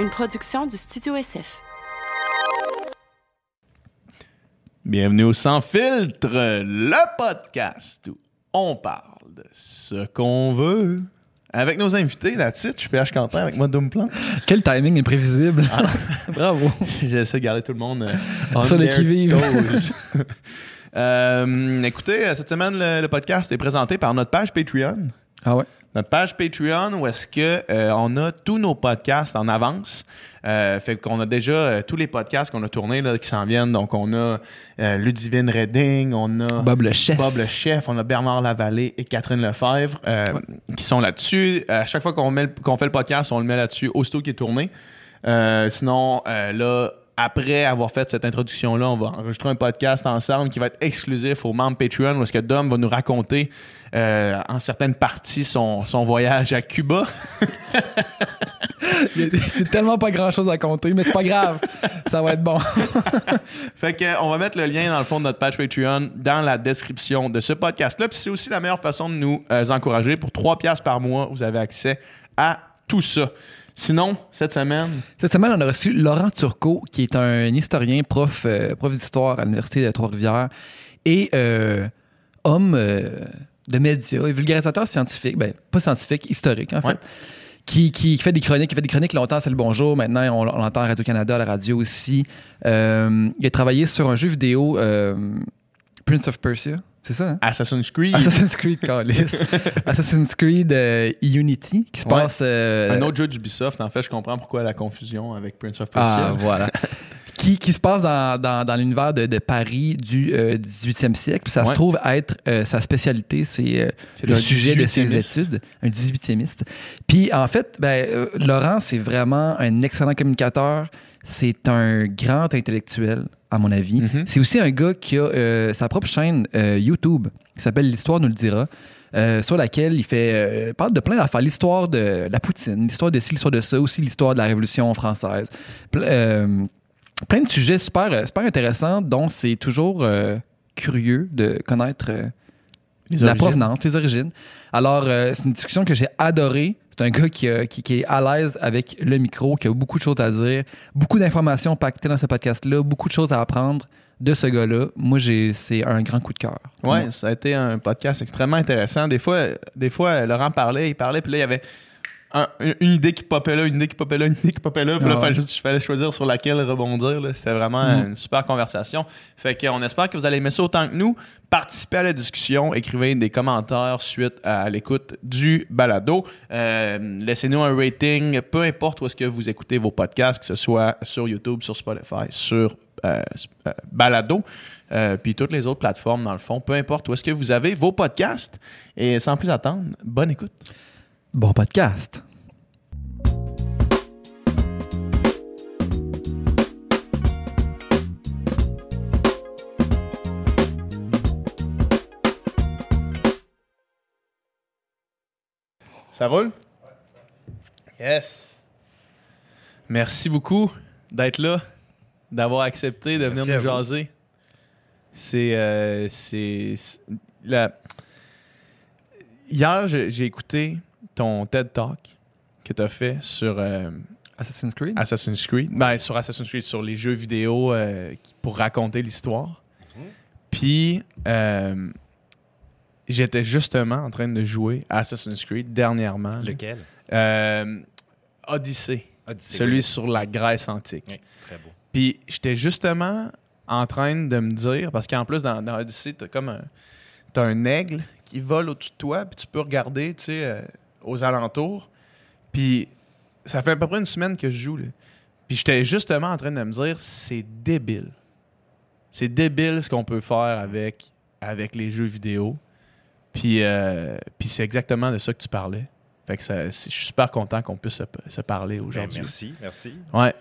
une production du Studio SF. Bienvenue au Sans Filtre, le podcast où on parle de ce qu'on veut. Avec nos invités, la titre, je suis PH Quentin avec moi, Doumplan. Quel timing imprévisible. Bravo. J'essaie de garder tout le monde euh, on Sur le qui-vive. Euh, écoutez, euh, cette semaine, le, le podcast est présenté par notre page Patreon. Ah ouais? Notre page Patreon où est-ce que euh, on a tous nos podcasts en avance. Euh, fait qu'on a déjà euh, tous les podcasts qu'on a tournés là, qui s'en viennent. Donc on a Ludivine Redding, on a Bob le chef. Bob le chef, on a Bernard Lavallée et Catherine Lefebvre qui sont là-dessus. À chaque fois qu'on met le- qu'on fait le podcast, on le met là-dessus aussitôt qu'il est tourné. Sinon, là, après avoir fait cette introduction-là, on va enregistrer un podcast ensemble qui va être exclusif aux membres Patreon où est-ce que Dom va nous raconter euh, en certaines parties son, son voyage à Cuba. C'est tellement pas grand chose à compter, mais c'est pas grave. Ça va être bon. Fait que, on va mettre le lien dans le fond de notre page Patreon dans la description de ce podcast-là. Puis c'est aussi la meilleure façon de nous euh, encourager. Pour 3 piastres par mois, vous avez accès à tout ça. Sinon, cette semaine, Cette semaine, on a reçu Laurent Turcot, qui est un historien, prof, euh, prof d'histoire à l'Université de Trois-Rivières et euh, homme euh, de médias et vulgarisateur scientifique, ben, pas scientifique, historique en fait. Ouais. Qui, qui fait des chroniques, qui fait des chroniques longtemps, c'est le bonjour. Maintenant, on, on l'entend à Radio-Canada, à la radio aussi. Il a travaillé sur un jeu vidéo, Prince of Persia. C'est ça, hein? Assassin's Creed, Assassin's Creed, Callis. Assassin's Creed euh, Unity, qui se Ouais. passe. euh, un autre jeu d'Ubisoft. En fait, je comprends pourquoi la confusion avec Prince of Persia. Ah, voilà. qui, qui se passe dans, dans, dans l'univers de, de Paris du euh, 18e siècle. Puis ça se trouve être euh, sa spécialité, c'est le sujet de ses 18e. études, un 18e. Puis en fait, ben, Laurent, c'est vraiment un excellent communicateur. C'est un grand intellectuel, à mon avis. Mhm. C'est aussi un gars qui a euh, sa propre chaîne euh, YouTube qui s'appelle L'Histoire nous le dira. euh, sur laquelle il fait parle de plein d'affaires, l'histoire de la poutine, l'histoire de ci, l'histoire de ça, aussi l'histoire de la Révolution française. Ple- plein de sujets super, super intéressants dont c'est toujours curieux de connaître la origines. provenance, les origines. Alors, c'est une discussion que j'ai adorée. C'est un gars qui, a- qui, qui est à l'aise avec le micro, qui a beaucoup de choses à dire, beaucoup d'informations paquetées dans ce podcast-là, beaucoup de choses à apprendre de ce gars-là. Moi, j'ai, c'est un grand coup de cœur. moi. ça a été un podcast extrêmement intéressant. Des fois, des fois Laurent parlait, il parlait, puis là, il y avait un- une idée qui popait là, une idée qui popait là, une idée qui popait là, puis là, Ah il fallait, choisir sur laquelle rebondir. C'était vraiment Mhm. une super conversation. Fait qu'on espère que vous allez aimer ça autant que nous. Participez à la discussion, écrivez des commentaires suite à l'écoute du balado. Euh, Laissez-nous un rating, peu importe où est-ce que vous écoutez vos podcasts, que ce soit sur YouTube, sur Spotify, sur euh, euh, balado, euh, puis toutes les autres plateformes dans le fond, peu importe où est-ce que vous avez vos podcasts. Et sans plus attendre, bonne écoute. Bon podcast. Ça roule? Yes. Merci beaucoup d'être là, d'avoir accepté de venir Merci nous jaser. C'est. euh, c'est. c'est- la- Hier, j'ai écouté ton TED Talk que tu as fait sur euh, Assassin's Creed? Assassin's Creed. Ben, sur Assassin's Creed, sur les jeux vidéo euh, pour raconter l'histoire. Puis, euh, j'étais justement en train de jouer à Assassin's Creed dernièrement. là. Lequel? Euh, Odyssey. Odyssey. Celui sur la Grèce antique. Oui, très beau. Puis j'étais justement en train de me dire, parce qu'en plus, dans, dans Odyssey, t'as comme un, t'as un aigle qui vole au-dessus de toi, puis tu peux regarder, tu sais, euh, aux alentours. Puis ça fait à peu près une semaine que je joue, là. Puis j'étais justement en train de me dire, c'est débile. C'est débile ce qu'on peut faire avec, avec les jeux vidéo. Puis, euh, puis c'est exactement de ça que tu parlais. Fait que ça- je suis super content qu'on puisse se, se parler Ben, aujourd'hui. merci, merci. Ouais.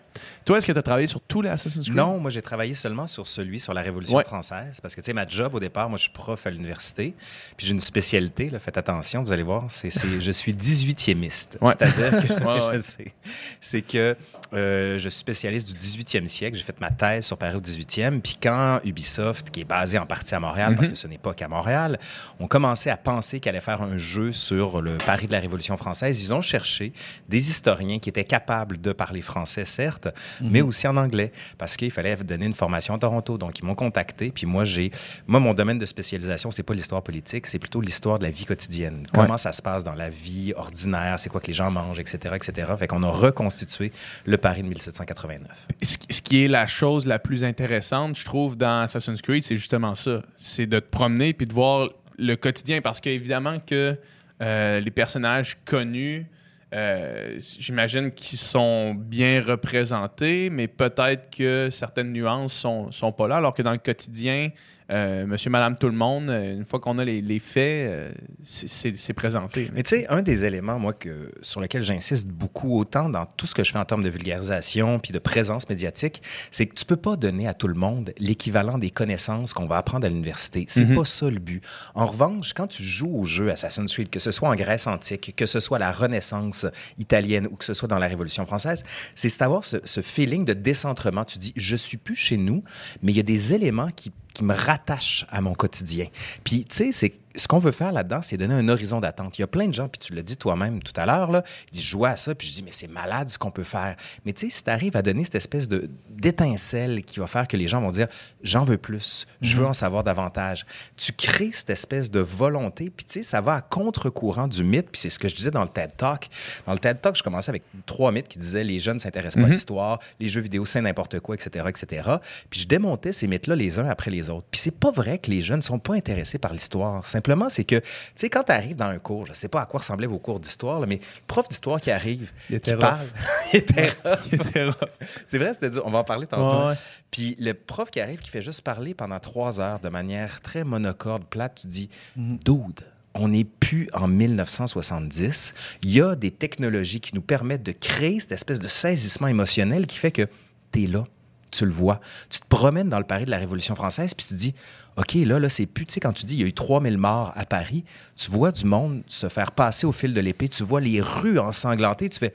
Toi, est-ce que tu as travaillé sur tous les Assassin's Creed? Non, moi j'ai travaillé seulement sur celui sur la Révolution Ouais. française parce que tu sais ma job au départ, moi je suis prof à l'université, puis j'ai une spécialité, là, faites attention, vous allez voir, c'est c'est- je suis 18e Ouais. c'est-à-dire que Ouais, je ouais. sais, c'est que euh, je suis spécialiste du 18e siècle, j'ai fait ma thèse sur Paris au 18e, puis quand Ubisoft qui est basé en partie à Montréal parce Mhm. que ce n'est pas qu'à Montréal, ont commencé à penser qu'elle allait faire un jeu sur le Paris de la Révolution française, ils ont cherché des historiens qui étaient capables de parler français certes, mais aussi en anglais parce qu'il fallait donner une formation à Toronto. Donc, ils m'ont contacté. Puis moi, j'ai. Moi, mon domaine de spécialisation, c'est pas l'histoire politique, c'est plutôt l'histoire de la vie quotidienne. Comment ça se passe dans la vie ordinaire, c'est quoi que les gens mangent, etc., etc. Fait qu'on a reconstitué le Paris de 1789. Ce qui- ce qui est la chose la plus intéressante, je trouve, dans Assassin's Creed, c'est justement ça. C'est de te promener puis de voir le quotidien. Parce qu'évidemment que euh, les personnages connus, euh, j'imagine qu'ils sont bien représentés, mais peut-être que certaines nuances sont, sont pas là. Alors que dans le quotidien, euh, monsieur, madame, tout le monde, euh, une fois qu'on a les, les faits, euh, c'est- présenté. Mais tu sais, un des éléments, moi, que, sur lequel j'insiste beaucoup, autant dans tout ce que je fais en termes de vulgarisation puis de présence médiatique, c'est que tu peux pas donner à tout le monde l'équivalent des connaissances qu'on va apprendre à l'université. C'est Mhm. pas ça le but. En revanche, quand tu joues au jeu Assassin's Creed, que ce soit en Grèce antique, que ce soit la Renaissance italienne ou que ce soit dans la Révolution française, c'est d'avoir ce, ce feeling de décentrement. Tu dis, je suis plus chez nous, mais il y a des éléments qui qui me rattachent à mon quotidien. Puis, tu sais, c'est ce qu'on veut faire là-dedans, c'est donner un horizon d'attente. Il y a plein de gens, puis tu l'as dit toi-même tout à l'heure, là, ils disent, je joue à ça, puis je dis, mais c'est malade ce qu'on peut faire. Mais tu sais, si tu arrives à donner cette espèce de, d'étincelle qui va faire que les gens vont dire, j'en veux plus, je veux en savoir davantage, tu crées cette espèce de volonté, puis tu sais, ça va à contre-courant du mythe, puis c'est ce que je disais dans le TED Talk. Dans le TED Talk, je commençais avec trois mythes qui disaient, les jeunes ne s'intéressent pas à l'histoire, les jeux vidéo, c'est n'importe quoi, etc., etc. Puis je démontais ces mythes-là les uns après les autres. Puis c'est pas vrai que les jeunes ne sont pas intéressés par l'histoire. Simplement, c'est que, tu sais, quand tu arrives dans un cours, je sais pas à quoi ressemblaient vos cours d'histoire, mais le prof d'histoire qui arrive, Il qui rough. parle, il était. C'est vrai, c'était dur. On va en parler tantôt. Ouais, ouais. Puis le prof qui arrive, qui fait juste parler pendant trois heures de manière très monocorde, plate, tu dis, dude, on n'est plus en 1970. Il y a des technologies qui nous permettent de créer cette espèce de saisissement émotionnel qui fait que tu es là, tu le vois. Tu te promènes dans le Paris de la Révolution française, puis tu te dis, OK, là, là c'est plus, tu sais, quand tu dis, il y a eu 3000 morts à Paris, tu vois du monde se faire passer au fil de l'épée, tu vois les rues ensanglantées, tu fais,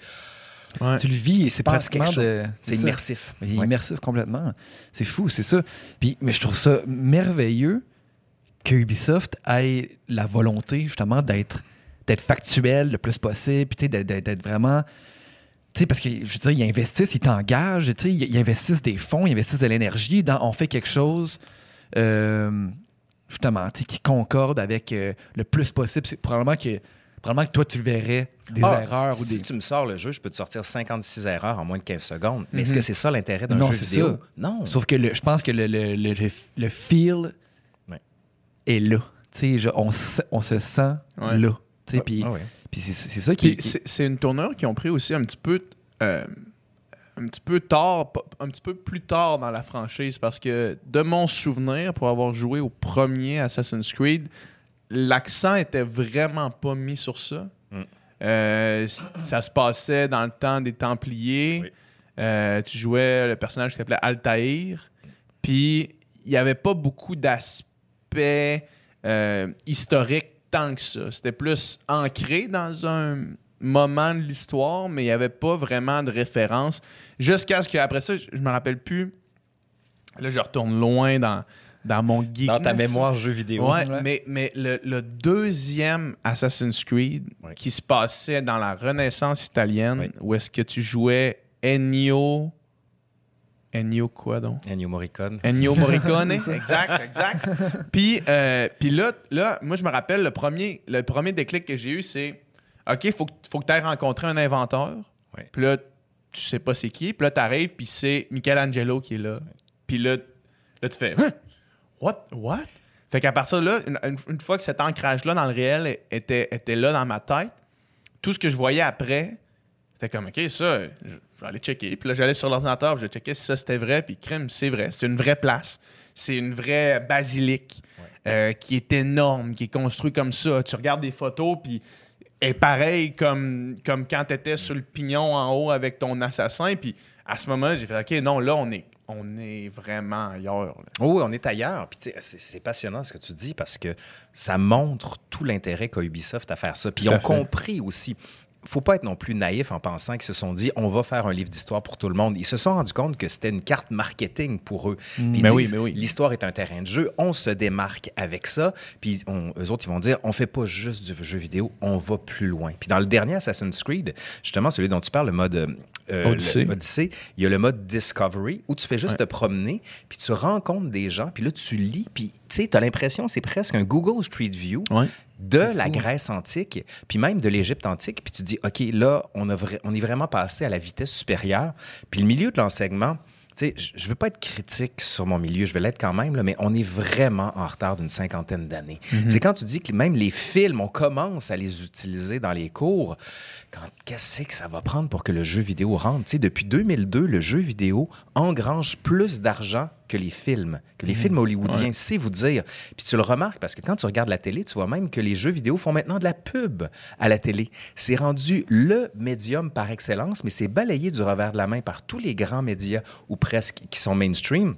Ouais. Tu le vis, c'est pratiquement de. c'est immersif. Ouais. immersif complètement. C'est fou, c'est ça. Puis, mais je trouve ça merveilleux que Ubisoft ait la volonté, justement, d'être d'être factuel le plus possible, puis tu sais, d'être- vraiment. Tu sais, parce que, je veux dire, ils investissent, ils t'engagent, ils investissent des fonds, ils investissent de l'énergie dans on fait quelque chose, justement, tu sais, qui concorde avec euh, le plus possible. C'est probablement que, probablement que toi, tu verrais des Ah, erreurs ou si des. tu me sors le jeu, je peux te sortir 56 erreurs en moins de 15 secondes. Mais est-ce Mhm. que c'est ça l'intérêt d'un Non, jeu c'est vidéo? ça. Non. Sauf que le- je pense que le, le, le, le- le feel Ouais. est là. Tu sais, je- on, se- on se sent Ouais. là. Tu sais, Ah, Puis ah ouais. puis c'est c'est ça qui. C'est une tournure qui ont pris aussi un petit peu euh, un petit peu tard, pas- un petit peu plus tard dans la franchise parce que de mon souvenir, pour avoir joué au premier Assassin's Creed, l'accent était vraiment pas mis sur ça. Mm. Euh, ça se passait dans le temps des Templiers. Oui. Euh, tu jouais le personnage qui s'appelait Altaïr. Puis il n'y avait pas beaucoup d'aspects euh, historiques tant que ça. C'était plus ancré dans un moment de l'histoire, mais il n'y avait pas vraiment de référence. Jusqu'à ce qu'après ça, je me rappelle plus. Là, je retourne loin dans, dans mon geek. Dans ta mémoire jeu vidéo. Ouais, mais, mais le, le deuxième Assassin's Creed Ouais. qui se passait dans la Renaissance italienne, où est-ce que tu jouais Ennio. Ennio quoi donc? Ennio Morricone. Ennio Morricone, exact, exact. Puis, euh, puis là, là, moi, je me rappelle, le premier, le premier déclic que j'ai eu, c'est OK, il faut, que- faut que tu ailles rencontrer un inventeur. Ouais. Puis là, tu sais pas c'est qui. Puis là, tu arrives, puis c'est Michelangelo qui est là. Puis là, là, tu fais Hein? What? What? Fait qu'à partir de là, une, fois que cet ancrage-là dans le réel était, était là dans ma tête, tout ce que je voyais après, c'était comme, OK, ça, je, vais aller checker. Puis là, j'allais sur l'ordinateur, puis je checkais si ça c'était vrai. Puis crème, c'est vrai. C'est une vraie place. C'est une vraie basilique euh, qui est énorme, qui est construite comme ça. Tu regardes des photos, puis est pareil comme, comme quand tu étais sur le pignon en haut avec ton assassin. Puis à ce moment-là, j'ai fait OK, non, là, on est, on est vraiment ailleurs. là. Oh, oui, on est ailleurs. Puis c'est c'est passionnant ce que tu dis parce que ça montre tout l'intérêt qu'a Ubisoft à faire ça. Puis ils ont fait. compris aussi. Faut pas être non plus naïf en pensant qu'ils se sont dit on va faire un livre d'histoire pour tout le monde. Ils se sont rendus compte que c'était une carte marketing pour eux. Puis ils Mais oui, mais oui. L'histoire est un terrain de jeu, on se démarque avec ça. Puis on, eux autres, ils vont dire on fait pas juste du jeu vidéo, on va plus loin. Puis dans le dernier Assassin's Creed, justement celui dont tu parles, le mode euh, Odyssey. le- Odyssey, il y a le mode Discovery où tu fais juste te promener, puis tu rencontres des gens, puis là tu lis, puis tu sais, tu as l'impression c'est presque un Google Street View Ouais. De la Grèce antique, puis même de l'Égypte antique, puis tu dis, OK, là, on, a vra- on est vraiment passé à la vitesse supérieure. Puis le milieu de l'enseignement, tu sais, je- je veux pas être critique sur mon milieu, je vais l'être quand même, là, mais on est vraiment en retard d'une cinquantaine d'années. Tu sais, quand tu dis que même les films, on commence à les utiliser dans les cours, qu'est-ce que ça va prendre pour que le jeu vidéo rentre? Tu sais, depuis 2002, le jeu vidéo engrange plus d'argent que les films, que les films hollywoodiens, c'est vous dire. Puis tu le remarques parce que quand tu regardes la télé, tu vois même que les jeux vidéo font maintenant de la pub à la télé. C'est rendu le médium par excellence, mais c'est balayé du revers de la main par tous les grands médias ou presque qui sont mainstream.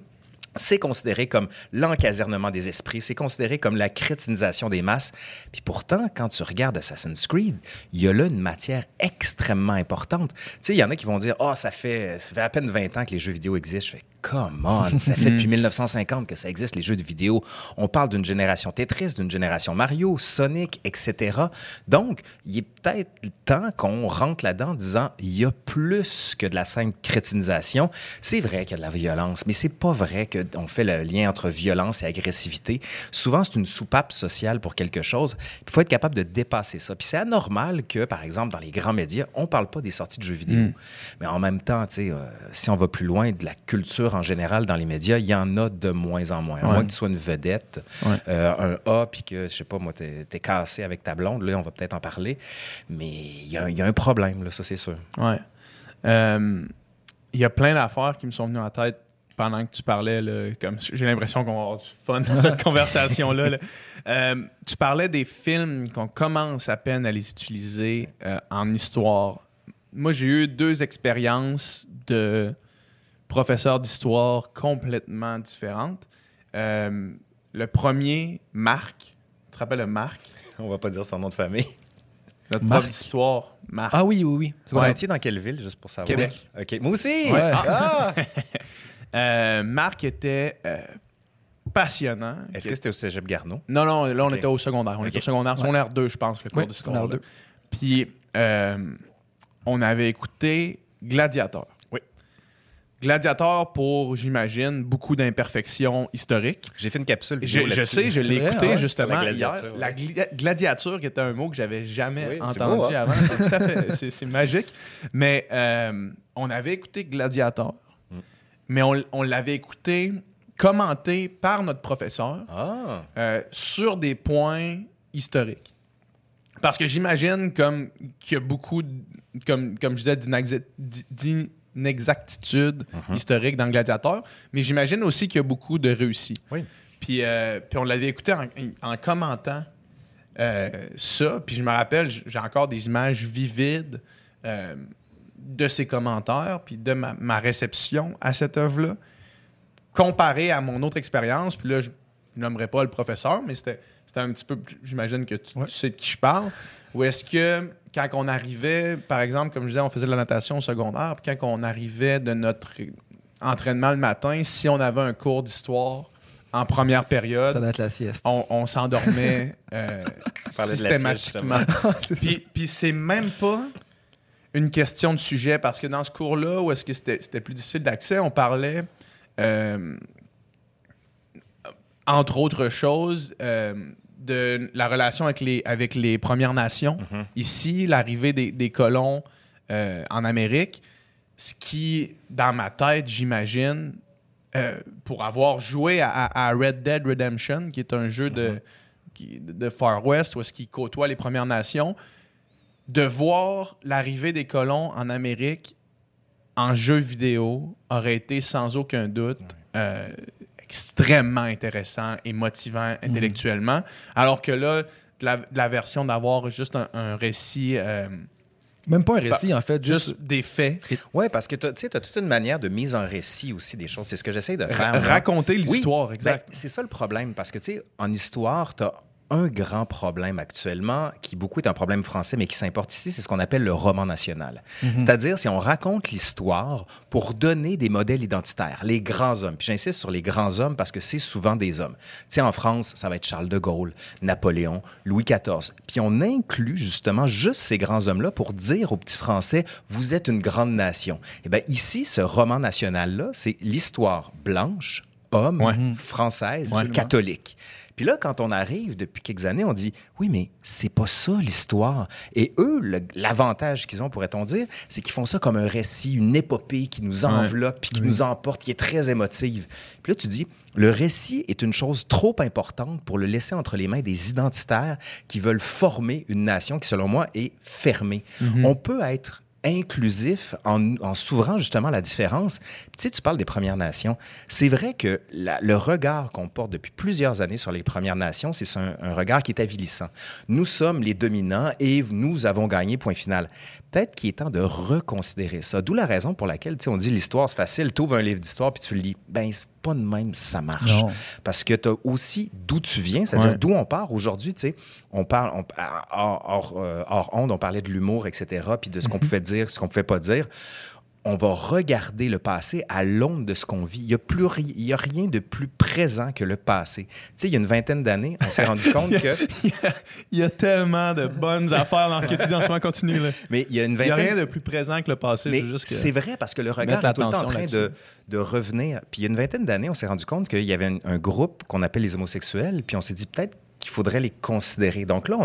C'est considéré comme l'encasernement des esprits, c'est considéré comme la crétinisation des masses. Puis pourtant, quand tu regardes Assassin's Creed, il y a là une matière extrêmement importante. Tu sais, il y en a qui vont dire « Ah, ça, fait, ça fait à peine 20 ans que les jeux vidéo existent. » Je fais « Come on! Ça fait depuis 1950 que ça existe, les jeux de vidéo. On parle d'une génération Tetris, d'une génération Mario, Sonic, etc. Donc, il est peut-être temps qu'on rentre là-dedans en disant « Il y a plus que de la simple crétinisation. C'est vrai qu'il y a de la violence, mais c'est pas vrai qu'on fait le lien entre violence et agressivité. Souvent, c'est une soupape sociale pour quelque chose. Il faut être capable de dépasser ça. Puis c'est anormal que, par exemple, dans les grands médias, on parle pas des sorties de jeux vidéo. Mais en même temps, euh, si on va plus loin de la culture en général dans les médias, il y en a de moins en moins. À Ouais. moins que tu sois une vedette, Ouais. euh, un A, puis que, je sais pas, moi, t'es es cassé avec ta blonde, là, on va peut-être en parler. Mais il y, a- il y a un problème, là, ça, c'est sûr. Ouais. Euh, Il y a plein d'affaires qui me sont venues en tête pendant que tu parlais. là, comme j'ai l'impression qu'on va avoir du fun dans cette conversation-là. là. Euh, tu parlais des films qu'on commence à peine à les utiliser euh, en histoire. Moi, j'ai eu deux expériences de professeurs d'histoire complètement différentes. Euh, le premier, Marc. Tu te rappelles de Marc? On va pas dire son nom de famille. Notre Marc? prof d'histoire, Marc. Ah oui, oui, oui. Vous Ouais. étiez dans quelle ville, juste pour savoir? Québec. OK. Moi aussi! Ouais. Ah! Euh, Marc était euh, passionnant. Est-ce que c'était au Cégep Garneau? Non, non, là, on était au secondaire. On était au secondaire. Secondaire 2, je pense, le cours Ouais, d'histoire. secondaire là. 2. Puis, euh, on avait écouté Gladiator. Gladiator pour, j'imagine, beaucoup d'imperfections historiques. J'ai fait une capsule Je, vidéo je là-dessus. sais, je l'ai écouté ouais, justement la hier. gladiature, La qui était un mot que j'avais jamais Oui, entendu beau, hein? avant. C'est magique. Mais euh, on avait écouté Gladiator, Mm. mais on, on l'avait écouté commenté par notre professeur Ah! euh, sur des points historiques. Parce que j'imagine comme qu'il y a beaucoup, de- comme, comme je disais, d'inexactitudes Mhm. historiques dans Gladiator, mais j'imagine aussi qu'il y a beaucoup de réussites. Oui. Puis, euh, puis on l'avait écouté en, en commentant euh, ça. Puis je me rappelle, j'ai encore des images vivides euh, de ces commentaires, puis de ma, ma réception à cette œuvre-là, comparé à mon autre expérience. Puis là, je nommerai pas le professeur, mais c'était un petit peu, j'imagine que tu, tu sais de qui je parle. Ou est-ce que quand on arrivait, par exemple, comme je disais, on faisait de la natation au secondaire, puis quand on arrivait de notre entraînement le matin, si on avait un cours d'histoire en première période, Ça doit être la sieste. on, on s'endormait euh, systématiquement. puis puis c'est même pas une question de sujet, parce que dans ce cours-là, où est-ce que c'était c'était plus difficile d'accès, on parlait, euh, entre autres choses, euh, de la relation avec les, avec les Premières Nations. Ici, l'arrivée des, des colons euh, en Amérique, ce qui, dans ma tête, j'imagine, euh, pour avoir joué à, Red Dead Redemption, qui est un jeu de, qui- de Far West, où est-ce qu'il côtoie les Premières Nations, de voir l'arrivée des colons en Amérique en jeu vidéo aurait été sans aucun doute euh, extrêmement intéressant et motivant intellectuellement. Alors que là, de la, de la version d'avoir juste un, un récit, euh, Même pas un récit, en fait, juste juste. des faits. Oui, parce que tu sais, tu as toute une manière de mise en récit aussi des choses. C'est ce que j'essaie de faire. Raconter Oui, l'histoire, ben, exact. c'est ça le problème, parce que, tu sais, en histoire, tu as un grand problème actuellement, qui beaucoup est un problème français, mais qui s'importe ici, c'est ce qu'on appelle le roman national. C'est-à-dire, si on raconte l'histoire pour donner des modèles identitaires, les grands hommes. Puis j'insiste sur les grands hommes parce que c'est souvent des hommes. Tu sais, en France, ça va être Charles de Gaulle, Napoléon, Louis XIV. Puis on inclut justement juste ces grands hommes-là pour dire aux petits Français, vous êtes une grande nation. Eh bien, ici, ce roman national-là, c'est l'histoire blanche, homme, Ouais. française, Ouais. catholique. Puis là, quand on arrive depuis quelques années, on dit oui, mais c'est pas ça l'histoire. Et eux, l'avantage qu'ils ont, pourrait-on dire, c'est qu'ils font ça comme un récit, une épopée qui nous enveloppe puis qui nous emporte, qui est très émotive. Puis là, tu dis le récit est une chose trop importante pour le laisser entre les mains des identitaires qui veulent former une nation qui, selon moi, est fermée. On peut être inclusif en, en s'ouvrant justement la différence. Tu sais, tu parles des Premières Nations. C'est vrai que le regard qu'on porte depuis plusieurs années sur les Premières Nations, c'est un regard qui est avilissant. Nous sommes les dominants et nous avons gagné, point final. Peut-être qu'il est temps de reconsidérer ça. D'où la raison pour laquelle, tu sais, on dit l'histoire, c'est facile. Tu ouvres un livre d'histoire puis tu le lis. Ben, c'est pas de même ça marche. Non. Parce que tu as aussi d'où tu viens, c'est-à-dire Ouais. d'où on part aujourd'hui. Tu sais, on parle, on, hors, hors, euh, hors onde, on parlait de l'humour, etc., puis de ce qu'on pouvait dire, ce qu'on pouvait pas dire. On va regarder le passé à l'aune de ce qu'on vit. Il n'y a, plus ri- il y a rien de plus présent que le passé. Tu sais, il y a une vingtaine d'années, on s'est rendu compte que... Il y, a, il y a tellement de bonnes affaires dans ce que tu dis en ce moment. Continue. Là. Mais il y a une Il n'y a vingtaine... rien de plus présent que le passé. Mais je veux juste que- c'est vrai parce que le regard est tout le temps en train de, de revenir. Puis il y a une vingtaine d'années, on s'est rendu compte qu'il y avait un, un groupe qu'on appelle les homosexuels, puis on s'est dit peut-être qu'il faudrait les considérer. Donc là,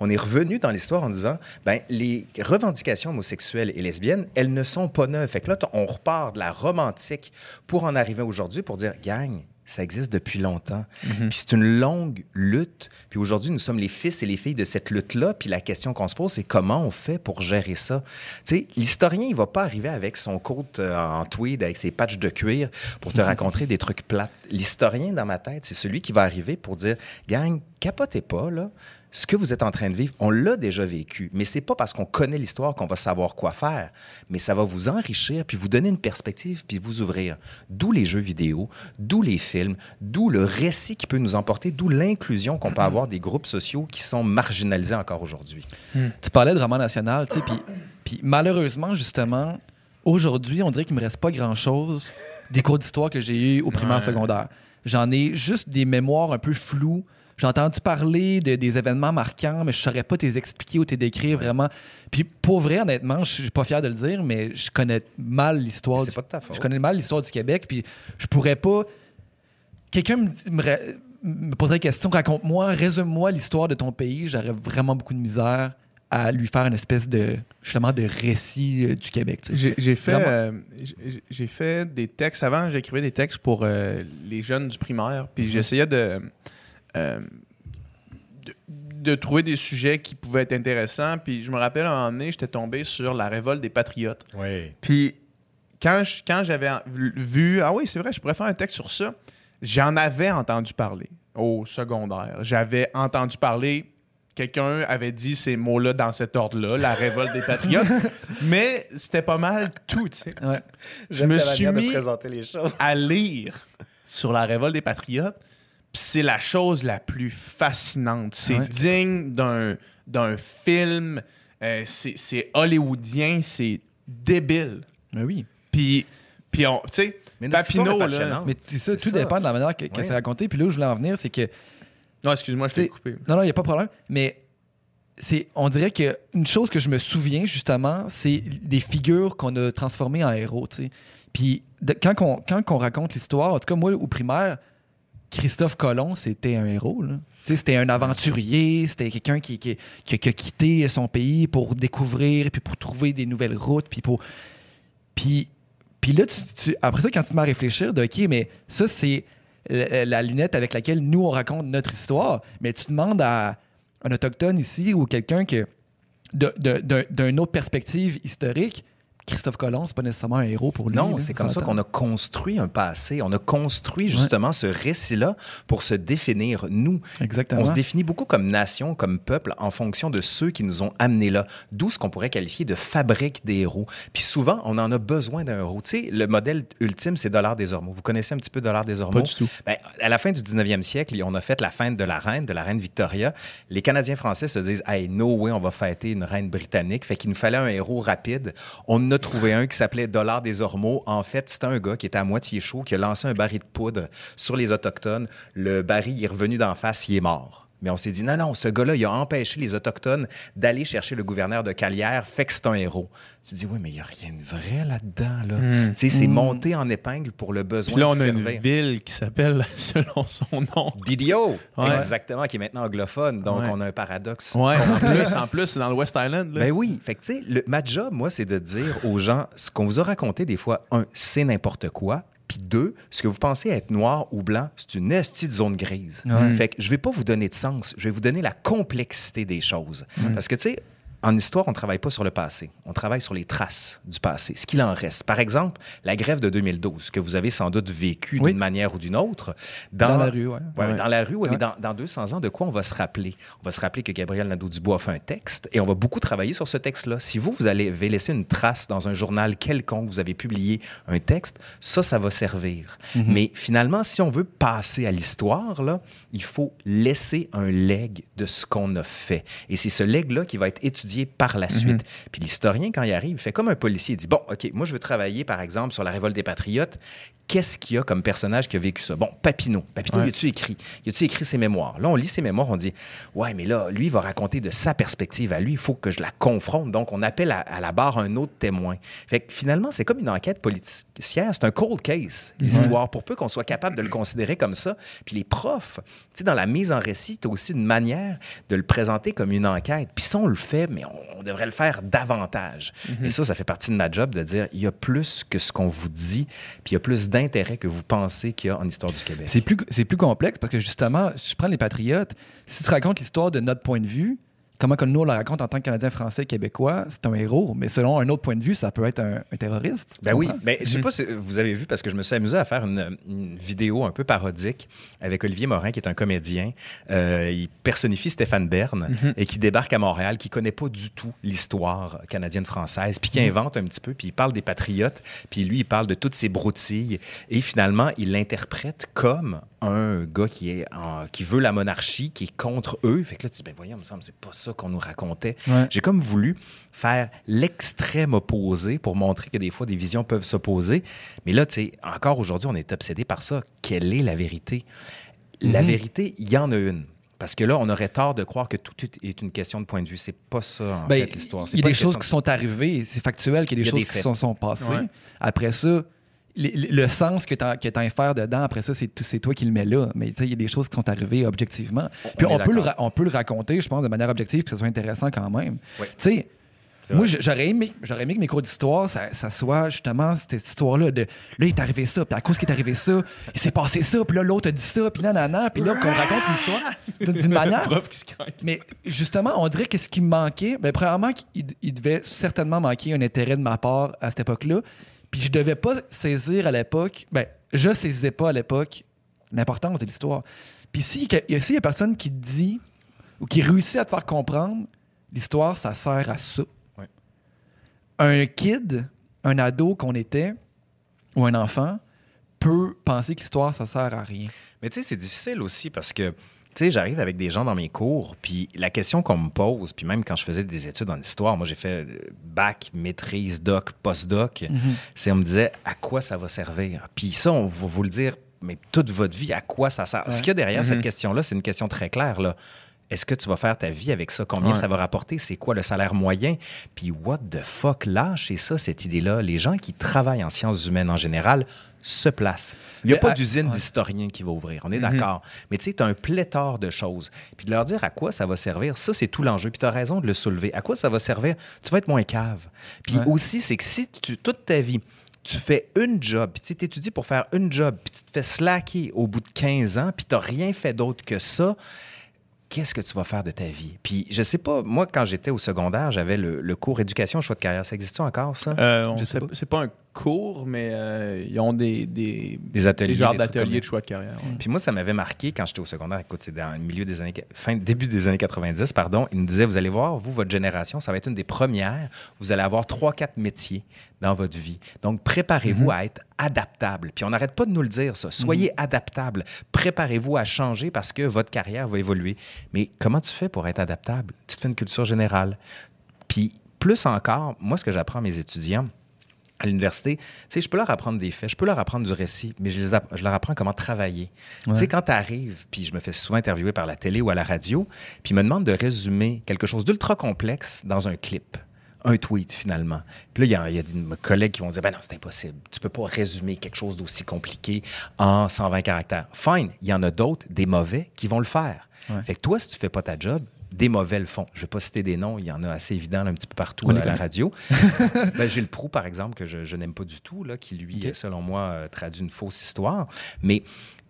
on, est revenu dans l'histoire en disant, ben les revendications homosexuelles et lesbiennes, elles ne sont pas neuves. Fait que là, on repart de la romantique pour en arriver aujourd'hui pour dire, gang, ça existe depuis longtemps. Puis c'est une longue lutte. Puis aujourd'hui, nous sommes les fils et les filles de cette lutte-là. Puis la question qu'on se pose, c'est comment on fait pour gérer ça? Tu sais, l'historien, il va pas arriver avec son coat euh, en tweed, avec ses patchs de cuir pour te raconter des trucs plates. L'historien, dans ma tête, c'est celui qui va arriver pour dire, gang, capotez pas, là. Ce que vous êtes en train de vivre, on l'a déjà vécu, mais c'est pas parce qu'on connaît l'histoire qu'on va savoir quoi faire, mais ça va vous enrichir, puis vous donner une perspective, puis vous ouvrir. D'où les jeux vidéo, d'où les films, d'où le récit qui peut nous emporter, d'où l'inclusion qu'on peut avoir des groupes sociaux qui sont marginalisés encore aujourd'hui. Tu parlais de roman national, tu sais, puis, puis malheureusement, justement, aujourd'hui, on dirait qu'il me reste pas grand-chose des cours d'histoire que j'ai eu au primaire Ouais. secondaire. J'en ai juste des mémoires un peu floues. J'ai entendu parler de- des événements marquants, mais je saurais pas te les expliquer ou te les décrire vraiment. Puis pour vrai, honnêtement, je suis pas fier de le dire, mais je connais mal l'histoire. C'est du- pas de ta faute. Je connais mal l'histoire du Québec, puis je pourrais pas. Quelqu'un me, poserait la question, raconte-moi, résume-moi l'histoire de ton pays. J'aurais vraiment beaucoup de misère à lui faire une espèce de justement de récit euh, du Québec. J'ai fait, euh, j'ai- j'ai fait des textes. Avant, j'écrivais des textes pour euh, les jeunes du primaire. Puis j'essayais de, euh, de, de trouver des sujets qui pouvaient être intéressants. Puis je me rappelle, un moment donné, j'étais tombé sur la révolte des patriotes. Oui. Puis quand je- quand j'avais vu, ah oui, c'est vrai, je pourrais faire un texte sur ça, j'en avais entendu parler au secondaire. J'avais entendu parler, quelqu'un avait dit ces mots-là dans cet ordre-là, la révolte des patriotes, mais c'était pas mal tout, tu sais. Ouais. Je me suis mis présenter les choses. à lire sur la révolte des patriotes, c'est la chose la plus fascinante. C'est Ouais. digne d'un d'un film, euh, c'est c'est hollywoodien, c'est débile. Mais oui. Puis, puis on, tu sais, Mais notre histoire Papineau, là. Mais c'est ça, C'est tout ça. dépend de la manière que, que Ouais. c'est raconté. Puis là où je voulais en venir, c'est que Non, excuse-moi, je T'sais, t'ai coupé. Non, non, il n'y a pas de problème. Mais c'est, on dirait qu'une chose que je me souviens, justement, c'est des figures qu'on a transformées en héros. tu sais. Puis de- quand, on, quand on raconte l'histoire, en tout cas, moi, au primaire, Christophe Colomb, c'était un héros. C'était un aventurier, c'était quelqu'un qui, a quitté son pays pour découvrir, puis pour trouver des nouvelles routes, puis pour. Puis, puis là, tu- après ça, quand tu te mets à réfléchir, de OK, mais ça, c'est la, lunette avec laquelle nous, on raconte notre histoire. Mais tu demandes à un Autochtone ici ou quelqu'un que d'une autre perspective historique, Christophe Colomb, c'est pas nécessairement un héros pour lui. Non, c'est comme ça qu'on a construit un passé. On a construit justement ce récit-là pour se définir, nous. Exactement. On se définit beaucoup comme nation, comme peuple, en fonction de ceux qui nous ont amenés là. D'où ce qu'on pourrait qualifier de fabrique des héros. Puis souvent, on en a besoin d'un héros. Tu sais, le modèle ultime, c'est Dollar des Ormeaux. Vous connaissez un petit peu Dollar des Ormeaux? Pas du tout. Ben, à la fin du 19e siècle, on a fait la fête de la reine, de la reine Victoria. Les Canadiens français se disent Hey, no way, on va fêter une reine britannique. Fait qu'il nous fallait un héros rapide. On a trouvé un qui s'appelait Dollar des Ormeaux. En fait, c'était un gars qui était à moitié chaud, qui a lancé un baril de poudre sur les Autochtones. Le baril il est revenu d'en face, il est mort. Mais on s'est dit, non, non, ce gars-là, il a empêché les Autochtones d'aller chercher le gouverneur de Calière, fait que c'est un héros. Tu dis, oui, mais il n'y a rien de vrai là-dedans. Là. Tu sais, c'est monté en épingle pour le besoin Puis là, on de a une ville qui s'appelle selon son nom. Didio, Ouais. exactement, qui est maintenant anglophone. Donc, Ouais. on a un paradoxe. Ouais, en plus, en plus, c'est dans le West Island. Là. Ben oui. Fait que, tu sais, le- ma job, moi, c'est de dire aux gens ce qu'on vous a raconté des fois, un, c'est n'importe quoi. Puis deux, ce que vous pensez être noir ou blanc, c'est une estie de zone grise. Ouais. Fait que je vais pas vous donner de sens, je vais vous donner la complexité des choses. Parce que, tu sais, en histoire, on ne travaille pas sur le passé. On travaille sur les traces du passé, ce qu'il en reste. Par exemple, la grève de 2012, que vous avez sans doute vécu Oui. d'une manière ou d'une autre. Dans la rue, ouais. Ouais, Ouais. Dans la rue, oui, mais Ouais. dans, dans 200 ans, de quoi on va se rappeler? On va se rappeler que Gabriel Nadeau-Dubois a fait un texte et on va beaucoup travailler sur ce texte-là. Si vous, vous allez avez laissé une trace dans un journal quelconque, vous avez publié un texte, ça, ça va servir. Mhm. Mais finalement, si on veut passer à l'histoire, là, il faut laisser un leg de ce qu'on a fait. Et c'est ce leg-là qui va être étudié par la suite. Puis l'historien, quand il arrive, il fait comme un policier. Il dit, bon, OK, moi, je veux travailler, par exemple, sur la révolte des Patriotes. Qu'est-ce qu'il y a comme personnage qui a vécu ça? Bon, Papineau. Papineau, Ouais. y a-tu écrit? Y a-tu écrit ses mémoires? Là, on lit ses mémoires, on dit, ouais, mais là, lui, il va raconter de sa perspective à lui. Il faut que je la confronte. Donc, on appelle à, à la barre un autre témoin. Fait que finalement, c'est comme une enquête policière. C'est un cold case, l'histoire, pour peu qu'on soit capable de le considérer comme ça. Puis les profs, tu sais, dans la mise en récit, tu as aussi une manière de le présenter comme une enquête. Puis ça, on le fait, mais on, on devrait le faire davantage. Et ça, ça fait partie de ma job de dire, il y a plus que ce qu'on vous dit, puis il y a plus d'intérêt que vous pensez qu'il y a en histoire du Québec. C'est plus, plus complexe parce que justement, si je prends les Patriotes, si tu racontes l'histoire de notre point de vue, comment que nous on la raconte en tant que Canadien, Français, Québécois, c'est un héros. Mais selon un autre point de vue, ça peut être un, un terroriste. Ben oui, comprends? ben, je sais pas si vous avez vu, parce que je me suis amusé à faire une, une vidéo un peu parodique avec Olivier Morin, qui est un comédien. Euh, il personnifie Stéphane Bern et qui débarque à Montréal, qui connaît pas du tout l'histoire canadienne-française, puis qui invente un petit peu, puis il parle des patriotes, puis lui, il parle de toutes ces broutilles, et finalement, il l'interprète comme un gars qui, est en- qui veut la monarchie, qui est contre eux. Fait que là, tu dis, ben voyons, il me semble que c'est pas ça qu'on nous racontait. Ouais. J'ai comme voulu faire l'extrême opposé pour montrer que des fois, des visions peuvent s'opposer. Mais là, tu sais, encore aujourd'hui, on est obsédé par ça. Quelle est la vérité? La Mhm. vérité, il y en a une. Parce que là, on aurait tort de croire que tout est une question de point de vue. C'est pas ça, en Ben, fait, l'histoire. C'est Il y a des choses qui sont arrivées, c'est factuel qu'il y a des Il y a choses des qui faits. sont, sont passées. Ouais. Après ça, le sens que tu as à faire dedans, après ça, c'est toi qui le mets là. Mais il y a des choses qui sont arrivées objectivement. Puis on peut le, on peut le raconter, je pense, de manière objective, que ce soit intéressant quand même. Oui. Tu sais, moi, j'aurais aimé, j'aurais aimé que mes cours d'histoire, ça, ça soit justement cette histoire-là de là, il est arrivé ça, puis à cause qu'il est arrivé ça, il s'est passé ça, puis là, l'autre a dit ça, puis là, nanana, puis là, qu'on raconte une histoire d'une manière. Mais justement, on dirait que ce qui me manquait, ben, premièrement, qu'il il devait certainement manquer un intérêt de ma part à cette époque-là. Puis je devais pas saisir à l'époque, ben, je saisissais pas à l'époque l'importance de l'histoire. Puis s'il y a s'il y a personne qui dit ou qui réussit à te faire comprendre, l'histoire, ça sert à ça. Ouais. Un kid, un ado qu'on était, ou un enfant, peut penser que l'histoire, ça sert à rien. Mais tu sais, c'est difficile aussi parce que, tu sais, j'arrive avec des gens dans mes cours, puis la question qu'on me pose, puis même quand je faisais des études en histoire, moi j'ai fait euh, bac, maîtrise, doc, post-doc, c'est on me disait à quoi ça va servir? Puis ça, on va vous le dire, mais toute votre vie, à quoi ça sert? Ce qu'il y a derrière cette question-là, c'est une question très claire, là. Est-ce que tu vas faire ta vie avec ça? Combien Ouais. ça va rapporter? C'est quoi le salaire moyen? Puis what the fuck? Lâchez ça, cette idée-là. Les gens qui travaillent en sciences humaines en général se placent. Il n'y a Mais pas d'usine ouais. d'historiens qui va ouvrir. On est d'accord. Mais tu sais, tu as un pléthore de choses. Puis de leur dire à quoi ça va servir, ça, c'est tout l'enjeu. Puis tu as raison de le soulever. À quoi ça va servir? Tu vas être moins cave. Puis Ouais. aussi, c'est que si tu, toute ta vie, tu fais une job, puis tu étudies pour faire une job, puis tu te fais slacker au bout de 15 ans, puis tu n'as rien fait d'autre que ça, qu'est-ce que tu vas faire de ta vie? Puis, je sais pas, moi, quand j'étais au secondaire, j'avais le, le cours éducation, choix de carrière. Ça existe encore, ça? Euh, sait- pas. c'est pas un cours, mais euh, ils ont des, des, Des ateliers. des genres d'ateliers de choix de carrière. ouais. Puis moi, ça m'avait marqué quand j'étais au secondaire. Écoute, c'est dans le milieu des années, fin, début des années 90, pardon. Il nous disait, vous allez voir, vous, votre génération, ça va être une des premières. Vous allez avoir trois, quatre métiers dans votre vie. Donc, préparez-vous à être adaptable. Puis on n'arrête pas de nous le dire, ça. Soyez adaptable. Préparez-vous à changer parce que votre carrière va évoluer. Mais comment tu fais pour être adaptable? Tu te fais une culture générale. Puis plus encore, moi, ce que j'apprends à mes étudiants, à l'université, tu sais, je peux leur apprendre des faits, je peux leur apprendre du récit, mais je, les je leur apprends comment travailler. Tu sais, quand tu arrives, puis je me fais souvent interviewer par la télé ou à la radio, puis ils me demandent de résumer quelque chose d'ultra complexe dans un clip. Un tweet, finalement. Puis là, il y a- il y, a des collègues qui vont dire Ben non, c'est impossible. Tu peux pas résumer quelque chose d'aussi compliqué en 120 caractères. Fine, il y en a d'autres, des mauvais, qui vont le faire. Ouais. Fait que toi, si tu fais pas ta job, des mauvais le font. Je vais pas citer des noms, il y en a assez évidents là, un petit peu partout On à la radio. ben, Gilles Proux, par exemple, que je, je n'aime pas du tout, là, qui, lui, selon moi, euh, traduit une fausse histoire. Mais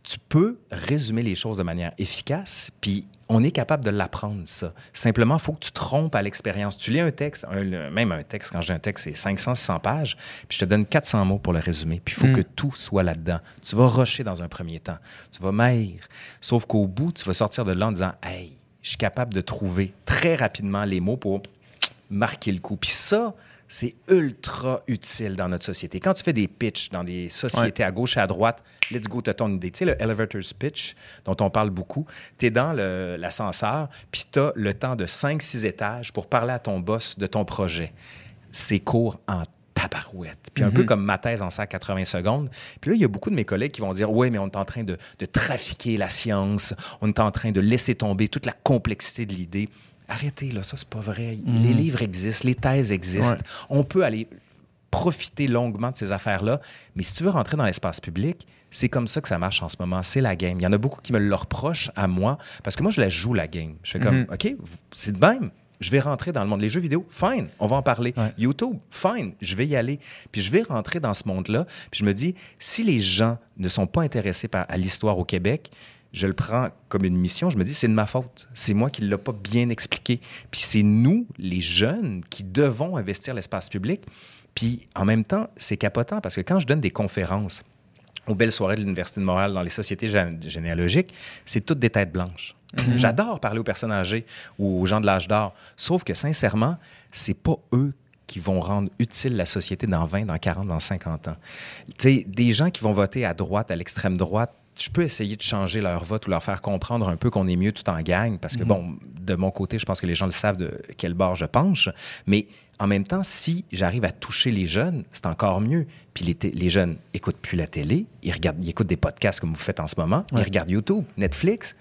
tu peux résumer les choses de manière efficace, puis on est capable de l'apprendre, ça. Simplement, il faut que tu trompes à l'expérience. Tu lis un texte, un- le- même un texte, quand je dis un texte, c'est 500, 600 pages, puis je te donne 400 mots pour le résumer, puis il faut Mm. que tout soit là-dedans. Tu vas rusher dans un premier temps, tu vas maigre, sauf qu'au bout, tu vas sortir de là en disant « Hey, je suis capable de trouver très rapidement les mots pour marquer le coup. Puis ça, c'est ultra utile dans notre société. Quand tu fais des pitchs dans des sociétés à gauche et à droite, let's go, tu ton idée. Tu sais, le elevator's pitch, dont on parle beaucoup, tu es dans l'ascenseur, puis tu as le temps de 5-6 étages pour parler à ton boss de ton projet. C'est court en tabarouette. Puis un peu comme ma thèse en 180 secondes. Puis là, il y a beaucoup de mes collègues qui vont dire Oui, mais on est en train de, de trafiquer la science, on est en train de laisser tomber toute la complexité de l'idée. Arrêtez, là, ça, c'est pas vrai. Les livres existent, les thèses existent. Ouais. On peut aller profiter longuement de ces affaires-là. Mais si tu veux rentrer dans l'espace public, c'est comme ça que ça marche en ce moment. C'est la game. Il y en a beaucoup qui me le reprochent à moi parce que moi, je la joue, la game. Je fais comme, Mhm. OK, c'est de même. Je vais rentrer dans le monde. Les jeux vidéo, fine, on va en parler. Ouais. YouTube, fine, je vais y aller. Puis je vais rentrer dans ce monde-là. Puis je me dis, si les gens ne sont pas intéressés par, à l'histoire au Québec, je le prends comme une mission. Je me dis, c'est de ma faute. C'est moi qui ne l'ai pas bien expliqué. Puis c'est nous, les jeunes, qui devons investir l'espace public. Puis en même temps, c'est capotant parce que quand je donne des conférences aux belles soirées de l'Université de Montréal dans les sociétés gé- généalogiques, c'est toutes des têtes blanches. J'adore parler aux personnes âgées ou aux gens de l'âge d'or. Sauf que sincèrement, c'est pas eux qui vont rendre utile la société dans 20, dans 40, dans 50 ans. Sais, des gens qui vont voter à droite, à l'extrême droite, je peux essayer de changer leur vote ou leur faire comprendre un peu qu'on est mieux tout en gagne, parce que, bon, de mon côté, je pense que les gens le savent de quel bord je penche, mais en même temps, si j'arrive à toucher les jeunes, c'est encore mieux. Puis les, les jeunes écoutent plus la télé, ils, regardent, ils écoutent des podcasts comme vous faites en ce moment, ils regardent YouTube, Netflix.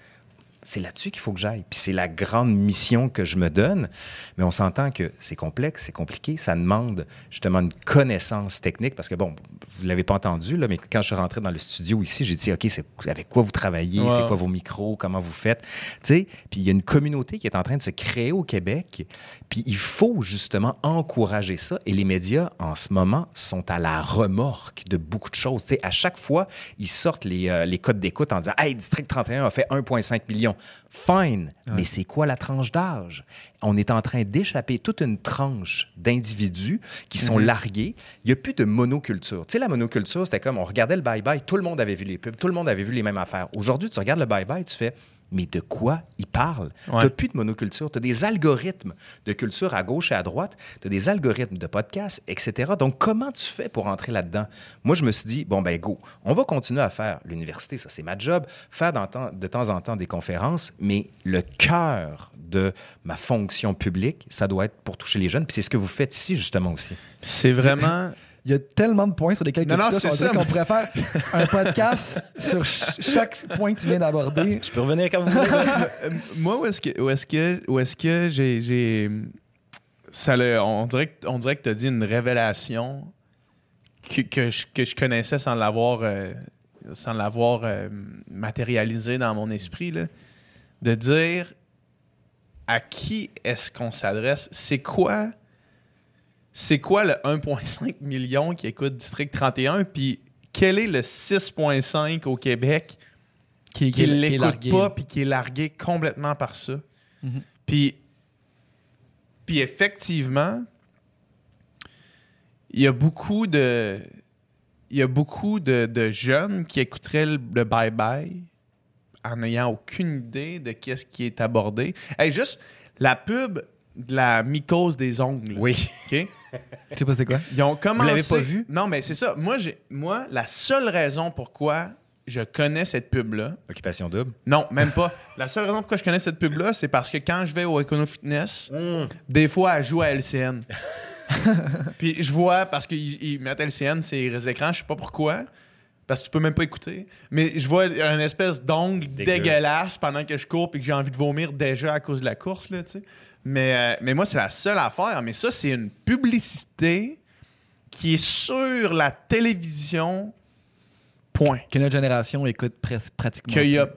C'est là-dessus qu'il faut que j'aille. Puis c'est la grande mission que je me donne. Mais on s'entend que c'est complexe, c'est compliqué. Ça demande justement une connaissance technique parce que, bon, vous ne l'avez pas entendu, là, mais quand je suis rentré dans le studio ici, j'ai dit, OK, c'est avec quoi vous travaillez? C'est quoi vos micros? Comment vous faites? Tu sais, puis il y a une communauté qui est en train de se créer au Québec. Puis il faut justement encourager ça. Et les médias, en ce moment, sont à la remorque de beaucoup de choses. Tu sais, à chaque fois, ils sortent les, euh, les codes d'écoute en disant Hey, District 31 a fait 1,5 million. Fine, mais c'est quoi la tranche d'âge? On est en train d'échapper toute une tranche d'individus qui sont largués. Il n'y a plus de monoculture. Tu sais, la monoculture, c'était comme on regardait le bye-bye, tout le monde avait vu les pubs, tout le monde avait vu les mêmes affaires. Aujourd'hui, tu regardes le bye-bye, tu fais mais de quoi ils parlent? Ouais. Tu n'as plus de monoculture. Tu as des algorithmes de culture à gauche et à droite. Tu as des algorithmes de podcasts, etc. Donc, comment tu fais pour entrer là-dedans? Moi, je me suis dit, bon, ben go, on va continuer à faire l'université, ça c'est ma job, faire de temps en temps des conférences, mais le cœur de ma fonction publique, ça doit être pour toucher les jeunes. Puis c'est ce que vous faites ici, justement, aussi. C'est vraiment. Il y a tellement de points sur lesquels que Non, tu non, c'est ça, qu'on mais- pourrait faire un podcast sur ch- chaque point que tu viens d'aborder. Je peux revenir quand vous voulez. Euh, moi, où est-ce que, où est-ce que, où est-ce que j'ai, j'ai- ça le, on dirait que, on dirait que t'as dit une révélation que, que, je, que je connaissais sans l'avoir, euh, sans l'avoir euh, matérialisé dans mon esprit, là. de dire à qui est-ce qu'on s'adresse, c'est quoi, c'est quoi le 1,5 million qui écoute District 31, puis quel est le 6,5 au Québec Qui, qui l'écoute pas puis qui est largué complètement par ça? Mhm. Puis, puis effectivement, il y a beaucoup de il y a beaucoup de, de jeunes qui écouteraient le, le bye-bye en n'ayant aucune idée de qu'est-ce qui est abordé. Hey, juste la pub de la mycose des ongles. Oui. Je sais pas c'est quoi? Ils ont commencé. l'avez pas vu? Non, mais c'est ça. Moi, j'ai, moi, la seule raison pourquoi je connais cette pub-là, Occupation double? non, même pas. la seule raison pourquoi je connais cette pub-là, c'est parce que quand je vais au Econo Fitness, des fois, elle joue à LCN. Puis je vois, parce qu'ils ils mettent LCN, c'est les écrans, je sais pas pourquoi. Parce que tu peux même pas écouter. Mais je vois une espèce d'ongle Dégueu. dégueulasse pendant que je cours et que j'ai envie de vomir déjà à cause de la course, là, tu sais. Mais, euh, mais moi, c'est la seule affaire. Mais ça, c'est une publicité qui est sur la télévision. Point. Que notre génération écoute presque pratiquement. Qu'il y a-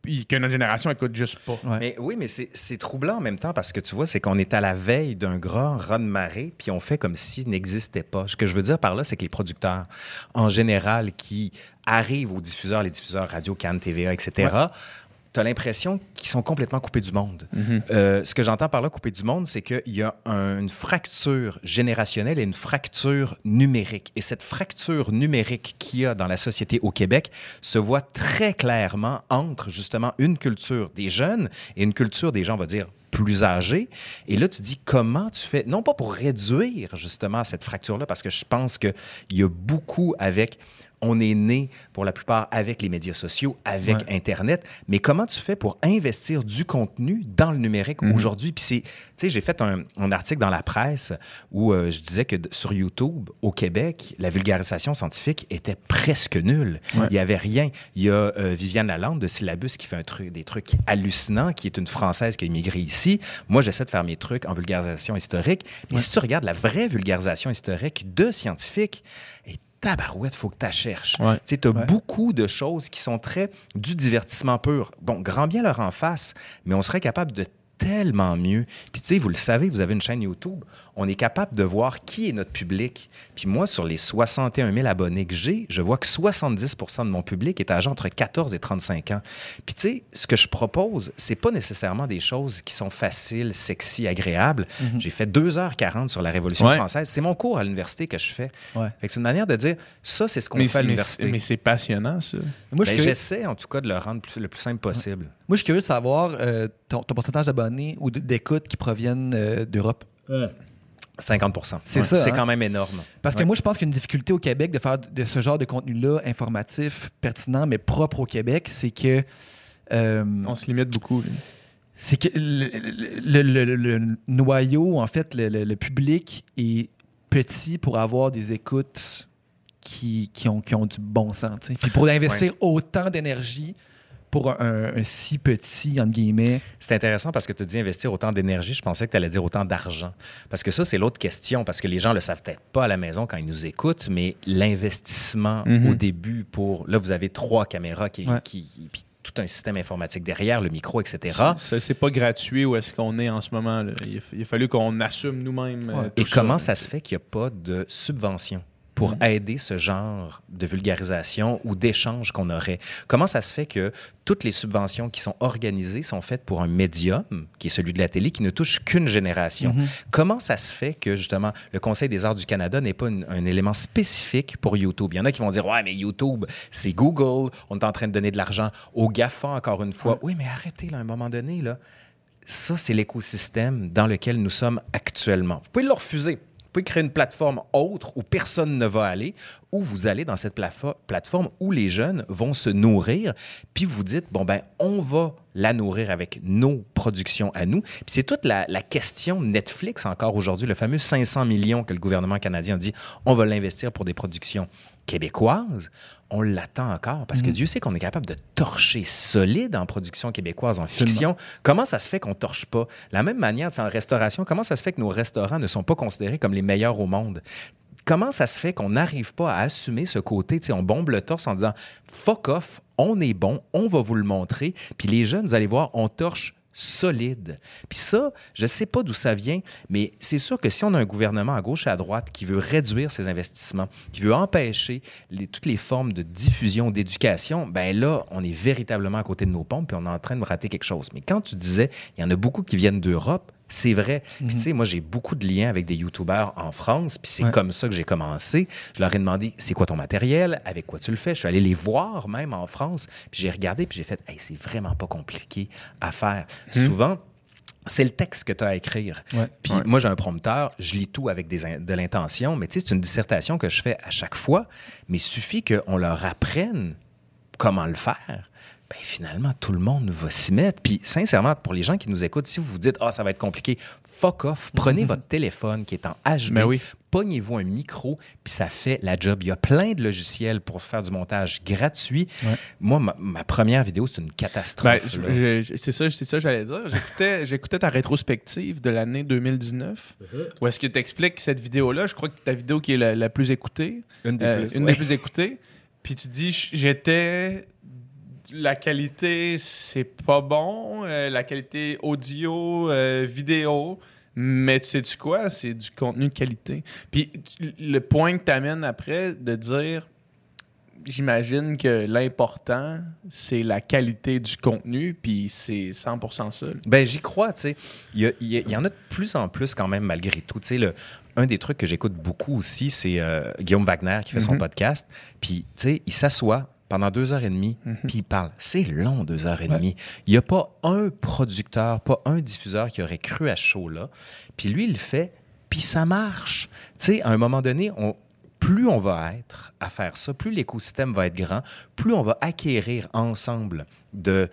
puis que notre génération écoute juste pas. Ouais. Mais oui, mais c'est c'est troublant en même temps parce que tu vois, c'est qu'on est à la veille d'un grand raz de marée, puis on fait comme s'il n'existait pas. Ce que je veux dire par là, c'est que les producteurs, en général, qui arrivent aux diffuseurs, les diffuseurs radio, Cannes, TVA, etc., tu as l'impression qu'ils sont complètement coupés du monde. Euh, ce que j'entends par là, coupés du monde, c'est qu'il y a un- une fracture générationnelle et une fracture numérique. Et cette fracture numérique qu'il y a dans la société au Québec se voit très clairement entre justement une culture des jeunes et une culture des gens, on va dire, plus âgés. Et là, tu dis comment tu fais, non pas pour réduire justement cette fracture-là, parce que je pense qu'il y a beaucoup avec on est né pour la plupart avec les médias sociaux, avec Ouais. Internet, mais comment tu fais pour investir du contenu dans le numérique Mhm. aujourd'hui? Puis c'est, tu sais, j'ai fait un, un article dans la presse où euh, je disais que sur YouTube, au Québec, la vulgarisation scientifique était presque nulle. Ouais. Il n'y avait rien. Il y a euh, Viviane Lalande de Syllabus qui fait un truc, des trucs hallucinants, qui est une Française qui a immigré ici. Moi, j'essaie de faire mes trucs en vulgarisation historique. Mais si tu regardes la vraie vulgarisation historique de scientifiques, tabarouette, faut que tu la cherches. Ouais. Tu as Ouais. beaucoup de choses qui sont très du divertissement pur. Bon, grand bien leur en face, mais on serait capable de tellement mieux. Puis tu sais, vous le savez, vous avez une chaîne YouTube, on est capable de voir qui est notre public. Puis moi, sur les 61 000 abonnés que j'ai, je vois que 70% de mon public est âgé entre 14 et 35 ans. Puis tu sais, ce que je propose, c'est pas nécessairement des choses qui sont faciles, sexy, agréables. J'ai fait 2h40 sur la Révolution Ouais. française. C'est mon cours à l'université que je fais. Ouais. Fait que c'est une manière de dire, ça, c'est ce qu'on fait à l'université. c'est- mais c'est passionnant, ça. Moi, je Ben, curieux- J'essaie en tout cas de le rendre plus- le plus simple possible. moi, je suis curieux de savoir euh, ton, ton pourcentage d'abonnés ou d'écoutes qui proviennent euh, d'Europe. 50 C'est ça, C'est hein? quand même énorme. Parce que Ouais. moi, je pense qu'une difficulté au Québec de faire de ce genre de contenu-là informatif, pertinent, mais propre au Québec, c'est que. euh, On se limite beaucoup. c'est que le, le- le- le- le noyau, en fait, le, le- le public est petit pour avoir des écoutes qui, qui, ont, qui ont du bon sens. Puis pour investir autant d'énergie pour un, si petit, entre guillemets. C'est intéressant parce que tu dis investir autant d'énergie. Je pensais que tu allais dire autant d'argent. Parce que ça, c'est l'autre question. Parce que les gens le savent peut-être pas à la maison quand ils nous écoutent, mais l'investissement Mhm. au début pour. Là, vous avez trois caméras qui. Ouais. qui- puis tout un système informatique derrière, le micro, etc. C'est- ça, C'est pas gratuit où est-ce qu'on est en ce moment. là. Il, a, il a fallu qu'on assume nous-mêmes. euh, Ouais. Et comment ça se fait qu'il n'y a pas de subvention? Pour Mm. aider ce genre de vulgarisation ou d'échange qu'on aurait? Comment ça se fait que toutes les subventions qui sont organisées sont faites pour un médium, qui est celui de la télé, qui ne touche qu'une génération? Mhm. Comment ça se fait que, justement, le Conseil des arts du Canada n'est pas une- un élément spécifique pour YouTube? Il y en a qui vont dire, ouais, mais YouTube, c'est Google, on est en train de donner de l'argent aux GAFA, encore une fois. Oui, mais arrêtez, là, à un moment donné, là. Ça, c'est l'écosystème dans lequel nous sommes actuellement. Vous pouvez le refuser. Pouvez créer une plateforme autre où personne ne va aller, où vous allez dans cette plateforme où les jeunes vont se nourrir, puis vous dites, bon, ben, on va la nourrir avec nos productions à nous. Puis c'est toute la, la question Netflix encore aujourd'hui, le fameux 500 millions que le gouvernement canadien dit, on va l'investir pour des productions québécoises. On l'attend encore parce que Dieu sait qu'on est capable de torcher solide en production québécoise, en fiction. Comment ça se fait qu'on torche pas? La même manière, tu sais, en restauration, comment ça se fait que nos restaurants ne sont pas considérés comme les meilleurs au monde? Comment ça se fait qu'on n'arrive pas à assumer ce côté? Tu sais, on bombe le torse en disant fuck off, on est bon, on va vous le montrer. Puis les jeunes, vous allez voir, on torche solide. Puis ça, je sais pas d'où ça vient, mais c'est sûr que si on a un gouvernement à gauche et à droite qui veut réduire ses investissements, qui veut empêcher toutes les formes de diffusion, d'éducation, ben là, on est véritablement à côté de nos pompes et on est en train de rater quelque chose. Mais quand tu disais, il y en a beaucoup qui viennent d'Europe, c'est vrai. Puis tu sais, moi, j'ai beaucoup de liens avec des YouTubers en France, puis c'est Ouais. comme ça que j'ai commencé. Je leur ai demandé, c'est quoi ton matériel, avec quoi tu le fais? Je suis allé les voir même en France, puis j'ai regardé, puis j'ai fait, hey, c'est vraiment pas compliqué à faire. Souvent, c'est le texte que tu as à écrire. Ouais. Puis Ouais. moi, j'ai un prompteur, je lis tout avec des in- de l'intention, mais tu sais, c'est une dissertation que je fais à chaque fois, mais il suffit qu'on leur apprenne comment le faire. Ben, finalement, tout le monde va s'y mettre. Puis, sincèrement, pour les gens qui nous écoutent, si vous vous dites, ah, ça va être compliqué, fuck off. Prenez votre téléphone qui est en HD, Ben oui. pognez-vous un micro, puis ça fait la job. Il y a plein de logiciels pour faire du montage gratuit. Ouais. Moi, ma, ma première vidéo, c'est une Ben, catastrophe. je- c'est ça, c'est ça que j'allais dire. J'écoutais, j'écoutais ta rétrospective de l'année 2019, où est-ce que tu expliques cette vidéo-là, je crois que ta vidéo qui est la, la plus écoutée, Une des euh, plus, une ouais. des plus écoutées, puis tu dis, j'étais... La qualité, c'est pas bon. euh, la qualité audio, euh, vidéo. Mais tu sais-tu quoi? C'est du contenu de qualité. Puis le point que tu amènes après, de dire, j'imagine que l'important, c'est la qualité du contenu, puis c'est 100% ça. Ben, j'y crois, tu sais. Il y, a- il y a- il y en a de plus en plus quand même, malgré tout. Tu sais, le- un des trucs que j'écoute beaucoup aussi, c'est euh, Guillaume Wagner qui fait son Mhm. podcast. Puis, tu sais, il s'assoit pendant deux heures et demie, Mhm. puis il parle. C'est long, deux heures et Ouais. demie. Il n'y a pas un producteur, pas un diffuseur qui aurait cru à ce show-là. Puis lui, il le fait, puis ça marche. Tu sais, à un moment donné, on, plus on va être à faire ça, plus l'écosystème va être grand, plus on va acquérir ensemble de,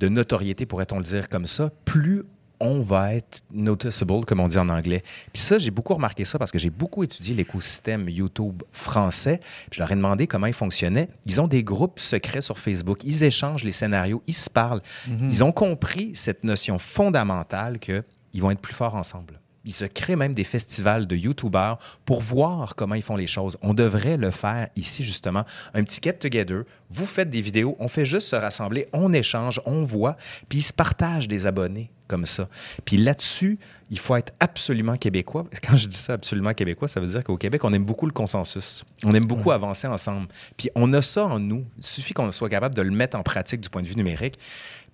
de notoriété, pourrait-on le dire comme ça, plus on va être noticeable, comme on dit en anglais. Puis ça, j'ai beaucoup remarqué ça parce que j'ai beaucoup étudié l'écosystème YouTube français. Puis je leur ai demandé comment ils fonctionnaient. Ils ont des groupes secrets sur Facebook. Ils échangent les scénarios, ils se parlent. Ils ont compris cette notion fondamentale qu'ils vont être plus forts ensemble. Ils se créent même des festivals de YouTubers pour voir comment ils font les choses. On devrait le faire ici, justement. Un petit get-together. Vous faites des vidéos, on fait juste se rassembler, on échange, on voit, puis ils se partagent des abonnés comme ça. Puis là-dessus, il faut être absolument québécois. Quand je dis ça, absolument québécois, ça veut dire qu'au Québec, on aime beaucoup le consensus. On aime beaucoup avancer ensemble. Puis on a ça en nous. Il suffit qu'on soit capable de le mettre en pratique du point de vue numérique.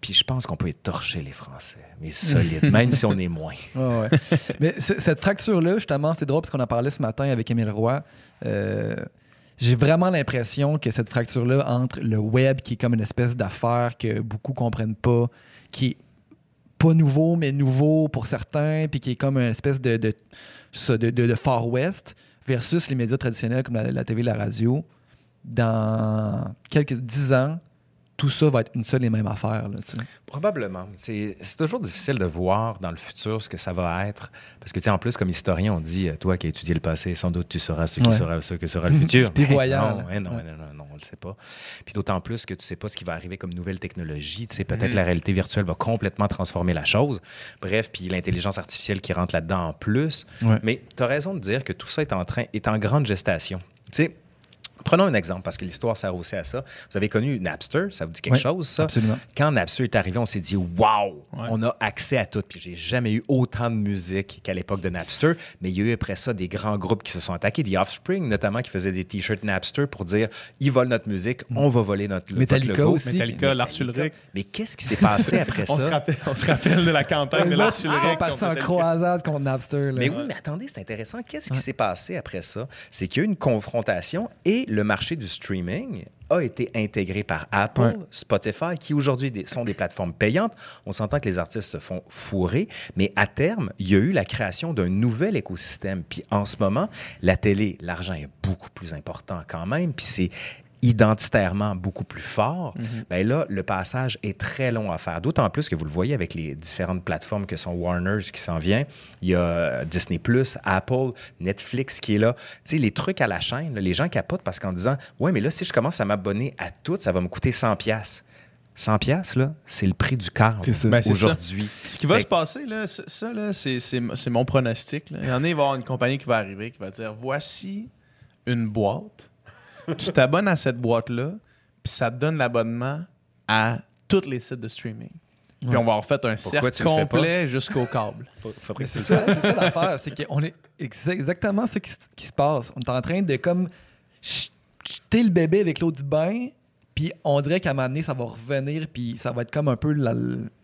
Puis je pense qu'on peut étorcher les Français, mais solide, même si on est moins. Ouais. Mais cette fracture-là, justement, c'est drôle parce qu'on en parlait ce matin avec Émile Roy. Euh, j'ai vraiment l'impression que cette fracture-là entre le web, qui est comme une espèce d'affaire que beaucoup comprennent pas, qui est pas nouveau, mais nouveau pour certains, puis qui est comme une espèce de, de, Far West, versus les médias traditionnels comme la, la TV et la radio, dans quelques dix ans, tout ça va être une seule et même affaire. Là. Probablement. C'est toujours difficile de voir dans le futur ce que ça va être. Parce que, tu sais, en plus, comme historien, on dit, toi qui as étudié le passé, sans doute tu sauras ce, qui Ouais. sera, ce que sera le futur. T'es voyant, Non, non, Ouais. non, non, non, on le sait pas. Puis d'autant plus que tu sais pas ce qui va arriver comme nouvelle technologie. Tu sais, peut-être Mhm. la réalité virtuelle va complètement transformer la chose. Bref, puis l'intelligence artificielle qui rentre là-dedans en plus. Ouais. Mais tu as raison de dire que tout ça est en train, est en grande gestation. Tu sais, Prenons un exemple, parce que l'histoire sert aussi à ça. Vous avez connu Napster, ça vous dit quelque chose, ça? absolument. Quand Napster est arrivé, on s'est dit Waouh, Ouais. on a accès à tout. Puis j'ai jamais eu autant de musique qu'à l'époque de Napster. Mais il y a eu après ça des grands groupes qui se sont attaqués, The Offspring notamment, qui faisaient des t-shirts Napster pour dire ils volent notre musique, on va voler notre le- Metallica logo. aussi. Metallica, Lars Ulrich. Mais qu'est-ce qui s'est passé après On se, ça? rappelle, on se rappelle de la campagne de Lars ils sont passés en croisade contre Napster. là. Mais oui, mais attendez, c'est intéressant. Qu'est-ce qui s'est passé après ça? C'est qu'il y a eu une confrontation et le marché du streaming a été intégré par Apple, Ouais. Spotify, qui aujourd'hui sont des plateformes payantes. On s'entend que les artistes se font fourrer, mais à terme, il y a eu la création d'un nouvel écosystème. Puis en ce moment, la télé, l'argent est beaucoup plus important quand même, puis c'est identitairement beaucoup plus fort, ben là, le passage est très long à faire. D'autant plus que vous le voyez avec les différentes plateformes que sont Warner's qui s'en vient. Il y a euh, Disney+, Apple, Netflix qui est là. Tu sais, les trucs à la chaîne, là, les gens capotent parce qu'en disant « Ouais, mais là, si je commence à m'abonner à tout, ça va me coûter 100 pièces 100 pièces là, c'est le prix du ça. Ben, c'est ça. aujourd'hui. Ce qui va Fait se passer, là, ça, ça, là, c'est, c'est, c'est mon pronostic. là. Il y en a, il va y avoir une compagnie qui va arriver, qui va dire voici une boîte. Tu t'abonnes à cette boîte-là, puis ça te donne l'abonnement à tous les sites de streaming. Puis on va avoir fait un Pourquoi cercle complet jusqu'au câble. C'est ça, l'affaire. C'est qu'on est exa- exactement ce qui, se- qui se passe. On est en train de comme jeter le bébé avec l'eau du bain, puis on dirait qu'à un moment donné, ça va revenir, puis ça va être comme un peu la-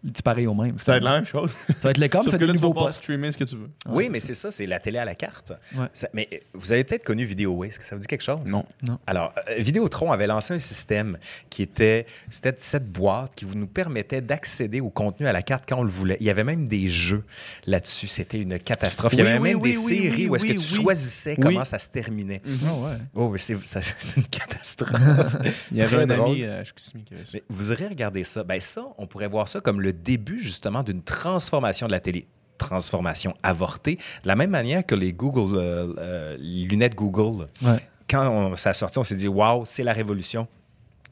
du pareil au même. Ça va être la même chose. Ça va être le comme, Sauf c'est que le là, tu vas nouveau poste. streamer ce que tu veux. Oui, mais c'est ça, c'est la télé à la carte. Ouais. Ça- mais euh, vous avez peut-être connu Vidéo Est-ce que ça vous dit quelque chose? Non. Alors, euh, Vidéotron avait lancé un système qui était, c'était cette boîte qui vous nous permettait d'accéder au contenu à la carte quand on le voulait. Il y avait même des jeux là-dessus. C'était une catastrophe. Il y avait oui, même oui, des oui, séries oui, où est-ce que tu oui. choisissais Oui. comment ça se terminait. Ah ouais. Oh, mais c'est, ça, c'est une catastrophe. Il y avait un ami euh, qui avait ça. Mais vous aurez regardé ça. Ben ça, on pourrait voir ça comme le début justement d'une transformation de la télé. Transformation avortée. De la même manière que les Google, euh, euh, lunettes Google. Ouais. Quand on, ça a sorti, on s'est dit, waouh, c'est la révolution.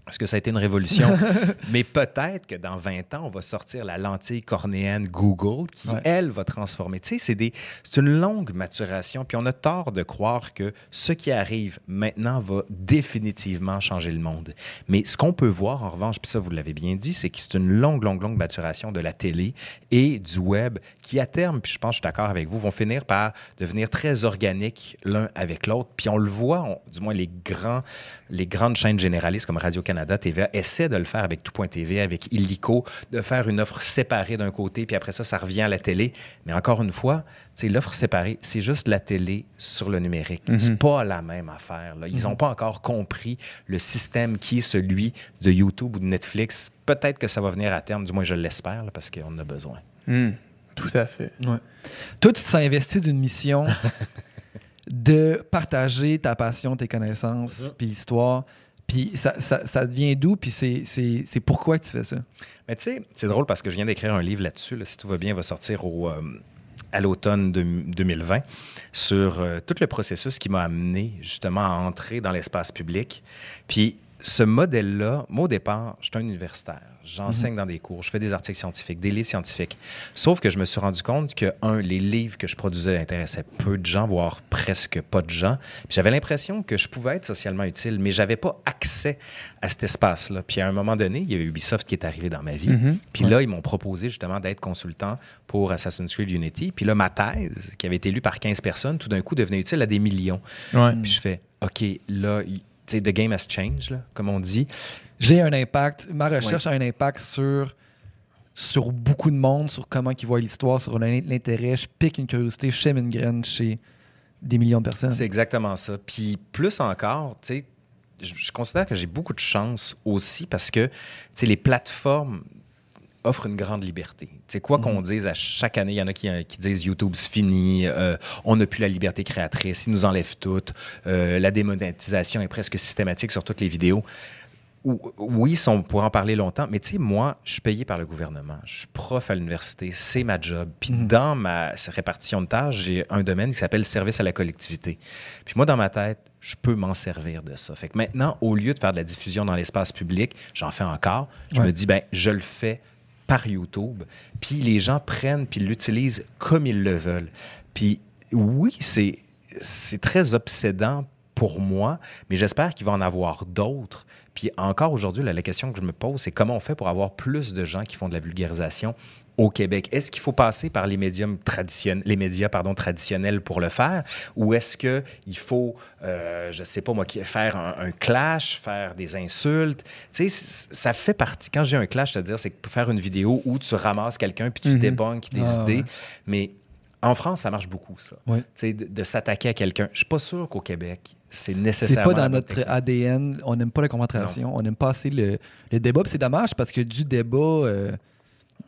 Parce que ça a été une révolution? Mais peut-être que dans 20 ans, on va sortir la lentille cornéenne Google qui, Ouais. elle, va transformer. Tu sais, c'est des- c'est une longue maturation. Puis on a tort de croire que ce qui arrive maintenant va définitivement changer le monde. Mais ce qu'on peut voir, en revanche, puis ça, vous l'avez bien dit, c'est que c'est une longue, longue, longue maturation de la télé et du web qui, à terme, puis je pense que je suis d'accord avec vous, vont finir par devenir très organiques l'un avec l'autre. Puis on le voit, on- du moins les, grands, les grandes chaînes généralistes comme Radio-Canada, TVA, essaient de le faire avec Tout.tv, avec Illico, de faire une offre séparée d'un côté, puis après ça, ça revient à la télé. Mais encore une fois, tu sais, l'offre séparée, c'est juste la télé sur le numérique. C'est pas la même affaire. là. Ils n'ont pas encore compris le système qui est celui de YouTube ou de Netflix. Peut-être que ça va venir à terme, du moins je l'espère, parce qu'on en a besoin. Hmm, Tout à fait. Ouais. Toi, tu t'es investi d'une mission de partager ta passion, tes connaissances, puis l'histoire. Puis ça, ça, ça devient d'où? Puis c'est- c'est c'est pourquoi que tu fais ça? Mais tu sais, c'est drôle parce que je viens d'écrire un livre là-dessus. là, si tout va bien, il va sortir au, euh, à l'automne de- 2020 sur euh, tout le processus qui m'a amené justement à entrer dans l'espace public. Puis ce modèle-là, moi au départ, je suis un universitaire. J'enseigne dans des cours, je fais des articles scientifiques, des livres scientifiques. Sauf que je me suis rendu compte que, un, les livres que je produisais intéressaient peu de gens, voire presque pas de gens. Puis J'avais l'impression que je pouvais être socialement utile, mais j'avais pas accès à cet espace-là. Puis à un moment donné, il y a Ubisoft qui est arrivé dans ma vie. Mhm. Puis là, ils m'ont proposé justement d'être consultant pour Assassin's Creed Unity. Puis là, ma thèse, qui avait été lue par 15 personnes, tout d'un coup devenait utile à des millions. Ouais. Puis je fais, OK, là, the game has changed, là, comme on dit. J'ai un impact, ma recherche a un impact sur, sur beaucoup de monde, sur comment ils voient l'histoire, sur l'in- l'intérêt. Je pique une curiosité, je sème une graine chez des millions de personnes. C'est exactement ça. Puis plus encore, tu sais, je, je considère que j'ai beaucoup de chance aussi parce que, tu sais, les plateformes offrent une grande liberté. Sais, quoi qu'on dise, à chaque année, il y en a qui, euh, qui disent YouTube, c'est fini, euh, on n'a plus la liberté créatrice, ils nous enlèvent toutes, euh, la démonétisation est presque systématique sur toutes les vidéos. Ou- Oui, on pourrait en parler longtemps, mais tu sais, moi, je suis payé par le gouvernement. Je suis prof à l'université, c'est ma job. Puis dans ma répartition de tâches, j'ai un domaine qui s'appelle service à la collectivité. Puis moi, dans ma tête, je peux m'en servir de ça. Fait que maintenant, au lieu de faire de la diffusion dans l'espace public, j'en fais encore. Je Ouais. me dis, ben, je le fais par YouTube. Puis les gens prennent puis l'utilisent comme ils le veulent. Puis oui, c'est c'est très obsédant pour moi, mais j'espère qu'il va en avoir d'autres. Puis encore aujourd'hui, la question que je me pose, c'est comment on fait pour avoir plus de gens qui font de la vulgarisation au Québec? Est-ce qu'il faut passer par les médiums traditionnels, les médias pardon, traditionnels pour le faire? Ou est-ce qu'il faut, euh, je sais pas moi, faire un, un clash, faire des insultes? Tu sais, ça fait partie. Quand j'ai un clash, c'est-à-dire, c'est faire une vidéo où tu ramasses quelqu'un puis tu débunks des Ah, idées. Mais en France, ça marche beaucoup, ça. Sais, de, de s'attaquer à quelqu'un. Je suis pas sûr qu'au Québec, c'est C'est nécessairement. pas dans notre technique. ADN. On n'aime pas la confrontation. On n'aime pas assez le, le débat. C'est dommage parce que du débat. euh,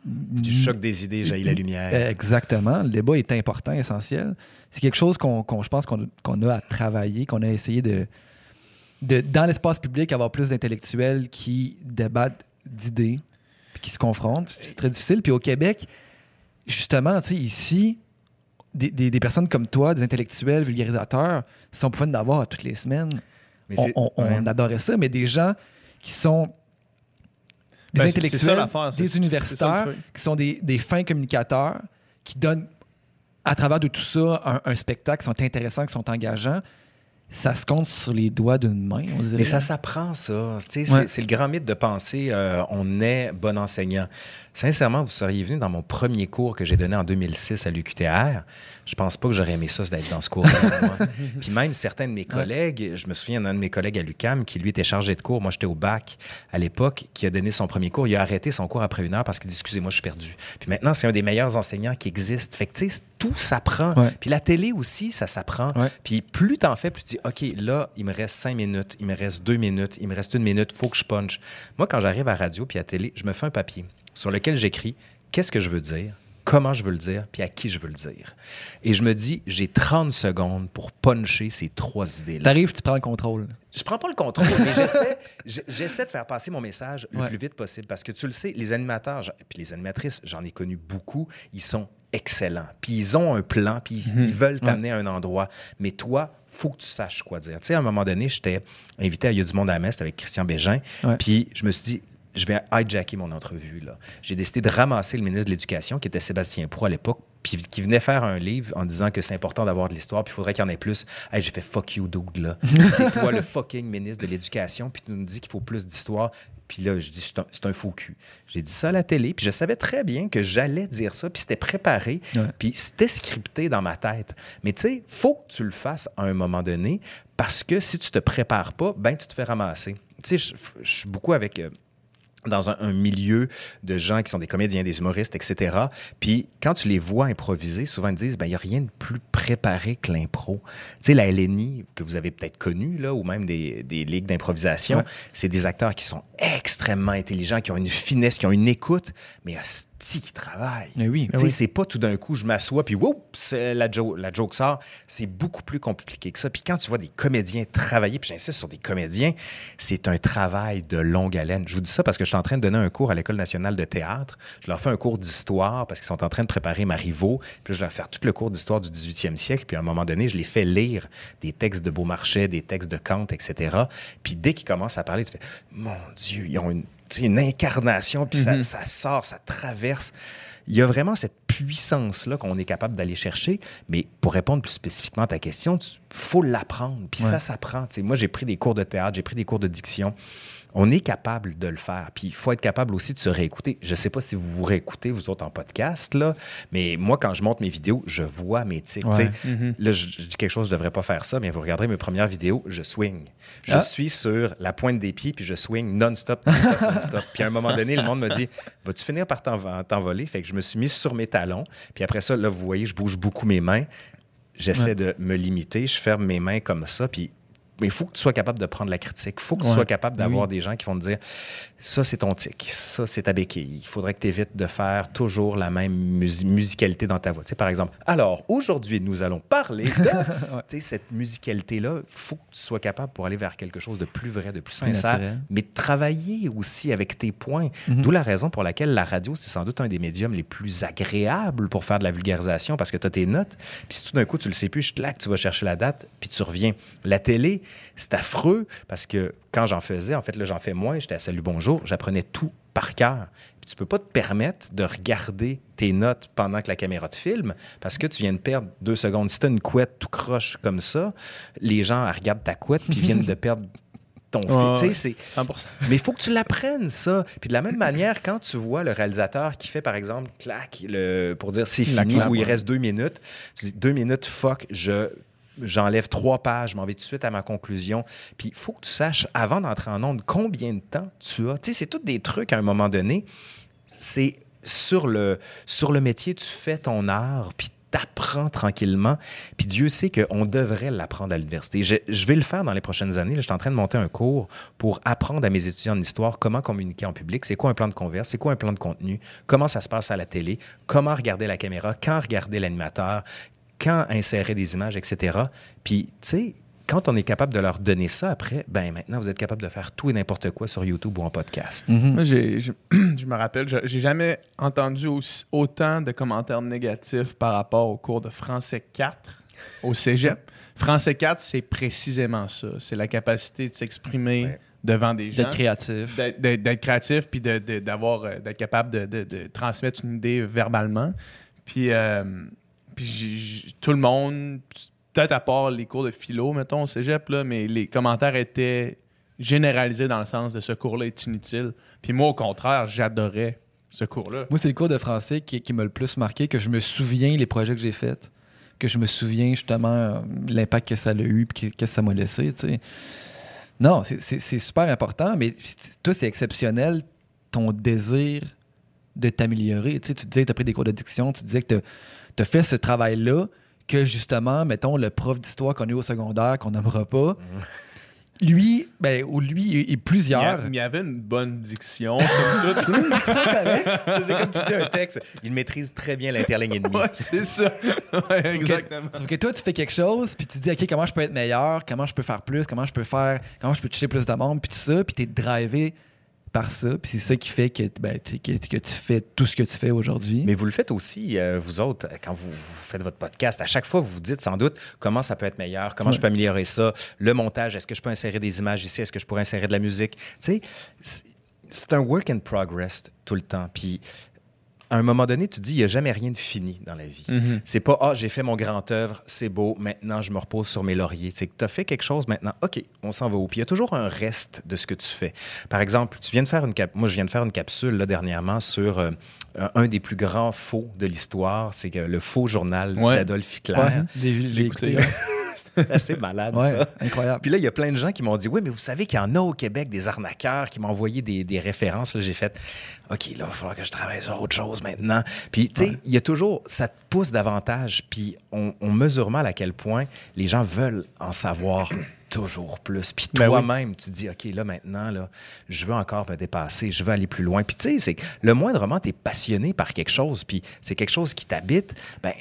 Du choc des idées, jaillit la lumière. Euh, Exactement. Le débat est important, essentiel. C'est quelque chose qu'on, je pense qu'on, a à travailler, qu'on a essayé de, de dans l'espace public, avoir plus d'intellectuels qui débattent d'idées puis qui se confrontent. C'est très difficile. Puis au Québec, justement, tu sais, ici, des, des- des personnes comme toi, des intellectuels, vulgarisateurs, si on pouvait en avoir toutes les semaines, Mais on, adorait ça, mais des gens qui sont des Ben, intellectuels, ça des universitaires, qui sont des, des fins communicateurs, qui donnent à travers de tout ça un, un spectacle, qui sont intéressants, qui sont engageants, ça se compte sur les doigts d'une main, on dirait. Mais ça s'apprend, ça. Ouais. C'est le grand mythe de penser euh, on est bon enseignant. Sincèrement, vous seriez venu dans mon premier cours que j'ai donné en 2006 à l'UQTR. Je pense pas que j'aurais aimé ça, d'être dans ce cours Puis même certains de mes collègues, je me souviens d'un de mes collègues à l'UCAM qui, lui, était chargé de cours. Moi, j'étais au bac à l'époque, qui a donné son premier cours. Il a arrêté son cours après une heure parce qu'il dit Excusez-moi, je suis perdu. Puis maintenant, c'est un des meilleurs enseignants qui existent. Fait que, tu sais, tout s'apprend. Ouais. Puis la télé aussi, ça s'apprend. Ouais. Puis plus t'en fais, plus tu dis, OK, là, il me reste cinq minutes, il me reste deux minutes, il me reste une minute, faut que je punch. Moi, quand j'arrive à radio puis à télé, je me fais un papier sur lequel j'écris qu'est-ce que je veux dire, comment je veux le dire, puis à qui je veux le dire. Et je me dis, j'ai 30 secondes pour puncher ces trois idées-là. T'arrives, tu prends le contrôle. Je prends pas le contrôle, mais j'essaie, de faire passer mon message le Ouais. plus vite possible. Parce que tu le sais, les animateurs, puis les animatrices, j'en ai connu beaucoup, ils sont excellents. Puis ils ont un plan, puis ils, ils veulent t'amener à un endroit. Mais toi, faut que tu saches quoi dire. Tu sais, à un moment donné, j'étais invité à Il y a du monde à la messe avec Christian Bégin. Puis je me suis dit, je vais hijacker mon entrevue. là. J'ai décidé de ramasser le ministre de l'Éducation, qui était Sébastien Pro à l'époque, puis qui venait faire un livre en disant que c'est important d'avoir de l'histoire, puis il faudrait qu'il y en ait plus. Hey, j'ai fait fuck you, dude, là. c'est toi le fucking ministre de l'Éducation, puis tu nous dis qu'il faut plus d'histoire. Puis là, je dis, c'est un, c'est un faux cul. J'ai dit ça à la télé, puis je savais très bien que j'allais dire ça, puis c'était préparé, Ouais. puis c'était scripté dans ma tête. Mais tu sais, faut que tu le fasses à un moment donné, parce que si tu te prépares pas, ben tu te fais ramasser. Tu sais, je, je suis beaucoup avec... euh, dans un, un milieu de gens qui sont des comédiens, des humoristes, etc. Puis quand tu les vois improviser, souvent ils disent, ben il n'y a rien de plus préparé que l'impro. Tu sais, la LNI, que vous avez peut-être connue, là, ou même des, des ligues d'improvisation, Ouais. c'est des acteurs qui sont extrêmement intelligents, qui ont une finesse, qui ont une écoute, mais hostie qui travaillent. Mais oui. Sais, c'est pas tout d'un coup, je m'assois, puis c'est la, jo- la joke sort. C'est beaucoup plus compliqué que ça. Puis quand tu vois des comédiens travailler, puis j'insiste sur des comédiens, c'est un travail de longue haleine. Je vous dis ça parce que je suis en train de donner un cours à l'École nationale de théâtre. Je leur fais un cours d'histoire parce qu'ils sont en train de préparer Marivaux. Puis je leur fais tout le cours d'histoire du 18e siècle. Puis à un moment donné, je les fais lire des textes de Beaumarchais, des textes de Kant, etc. Puis dès qu'ils commencent à parler, tu fais Mon Dieu, ils ont une, une incarnation, puis ça, ça sort, ça traverse. Il y a vraiment cette puissance-là qu'on est capable d'aller chercher. Mais pour répondre plus spécifiquement à ta question, il faut l'apprendre. Puis Ouais. ça s'apprend. Tu sais, Moi, j'ai pris des cours de théâtre, j'ai pris des cours de diction. On est capable de le faire. Puis il faut être capable aussi de se réécouter. Je ne sais pas si vous vous réécoutez, vous autres, en podcast, là, mais moi, quand je monte mes vidéos, je vois mes tics. Mhm. Là, je, je dis quelque chose, je ne devrais pas faire ça, mais vous regarderez mes premières vidéos, je swing. Je Ah. suis sur la pointe des pieds, puis je swing non-stop, non-stop, non-stop. Puis à un moment donné, le monde me dit Vas-tu finir par t'en- t'envoler Fait que je me suis mis sur mes talons. Puis après ça, là, vous voyez, je bouge beaucoup mes mains. J'essaie Ouais. de me limiter, je ferme mes mains comme ça, puis il faut que tu sois capable de prendre la critique. Il faut que tu Ouais. sois capable Ben d'avoir oui. des gens qui vont te dire ça, c'est ton tic, ça, c'est ta béquille. Il faudrait que tu évites de faire toujours la même musi- musicalité dans ta voix. Tu sais, par exemple, alors aujourd'hui, nous allons parler de. Tu sais, cette musicalité-là, il faut que tu sois capable pour aller vers quelque chose de plus vrai, de plus sincère, mais travailler aussi avec tes points. Mhm. D'où la raison pour laquelle la radio, c'est sans doute un des médiums les plus agréables pour faire de la vulgarisation parce que tu as tes notes. Puis si tout d'un coup, tu le sais plus, je claque, tu vas chercher la date, puis tu reviens. La télé, c'est affreux parce que quand j'en faisais, en fait, là, j'en fais moins, j'étais à Salut Bonjour, j'apprenais tout par cœur. Puis tu peux pas te permettre de regarder tes notes pendant que la caméra te filme parce que tu viens de perdre deux secondes. Si tu as une couette tout croche comme ça, les gens regardent ta couette puis viennent de perdre ton fil. Ouais, Tu sais, ouais. c'est 100%. mais il faut que tu l'apprennes, ça. Puis de la même manière, quand tu vois le réalisateur qui fait, par exemple, clac, le, pour dire c'est fini, ou il reste deux minutes, tu dis deux minutes, fuck, je. J'enlève trois pages, je m'en vais tout de suite à ma conclusion. Puis il faut que tu saches, avant d'entrer en onde, combien de temps tu as. Tu sais, c'est tous des trucs à un moment donné. C'est sur le, sur le métier, tu fais ton art, puis t'apprends tranquillement. Puis Dieu sait qu'on devrait l'apprendre à l'université. Je, vais le faire dans les prochaines années. Je suis en train de monter un cours pour apprendre à mes étudiants en histoire comment communiquer en public, c'est quoi un plan de converse, c'est quoi un plan de contenu, comment ça se passe à la télé, comment regarder la caméra, quand regarder l'animateur, quand insérer des images, etc. Puis, tu sais, quand on est capable de leur donner ça après, ben maintenant, vous êtes capable de faire tout et n'importe quoi sur YouTube ou en podcast. Mhm. Moi, je me rappelle, je- j'ai jamais entendu aussi- autant de commentaires négatifs par rapport au cours de français 4 au cégep. français 4, c'est précisément ça. C'est la capacité de s'exprimer Ouais. devant des gens. D'être créatif. D'être- créatif, puis de- de- d'avoir, euh, d'être capable de, de- de transmettre une idée verbalement. Puis, euh, puis tout le monde, peut-être à part les cours de philo, mettons, au cégep, là, mais les commentaires étaient généralisés dans le sens de ce cours-là est inutile. Puis moi, au contraire, j'adorais ce cours-là. Moi, c'est le cours de français qui, qui m'a le plus marqué, que je me souviens les projets que j'ai faits, que je me souviens justement euh, l'impact que ça a eu, puis que, que ça m'a laissé. Non, c'est- super important, mais toi, c'est exceptionnel ton désir de t'améliorer. Tu sais, tu disais que tu as pris des cours de diction, tu disais que tu fait ce travail-là, que justement, mettons, le prof d'histoire qu'on a eu au secondaire, qu'on n'aimera pas, lui, ben, ou lui et plusieurs. il y avait une bonne diction, somme toute. C'est comme tu dis un texte. Il maîtrise très bien l'interligne et ouais, c'est ça. Ouais, Sauf que- exactement. Sauf que toi, tu fais quelque chose, puis tu dis, OK, comment je peux être meilleur, comment je peux faire plus, comment je peux faire, comment je peux toucher plus de monde, puis tout ça, puis tu es drivé par ça, puis c'est ça qui fait que, ben, que, que tu fais tout ce que tu fais aujourd'hui. Mais vous le faites aussi, euh, vous autres, quand vous, vous faites votre podcast. À chaque fois, vous vous dites sans doute comment ça peut être meilleur, comment je peux améliorer ça, le montage, est-ce que je peux insérer des images ici, est-ce que je pourrais insérer de la musique? Tu sais, c'est- c'est un work in progress tout le temps. Puis, à un moment donné, tu te dis, il n'y a jamais rien de fini dans la vie. Mhm. C'est pas, ah, j'ai fait mon grand œuvre, c'est beau, maintenant je me repose sur mes lauriers. C'est que tu as fait quelque chose maintenant, OK, on s'en va où? Puis il y a toujours un reste de ce que tu fais. Par exemple, tu viens de faire une cap moi je viens de faire une capsule là, dernièrement sur euh, un- des plus grands faux de l'histoire, c'est que le faux journal Ouais. d'Adolf Hitler. Ouais, j'ai écouté. C'est assez malade, Ouais, ça. incroyable. Puis là, il y a plein de gens qui m'ont dit Oui, mais vous savez qu'il y en a au Québec des arnaqueurs qui m'ont envoyé des, des références. J'ai fait OK, là, il va falloir que je travaille sur autre chose maintenant. Puis, tu sais, il y a toujours, ça te pousse davantage. Puis, on, on mesure mal à quel point les gens veulent en savoir toujours plus. Puis, Ben oui. toi-même, tu dis OK, là, maintenant, là, je veux encore me dépasser, je veux aller plus loin. Puis, tu sais, c'est le moindrement, tu es passionné par quelque chose, puis c'est quelque chose qui t'habite, ben,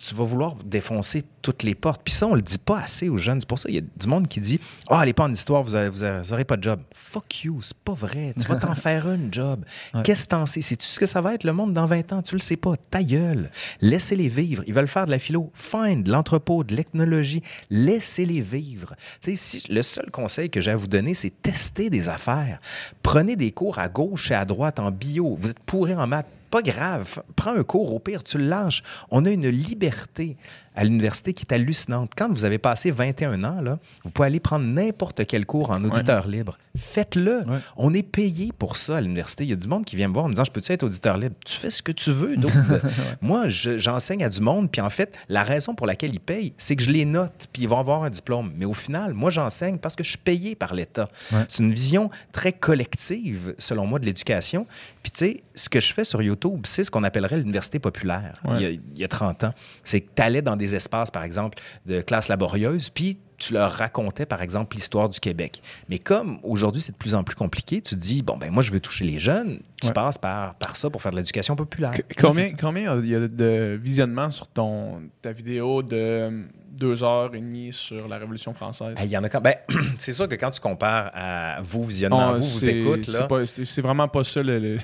tu vas vouloir défoncer toutes les portes. Puis ça, on le dit pas assez aux jeunes. C'est pour ça qu'il y a du monde qui dit Ah, allez pas en histoire, vous n'aurez pas de job. Fuck you, c'est pas vrai. Tu vas t'en faire une job. Ouais. Qu'est-ce que t'en sais? Sais-tu ce que ça va être le monde dans 20 ans? Tu le sais pas. Ta gueule. Laissez-les vivre. Ils veulent faire de la philo. Fine, de l'entrepôt, de l'ethnologie. Laissez-les vivre. Tu sais, si, le seul conseil que j'ai à vous donner, c'est tester des affaires. Prenez des cours à gauche et à droite en bio. Vous êtes pourri en maths. Pas grave. Prends un cours, au pire, tu le lâches. On a une liberté à l'université qui est hallucinante. Quand vous avez passé 21 ans, là, vous pouvez aller prendre n'importe quel cours en auditeur libre. Faites-le. Ouais. On est payé pour ça à l'université. Il y a du monde qui vient me voir en me disant Je peux-tu être auditeur libre? Tu fais ce que tu veux. Donc, moi, je- j'enseigne à du monde. Puis en fait, la raison pour laquelle ils payent, c'est que je les note. Puis ils vont avoir un diplôme. Mais au final, moi, j'enseigne parce que je suis payé par l'État. Ouais. C'est une vision très collective, selon moi, de l'éducation. Puis tu sais, ce que je fais sur YouTube, c'est ce qu'on appellerait l'université populaire il, y a, il y a 30 ans. C'est que tu allais dans des espaces, par exemple, de classe laborieuse, puis tu leur racontais, par exemple, l'histoire du Québec. Mais comme aujourd'hui, c'est de plus en plus compliqué, tu te dis, bon, ben moi, je veux toucher les jeunes. Tu Ouais. passes par, par ça pour faire de l'éducation populaire. Combien, combien il y a de visionnements sur ton, ta vidéo de deux heures et demie sur la Révolution française? Il y en a quand ben, c'est sûr que quand tu compares à vos visionnements, Ah, vous, vous écoute, là. C'est vraiment pas ça le. le-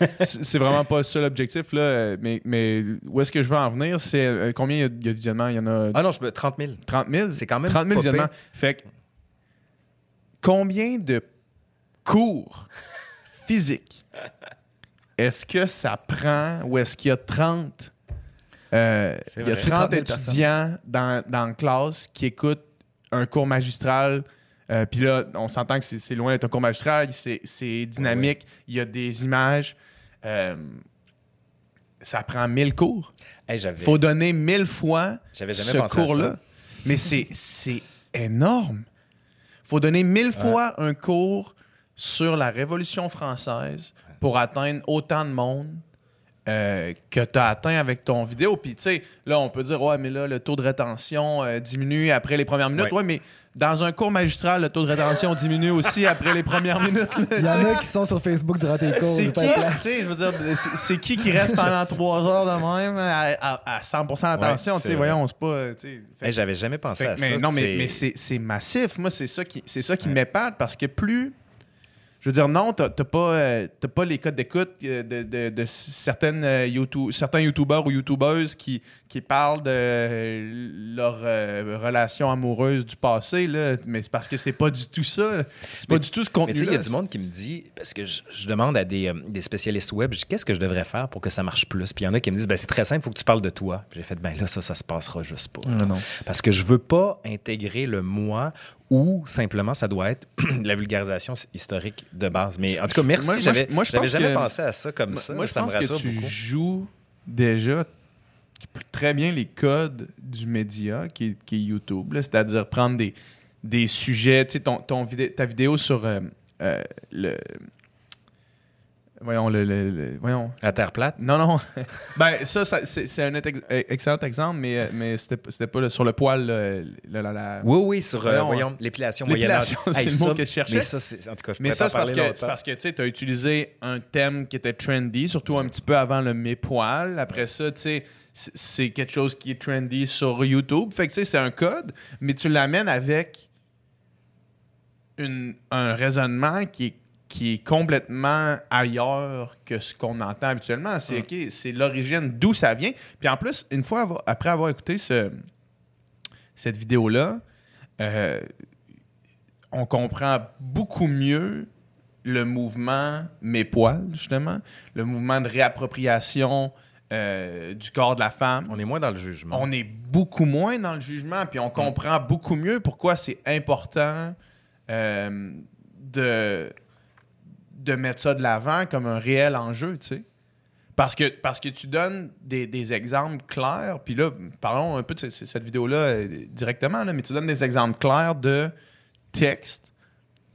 c'est vraiment pas ça l'objectif, là. Mais, mais où est-ce que je veux en venir? C'est euh, combien il y y, a de visionnements? Il y en a Ah non, je me 30 000. 30 000? C'est quand même 30 000 pas visionnements. Fait que combien de cours physiques est-ce que ça prend ou est-ce qu'il y a 30 euh, il y a vrai. 30 30 000 étudiants dans, dans la classe qui écoutent un cours magistral. euh, Puis là, on s'entend que c'est- loin d'être un cours magistral, c'est c'est dynamique, il y a des images. euh, ça prend 1000 cours. Hey, j'avais, faut donner 1000 fois jamais ce cours-là. Mais c'est c'est énorme. faut donner 1000 fois un cours sur la Révolution française pour atteindre autant de monde euh, que tu as atteint avec ton vidéo. Puis, tu sais, là, on peut dire, ouais, mais là, le taux de rétention euh, diminue après les premières minutes. Ouais. Ouais, mais dans un cours magistral, le taux de rétention diminue aussi après les premières minutes. là, Il y en a qui sont sur Facebook durant tes cours. C'est qui, je veux dire, c'est- qui qui reste pendant trois heures de même à, à- à 100% attention, Ouais, tu sais, voyons, c'est pas, Hey, j'avais jamais pensé fait à que- ça. mais non, mais, c'est- mais c'est c'est massif. Moi, c'est ça qui, c'est ça qui m'épate parce que plus, Je veux dire, non, t'as pas, euh, pas les codes d'écoute euh, de, de- de certaines, euh, YouTube, certains YouTubeurs ou YouTubeuses qui, qui parlent de euh, leur euh, relation amoureuse du passé, là. mais c'est parce que c'est pas du tout ça. C'est pas Mais- du tout ce Mais tu sais, il y a du monde qui me dit, parce que je, je demande à des, euh, des spécialistes web, je dis, qu'est-ce que je devrais faire pour que ça marche plus? Puis il y en a qui me disent, ben, c'est très simple, il faut que tu parles de toi. J'ai fait, ben là, ça, ça se passera juste pas. Non, non. Parce que je veux pas intégrer le moi ou simplement ça doit être la vulgarisation historique de base. Mais en tout cas, merci. Moi- J'avais je- moi, je j'avais pense jamais que- pensé à ça comme Moi, ça. moi, je ça pense me que rassure tu beaucoup. joues déjà très bien les codes du média qui est, YouTube, c'est-à-dire prendre des, sujets, tu sais, ton, ta vidéo sur euh, euh, le... Voyons, le... le- le- voyons. À terre plate? Non, non. ben, ça, ça, c'est un ex- excellent exemple, mais, euh, mais c'était pas sur le poil. la- la- la- Oui, oui, sur euh, Voyons, l'épilation. L'épilation, c'est le mot que je cherchais. Mais ça, c'est- en tout cas, je Mais pourrais ça, t'en c'est parce parce que tu as utilisé un thème qui était trendy, surtout un petit peu avant le mes poils. Après ça, tu sais, c'est- c'est quelque chose qui est trendy sur YouTube. Fait que, tu sais, c'est un code, mais tu l'amènes avec une- un raisonnement qui est, qui est complètement ailleurs que ce qu'on entend habituellement. C'est l'origine, d'où ça vient. Puis en plus, une fois, avoir- après avoir écouté ce- cette vidéo-là, euh, on comprend beaucoup mieux le mouvement Mes poils, justement, le mouvement de réappropriation euh, du corps de la femme. On est moins dans le jugement. On est beaucoup moins dans le jugement, puis on comprend beaucoup mieux pourquoi c'est important euh, de, de mettre ça de l'avant comme un réel enjeu, tu sais. Parce que, parce que tu donnes des, des exemples clairs, puis là, parlons un peu de ce- ce- cette vidéo-là euh, directement, là, mais tu donnes des exemples clairs de textes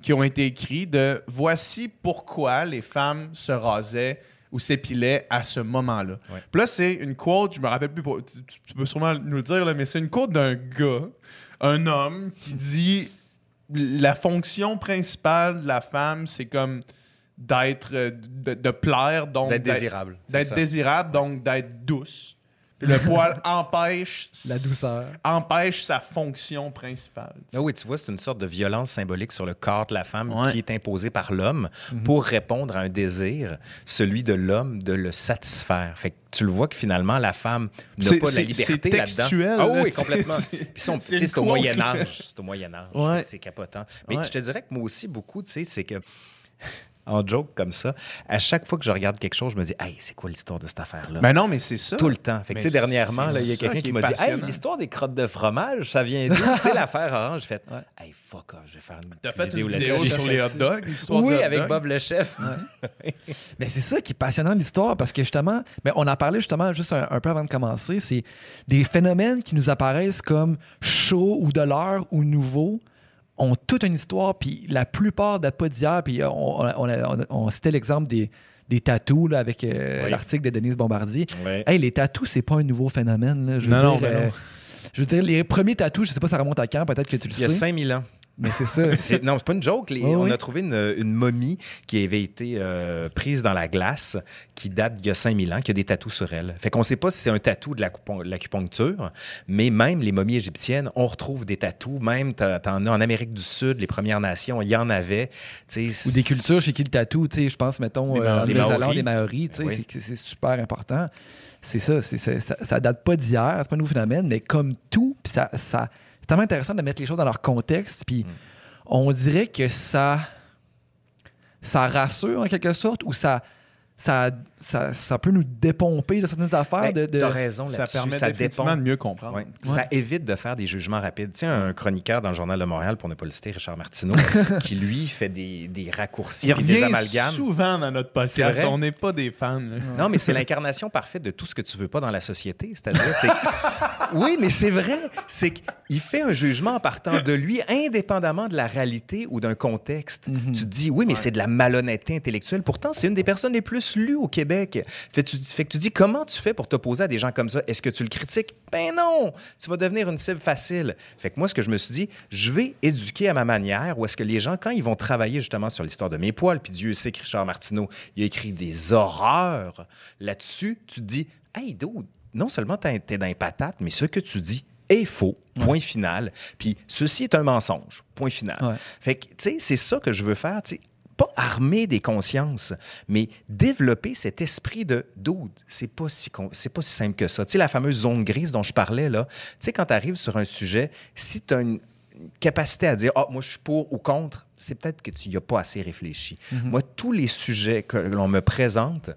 qui ont été écrits de voici pourquoi les femmes se rasaient ou s'épilaient à ce moment-là. Ouais. Puis là, c'est une quote, je me rappelle plus, tu, tu peux sûrement nous le dire, là, mais c'est une quote d'un gars, un homme, qui dit la fonction principale de la femme, c'est comme d'être, euh, de, de plaire, donc D'être désirable. d'être désirable, donc d'être douce. Puis le poil empêche La douceur. empêche sa fonction principale. Ah oui, tu vois, c'est une sorte de violence symbolique sur le corps de la femme Ouais. qui est imposée par l'homme Mhm. pour répondre à un désir, celui de l'homme de le satisfaire. Fait que tu le vois que finalement, la femme n'a C'est- pas la c'est- liberté là-dedans. textuel, Ah oui, complètement. c'est- Puis ça, on- c'est tu sais, une c'est au Moyen. Âge. C'est au Moyen Âge. Ouais. C'est capotant. Mais Ouais. je te dirais que moi aussi, beaucoup, tu sais, c'est que... En joke comme ça, à chaque fois que je regarde quelque chose, je me dis, hey, c'est quoi l'histoire de cette affaire-là? Ben non, mais c'est ça. Tout le temps. Fait que, Mais tu sais, dernièrement, il y a quelqu'un qui m'a dit Hey, l'histoire des crottes de fromage, ça vient d'où? Tu sais, l'affaire orange. J'ai fait Hey, fuck off, je vais faire une T'as fait vidéo une vidéo là-dessus. sur les hot dogs, l'histoire Oui, hot avec dog? Bob le chef. Mais c'est ça qui est passionnant de l'histoire parce que justement, mais on en parlait justement juste un, un peu avant de commencer, c'est des phénomènes qui nous apparaissent comme chauds ou de l'heure ou nouveaux ont toute une histoire, puis la plupart datent pas d'hier, puis euh, on, on, on, citait l'exemple des, des tatous là, avec euh, Oui. l'article de Denise Bombardier. Ouais. Hey, les tatous, c'est pas un nouveau phénomène. là. Je veux Non, non, dire, ben euh, non. je veux dire, les premiers tatous, je sais pas ça remonte à quand, peut-être que tu le Il y a sais. 5000 ans. Mais c'est ça. C'est- non, c'est pas une joke. Les- on oui. a trouvé une, une momie qui avait été euh, prise dans la glace, qui date d'il y a 5000 ans, qui a des tatous sur elle. Fait qu'on sait pas si c'est un tatou de l'acupu- l'acupuncture, mais même les momies égyptiennes, on retrouve des tatous. Même, t'en as en Amérique du Sud, les Premières Nations, il y en avait. Ou des cultures chez qui le tatou, je pense, mettons, Les euh, Ma- en les Maoris. les Maoris, Oui. c'est- c'est super important. C'est ça, c'est- ça, ça date pas d'hier, c'est pas un nouveau phénomène, mais comme tout, ça, c'est tellement intéressant de mettre les choses dans leur contexte, puis on dirait que ça, ça rassure en quelque sorte, ou ça, ça, ça, ça peut nous dépomper de certaines affaires. Ben, de, de- T'as raison Ça permet ça définitivement de mieux comprendre. Ouais. Ouais. Ça évite de faire des jugements rapides. Tu sais, un chroniqueur dans le Journal de Montréal, pour ne pas le citer, Richard Martineau, qui lui fait des, des raccourcis Il puis des amalgames. souvent dans notre podcast. On n'est pas des fans. là. Non, mais c'est l'incarnation parfaite de tout ce que tu veux pas dans la société. C'est-à-dire, c'est. Oui, mais c'est vrai. C'est qu'il fait un jugement en partant de lui, indépendamment de la réalité ou d'un contexte. Tu te dis, oui, mais c'est de la malhonnêteté intellectuelle. Pourtant, c'est une des personnes les plus lues au Québec. Fait, que tu, fait que tu dis, comment tu fais pour t'opposer à des gens comme ça? Est-ce que tu le critiques? Ben non! Tu vas devenir une cible facile. Fait que moi, ce que je me suis dit, je vais éduquer à ma manière, où est-ce que les gens, quand ils vont travailler justement sur l'histoire de mes poils, puis Dieu sait que Richard Martineau, il a écrit des horreurs là-dessus, tu te dis, hey, dude, non seulement t'es dans les patates, mais ce que tu dis est faux, point final. Puis ceci est un mensonge, point final. Ouais. Fait que, tu sais, c'est ça que je veux faire, tu sais. Pas armer des consciences, mais développer cet esprit de dude. C'est pas si c'est pas si simple que ça. Tu sais la fameuse zone grise dont je parlais là. Tu sais quand tu arrives sur un sujet, si tu as une capacité à dire ah moi je suis pour ou contre, c'est peut-être que tu n'y as pas assez réfléchi. Moi tous les sujets que l'on me présente,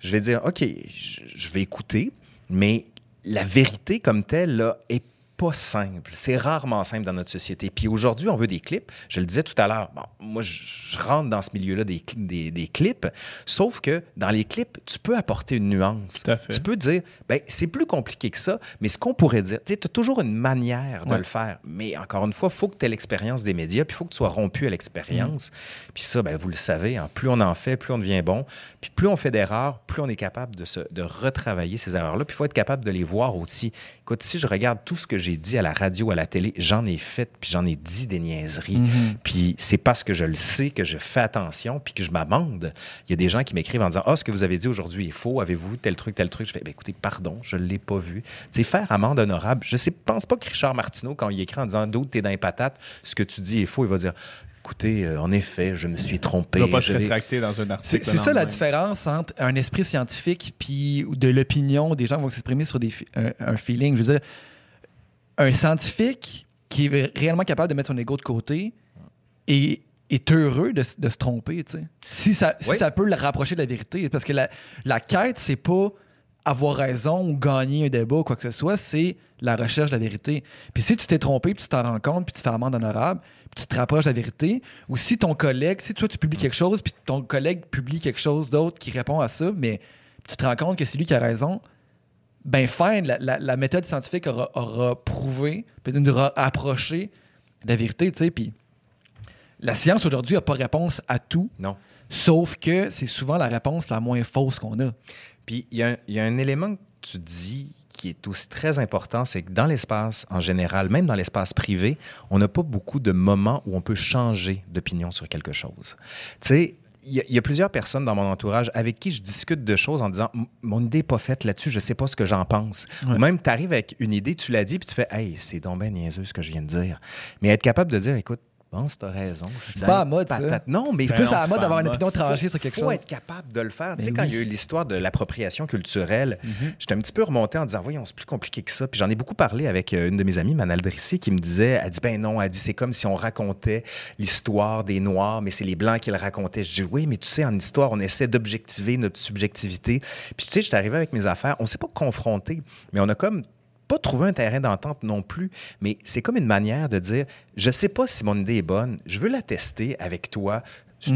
je vais dire OK, je vais écouter, mais la vérité comme telle là est pas simple. C'est rarement simple dans notre société. Puis aujourd'hui, on veut des clips. Je le disais tout à l'heure. Bon, moi, je, rentre dans ce milieu-là des, des, des clips. Sauf que dans les clips, tu peux apporter une nuance. Tout à fait. Tu peux dire, ben, c'est plus compliqué que ça, mais ce qu'on pourrait dire, tu as toujours une manière de Ouais. le faire. Mais encore une fois, il faut que tu aies l'expérience des médias, puis il faut que tu sois rompu à l'expérience. Puis ça, ben, vous le savez, hein, plus on en fait, plus on devient bon. Puis plus on fait d'erreurs, plus on est capable de, se, de retravailler ces erreurs-là. Puis il faut être capable de les voir aussi. Écoute, si je regarde tout ce que j'ai dit à la radio, à la télé, j'en ai fait, puis j'en ai dit des niaiseries. Puis c'est parce que je le sais que je fais attention, puis que je m'amende. Il y a des gens qui m'écrivent en disant Ah, ce que vous avez dit aujourd'hui est faux. Avez-vous tel truc, tel truc? Je fais Ben, écoutez, pardon, je ne l'ai pas vu. Tu sais, faire amende honorable. Je ne pense pas que Richard Martineau, quand il écrit en disant D'autres, t'es dans les patates, ce que tu dis est faux, il va dire Écoutez, euh, en effet, je me suis trompé. Il va pas se rétracter dans un article. c'est ça la différence entre un esprit scientifique puis de l'opinion des gens qui vont s'exprimer sur des, un, un feeling. Je veux dire, un scientifique qui est réellement capable de mettre son ego de côté est, est heureux de, se tromper, tu sais. Si ça, si Oui. ça peut le rapprocher de la vérité. Parce que la, la quête, c'est pas avoir raison ou gagner un débat ou quoi que ce soit, c'est la recherche de la vérité. Puis si tu t'es trompé, puis tu t'en rends compte, puis tu fais amende honorable, puis tu te rapproches de la vérité, ou si ton collègue, si toi tu publies quelque chose, puis ton collègue publie quelque chose d'autre qui répond à ça, mais tu te rends compte que c'est lui qui a raison, ben fine, la, la- la méthode scientifique aura, aura prouvé, peut-être nous aura approché de la vérité, tu sais, puis la science aujourd'hui n'a pas réponse à tout, Non. sauf que c'est souvent la réponse la moins fausse qu'on a. Puis il y, a un- il y a un élément que tu dis qui est aussi très important, c'est que dans l'espace en général, même dans l'espace privé, on n'a pas beaucoup de moments où on peut changer d'opinion sur quelque chose. Tu sais, il y, a- il y a plusieurs personnes dans mon entourage avec qui je discute de choses en disant mon idée n'est pas faite là-dessus, je sais pas ce que j'en pense. Ouais. Ou même tu arrives avec une idée, tu l'as dit, puis tu fais Hey, c'est donc bien niaiseux ce que je viens de dire. Mais être capable de dire écoute, bon, tu as raison. C'est pas à mode, ça. patates. Non, mais C'est plus non, à la mode d'avoir une opinion tranchée sur quelque faut chose. être capable de le faire. tu sais, Ben quand oui. il y a eu l'histoire de l'appropriation culturelle, j'étais un petit peu remonté en disant, voyons, c'est plus compliqué que ça. Puis j'en ai beaucoup parlé avec euh, une de mes amies, Manal Drissi, qui me disait, elle dit, ben non, elle dit, c'est comme si on racontait l'histoire des Noirs, mais c'est les Blancs qui le racontaient. Je dis, oui, mais tu sais, en histoire, on essaie d'objectiver notre subjectivité. Puis tu sais, j'étais arrivé avec mes affaires, on s'est pas confronté, mais on a comme trouvé un terrain d'entente non plus, mais c'est comme une manière de dire je sais pas si mon idée est bonne, je veux la tester avec toi.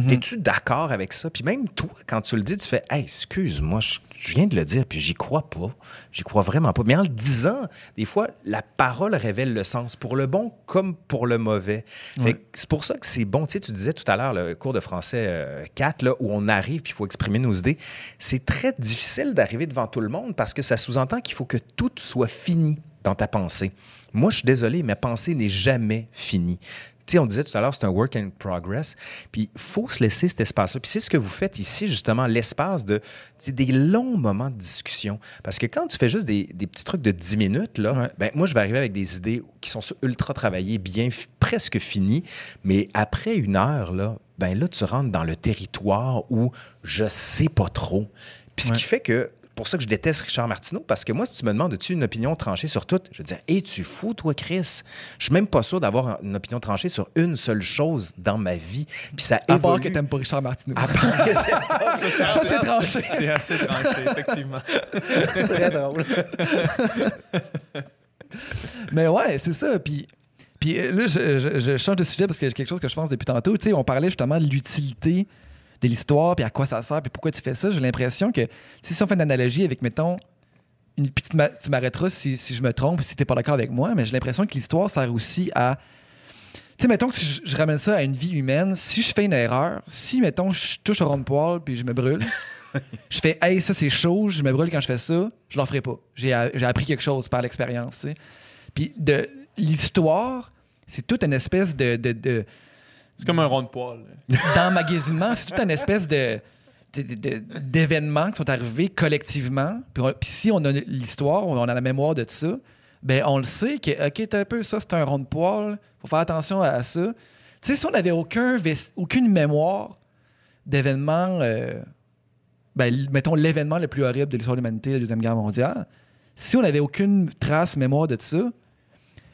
T'es-tu d'accord avec ça? Puis même toi, quand tu le dis, tu fais Hey, excuse-moi, je, je viens de le dire, puis j'y crois pas. J'y crois vraiment pas. Mais en le disant, des fois, la parole révèle le sens, pour le bon comme pour le mauvais. Que C'est pour ça que c'est bon. Tu sais, tu disais tout à l'heure, le cours de français euh, 4, là, où on arrive puis il faut exprimer nos idées. C'est très difficile d'arriver devant tout le monde parce que ça sous-entend qu'il faut que tout soit fini dans ta pensée. Moi, je suis désolé, ma pensée n'est jamais finie. Sais, on disait tout à l'heure, c'est un work in progress. Puis, il faut se laisser cet espace-là. Puis, c'est ce que vous faites ici, justement, l'espace de des longs moments de discussion. Parce que quand tu fais juste des, des petits trucs de 10 minutes, là, Ouais. ben, moi, je vais arriver avec des idées qui sont ultra travaillées, bien, presque finies. Mais après une heure, là, ben là, tu rentres dans le territoire où je sais pas trop. Puis, ce Ouais. qui fait que pour ça que je déteste Richard Martineau, parce que moi, si tu me demandes, as-tu une opinion tranchée sur tout? Je veux dire, es-tu fou, toi, Chris? Je suis même pas sûr d'avoir une opinion tranchée sur une seule chose dans ma vie. Puis ça À part que t'aimes pas Richard Martineau. À part que- Ça, c'est tranché. C'est assez tranché, effectivement. Très drôle. Mais ouais, c'est ça. Puis, puis euh, là, je, je- je change de sujet parce que j'ai quelque chose que je pense depuis tantôt. Tu sais, on parlait justement de l'utilité de l'histoire, puis à quoi ça sert, puis pourquoi tu fais ça. J'ai l'impression que si, on fait une analogie avec, mettons, une, tu m'a- tu m'arrêteras si, si je me trompe, si t'es pas d'accord avec moi, mais j'ai l'impression que l'histoire sert aussi à. Tu sais, mettons que si je, je ramène ça à une vie humaine, si je fais une erreur, si, mettons, je touche au rond de poil puis je me brûle, je fais, hey, ça c'est chaud, je me brûle quand je fais ça, je l'en ferai pas. J'ai j'ai appris quelque chose par l'expérience, tu. Puis de l'histoire, c'est toute une espèce de, de, de- C'est comme un rond de poil. là. d'emmagasinement, c'est toute une espèce de d'événements qui sont arrivés collectivement. Puis, si on a l'histoire, on a la mémoire de ça, ben on le sait que, OK, t'as un peu, ça, c'est un rond de poil, faut faire attention à ça. Tu sais, si on n'avait aucun aucune mémoire d'événements, euh, ben, mettons l'événement le plus horrible de l'histoire de l'humanité, la Deuxième Guerre mondiale, si on n'avait aucune trace, mémoire de ça,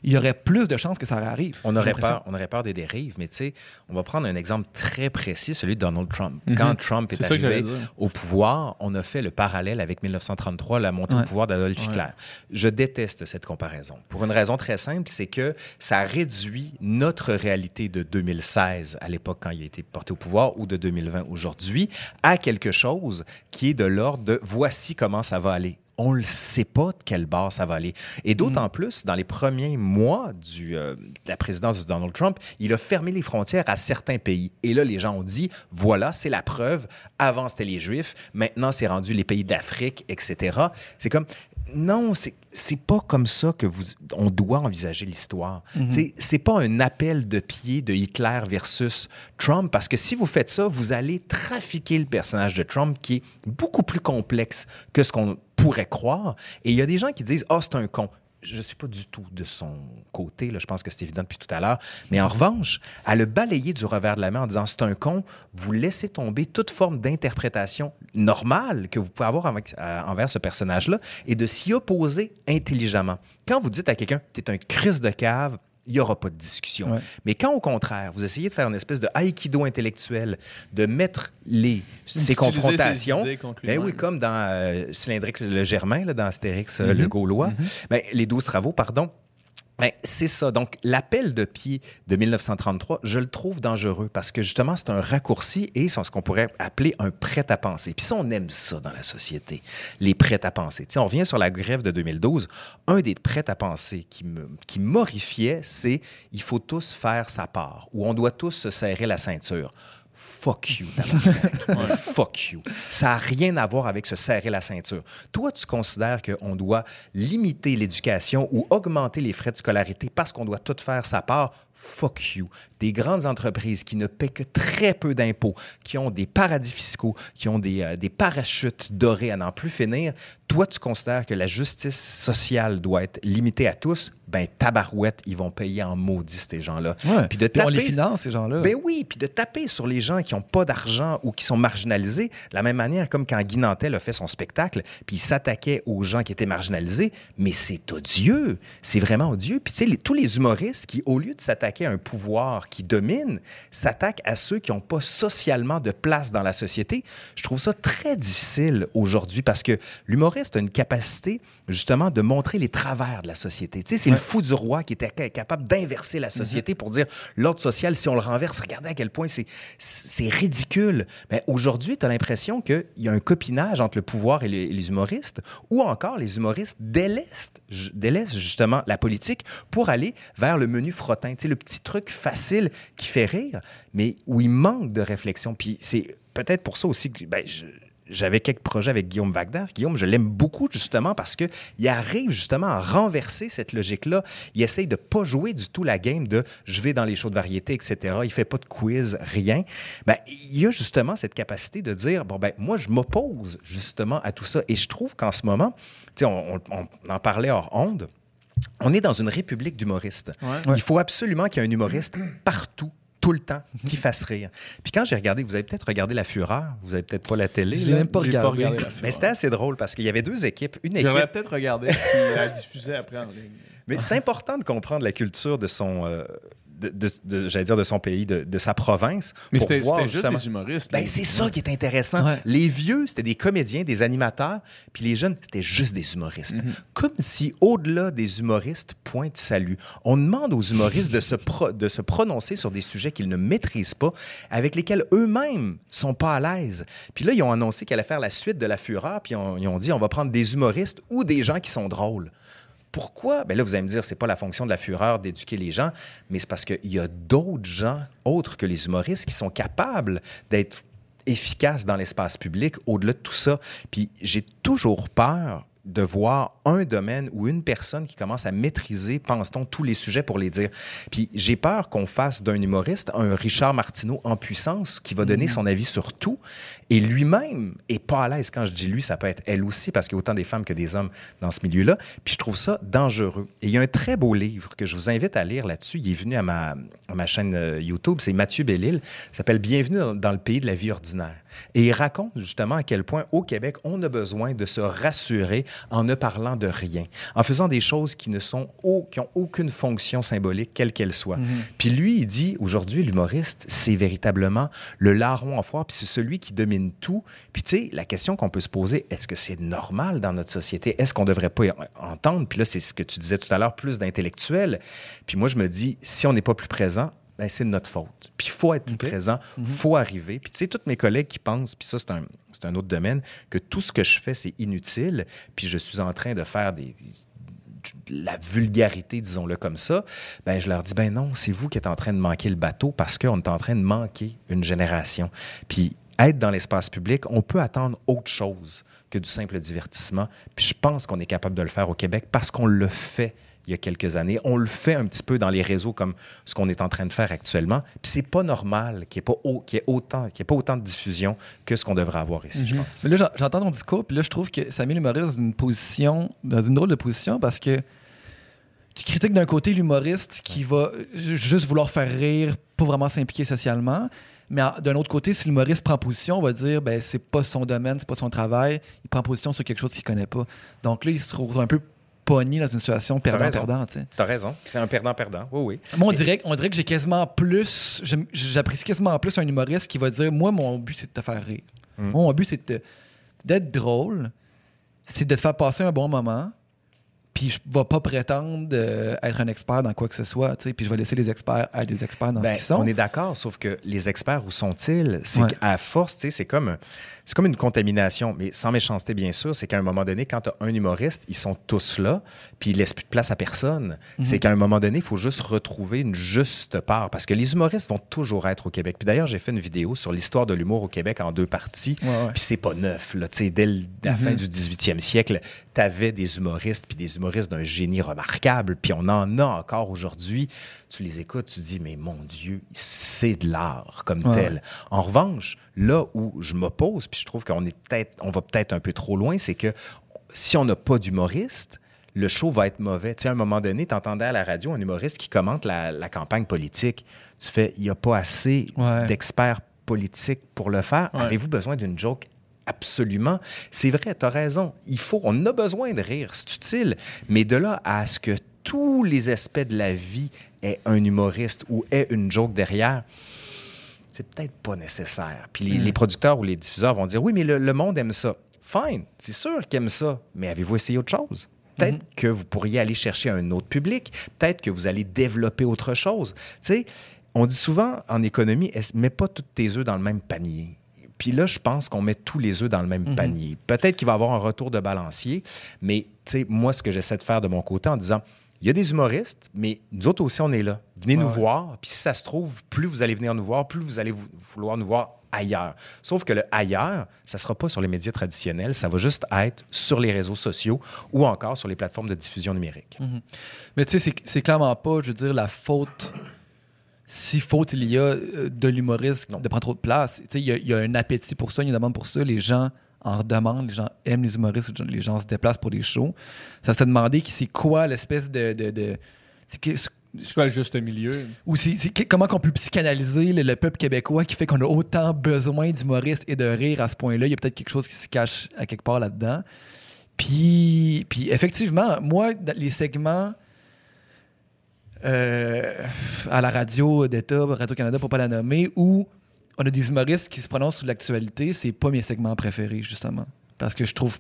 il y aurait plus de chances que ça arrive. On aurait, peur, on aurait peur des dérives, mais tu sais, on va prendre un exemple très précis, celui de Donald Trump. Quand Trump est, arrivé au pouvoir, on a fait le parallèle avec 1933, la montée Ouais. au pouvoir d'Adolf Hitler. Je déteste cette comparaison. Pour une raison très simple, c'est que ça réduit notre réalité de 2016, à l'époque quand il a été porté au pouvoir, ou de 2020 aujourd'hui, à quelque chose qui est de l'ordre de voici comment ça va aller on ne sait pas de quelle barre ça va aller. Et d'autant plus, dans les premiers mois du, euh, de la présidence de Donald Trump, il a fermé les frontières à certains pays. Et là, les gens ont dit, voilà, c'est la preuve. Avant, c'était les Juifs. Maintenant, c'est rendu les pays d'Afrique, etc. C'est comme, non, c'est pas comme ça que vous, on doit envisager l'histoire. Tu sais, C'est pas un appel de pied de Hitler versus Trump, parce que si vous faites ça, vous allez trafiquer le personnage de Trump qui est beaucoup plus complexe que ce qu'on pourrait croire. Et il y a des gens qui disent, ah, c'est un con je ne suis pas du tout de son côté, là, je pense que c'est évident depuis tout à l'heure. Mais en revanche, à le balayer du revers de la main en disant c'est un con, vous laissez tomber toute forme d'interprétation normale que vous pouvez avoir euh, envers ce personnage-là et de s'y opposer intelligemment. Quand vous dites à quelqu'un, tu es un crise de cave, il n'y aura pas de discussion. Ouais. Mais quand, au contraire, vous essayez de faire une espèce de haïkido intellectuel, de mettre les, ces ses confrontations, contre ben oui, comme dans euh, Cylindrique le Germain, là, dans Astérix Mm-hmm. euh, le Gaulois, ben, les 12 travaux, pardon. Ben, c'est ça. Donc, l'appel de pied de 1933, je le trouve dangereux parce que justement, c'est un raccourci et c'est ce qu'on pourrait appeler un prêt-à-penser. Puis ça, on aime ça dans la société, les prêts-à-penser. Tu sais, on revient sur la grève de 2012. Un des prêts-à-penser qui qui m'horrifiait, c'est il faut tous faire sa part ou on doit tous se serrer la ceinture. Fuck you. Fuck you. Ça n'a rien à voir avec se serrer la ceinture. Toi, tu considères qu'on doit limiter l'éducation ou augmenter les frais de scolarité parce qu'on doit tout faire sa part? Fuck you. Des grandes entreprises qui ne paient que très peu d'impôts, qui ont des paradis fiscaux, qui ont des, euh, des parachutes dorés à n'en plus finir, toi, tu considères que la justice sociale doit être limitée à tous? Ben, tabarouette, ils vont payer en maudit, ces gens-là. Ouais. Puis de Puis on les taper- finance, ces gens-là. ben oui, puis de taper sur les gens qui n'ont pas d'argent ou qui sont marginalisés, de la même manière comme quand Guy Nantel a fait son spectacle, puis il s'attaquait aux gens qui étaient marginalisés, mais c'est odieux, c'est vraiment odieux. Puis tu sais, les- tous les humoristes qui, au lieu de s'attaquer à un pouvoir qui domine, s'attaquent à ceux qui n'ont pas socialement de place dans la société, je trouve ça très difficile aujourd'hui parce que l'humoriste a une capacité justement de montrer les travers de la société. Tu sais, c'est le fou du roi qui était ca- capable d'inverser la société pour dire l'ordre social, si on le renverse, regardez à quel point c'est, ridicule. Mais aujourd'hui, tu as l'impression qu'il y a un copinage entre le pouvoir et les, humoristes, ou encore les humoristes délaissent justement la politique pour aller vers le menu frottin, tu sais, le petit truc facile qui fait rire, mais où il manque de réflexion. Puis c'est peut-être pour ça aussi que ben, j'avais quelques projets avec Guillaume Wagner. Guillaume, je l'aime beaucoup justement parce que il arrive justement à renverser cette logique-là. Il essaye de pas jouer du tout la game de je vais dans les shows de etc. Il fait pas de quiz, rien. Ben, il a justement cette capacité de dire bon ben moi je m'oppose justement à tout ça et je trouve qu'en ce moment, on- on en parlait hors onde. On est dans une république d'humoristes. Ouais. Il faut absolument qu'il y ait un humoriste partout tout le temps qui fasse rire. Puis quand j'ai regardé, vous avez peut-être regardé La Fureur, vous avez peut-être pas la télé. Je même pas regardé. regardé la Mais c'était assez drôle parce qu'il y avait deux équipes. Une équipe. J'aurais peut-être regardé si elle diffusait après en ligne. Mais c'est important de comprendre la culture de son, euh, de, de- de- j'allais dire de son pays, de, de sa province. Mais c'était juste justement- des humoristes. Ben, c'est ça qui est intéressant. Ouais. Les vieux, c'était des comédiens, des animateurs, puis les jeunes, c'était juste des humoristes. Mhm. Comme si, au-delà des humoristes, point de salut. On demande aux humoristes de se, pro- de se prononcer sur des sujets qu'ils ne maîtrisent pas, avec lesquels eux-mêmes sont pas à l'aise. Puis là, ils ont annoncé qu'ils allaient faire la suite de La Fureur, puis on- ils ont dit on va prendre des humoristes ou des gens qui sont drôles. Pourquoi? Ben là, vous allez me dire, c'est pas la fonction de la fureur d'éduquer les gens, mais c'est parce qu'il y a d'autres gens, autres que les humoristes, qui sont capables d'être efficaces dans l'espace public au-delà de tout ça. Puis j'ai toujours peur de voir un domaine ou une personne qui commence à maîtriser, pense-t-on, tous les sujets pour les dire. Puis j'ai peur qu'on fasse d'un humoriste un Richard Martineau en puissance qui va donner son avis sur tout et lui-même est pas à l'aise. Quand je dis lui, ça peut être elle aussi parce qu'il y a autant des femmes que des hommes dans ce milieu-là. Puis je trouve ça dangereux. Et il y a un très beau livre que je vous invite à lire là-dessus. Il est venu à ma, à ma chaîne euh, YouTube. C'est Mathieu Bellil. Ça s'appelle Bienvenue dans le pays de la vie ordinaire. Et il raconte justement à quel point au Québec, on a besoin de se rassurer en ne parlant de rien, en faisant des choses qui ne sont au- qui ont aucune fonction symbolique, quelle qu'elle soit. Puis lui, il dit aujourd'hui, l'humoriste, c'est véritablement le larron en foire, puis c'est celui qui domine tout. Puis tu sais, la question qu'on peut se poser, est-ce que c'est normal dans notre société? Est-ce qu'on devrait pas y entendre? Puis là, c'est ce que tu disais tout à l'heure, plus d'intellectuels. Puis moi, je me dis, si on n'est pas plus présent, ben, c'est de notre faute. Puis il faut être présent, il faut arriver. Puis tu sais, tous mes collègues qui pensent, puis ça, c'est un, un autre domaine, que tout ce que je fais, c'est inutile, puis je suis en train de faire des, de la vulgarité, disons-le comme ça, ben je leur dis, ben non, c'est vous qui êtes en train de manquer le bateau parce qu'on est en train de manquer une génération. Puis être dans l'espace public, on peut attendre autre chose que du simple divertissement. Puis je pense qu'on est capable de le faire au Québec parce qu'on le fait il y a quelques années. On le fait un petit peu dans les réseaux comme ce qu'on est en train de faire actuellement. Puis c'est pas normal qu'il n'y ait, pas au- qu'il y ait autant, qu'il pas autant de diffusion que ce qu'on devrait avoir ici, je pense. Mais là, j'en- j'entends ton discours, puis là, je trouve que ça met l'humoriste dans une position, dans une drôle de position, parce que tu critiques d'un côté l'humoriste qui va ju- juste vouloir faire rire, pas vraiment s'impliquer socialement. Mais d'un autre côté, si l'humoriste prend position, on va dire ben c'est pas son domaine, c'est pas son travail. Il prend position sur quelque chose qu'il connaît pas. Donc là, il se trouve un peu pogné dans une situation perdant-perdant. T'as raison. C'est un perdant-perdant. Oui, oui. Moi, on dirait, on dirait que j'ai quasiment plus. J'apprécie quasiment plus un humoriste qui va dire Moi, mon but, c'est de te faire rire. Mm. Moi, mon but, c'est d'être drôle, c'est de te faire passer un bon moment. Puis je vais pas prétendre euh, être un expert dans quoi que ce soit, tu sais, puis je vais laisser les experts être des experts dans Ben, ce qu'ils sont. On est d'accord, sauf que les experts, où sont-ils? C'est Ouais. qu'à force, tu sais, c'est comme, c'est comme une contamination, mais sans méchanceté, bien sûr. C'est qu'à un moment donné, quand tu as un humoriste, ils sont tous là, puis ils laissent plus de place à personne. Mhm. C'est qu'à un moment donné, il faut juste retrouver une juste part, parce que les humoristes vont toujours être au Québec. Puis d'ailleurs, j'ai fait une vidéo sur l'histoire de l'humour au Québec en deux parties. Ouais, ouais. Puis c'est pas neuf, là. Tu sais, dès la Mhm. fin du 18e siècle, tu avais des humoristes, puis des humoristes d'un génie remarquable, puis on en a encore aujourd'hui. Tu les écoutes, tu dis, mais mon Dieu, c'est de l'art comme Ouais. tel. En revanche, là où je m'oppose, puis je trouve qu'on est peut-être, on va peut-être un peu trop loin, c'est que si on n'a pas d'humoriste, le show va être mauvais. Tu sais, à un moment donné, tu entendais à la radio un humoriste qui commente la, la campagne politique. Tu fais, il n'y a pas assez Ouais. d'experts politiques pour le faire. Ouais. Avez-vous besoin d'une joke? Absolument. C'est vrai, tu as raison. Il faut, on a besoin de rire, c'est utile. Mais de là à ce que tous les aspects de la vie aient un humoriste ou aient une joke derrière, c'est peut-être pas nécessaire. Puis les, les producteurs ou les diffuseurs vont dire oui, mais le, le monde aime ça. Fine, c'est sûr qu'ils aiment ça. Mais avez-vous essayé autre chose? Peut-être que vous pourriez aller chercher un autre public. Peut-être que vous allez développer autre chose. Tu sais, on dit souvent en économie, mets pas tous tes œufs dans le même panier. Puis là, je pense qu'on met tous les œufs dans le même panier. Peut-être qu'il va y avoir un retour de balancier, mais tu sais, moi, ce que j'essaie de faire de mon côté en disant, il y a des humoristes, mais nous autres aussi, on est là. Venez nous voir. Puis si ça se trouve, plus vous allez venir nous voir, plus vous allez vou- vouloir nous voir ailleurs. Sauf que le ailleurs, ça ne sera pas sur les médias traditionnels, ça va juste être sur les réseaux sociaux ou encore sur les plateformes de diffusion numérique. Mais tu sais, c'est clairement pas, je veux dire, la faute. Si faute il y a euh, de l'humoriste Non. de prendre trop de place, il y, a- il y a un appétit pour ça, il y a une demande pour ça. Les gens en redemandent, les gens aiment les humoristes, les gens se déplacent pour des shows. Ça s'est demandé qui c'est quoi l'espèce de. de, de- c'est quoi le juste milieu? ou c'est- comment qu'on peut psychanalyser le, le peuple québécois qui fait qu'on a autant besoin d'humoristes et de rire à ce point-là? Il y a peut-être quelque chose qui se cache à quelque part là-dedans. Puis, puis effectivement, moi, les segments euh, à la radio d'État, Radio-Canada, pour pas la nommer, où on a des humoristes qui se prononcent sur l'actualité, c'est pas mes segments préférés, justement. Parce que je trouve.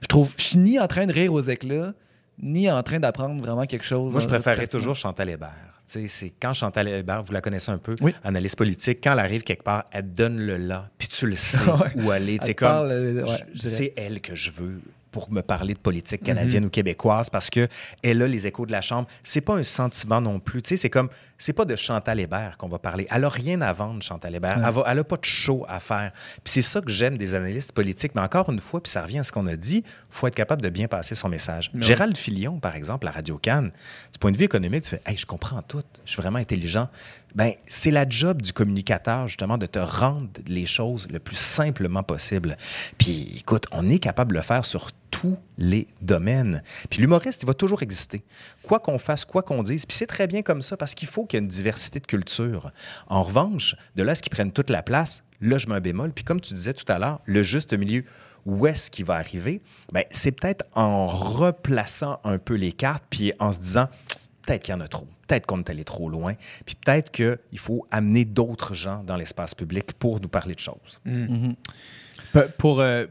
Je trouve. Je suis ni en train de rire aux éclats, ni en train d'apprendre vraiment quelque chose. Moi, je préférerais pertinent. toujours Chantal Hébert. Tu sais, c'est quand Chantal Hébert, vous la connaissez un peu, Oui. analyste politique, quand elle arrive quelque part, elle donne le là, puis tu le sais Ouais. où aller. Elle comme, euh, ouais, c'est elle que je veux pour me parler de politique canadienne ou québécoise parce que elle a les échos de la chambre. C'est pas un sentiment non plus. Tu sais, c'est comme c'est pas de Chantal Hébert qu'on va parler. Elle a rien à vendre, Chantal Hébert. Elle, va- elle a pas de show à faire. Puis c'est ça que j'aime des analystes politiques. Mais encore une fois, puis ça revient à ce qu'on a dit, faut être capable de bien passer son message. Mais Gérald Filion, par exemple, à Radio Cannes, du point de vue économique, tu fais, hey, je comprends tout. Je suis vraiment intelligent. Ben, c'est la job du communicateur, justement, de te rendre les choses le plus simplement possible. Puis, écoute, on est capable de le faire sur tous les domaines. Puis l'humoriste, il va toujours exister. Quoi qu'on fasse, quoi qu'on dise. Puis c'est très bien comme ça parce qu'il faut qu'il y ait une diversité de culture. En revanche, de là à ce qu'ils prennent toute la place, là, je mets un bémol. Puis comme tu disais tout à l'heure, le juste milieu, où est-ce qu'il va arriver? Ben, c'est peut-être en replaçant un peu les cartes, puis en se disant, peut-être qu'il y en a trop. Peut-être qu'on est allé trop loin. Puis peut-être qu'il faut amener d'autres gens dans l'espace public pour nous parler de choses. Pe- Pour, euh,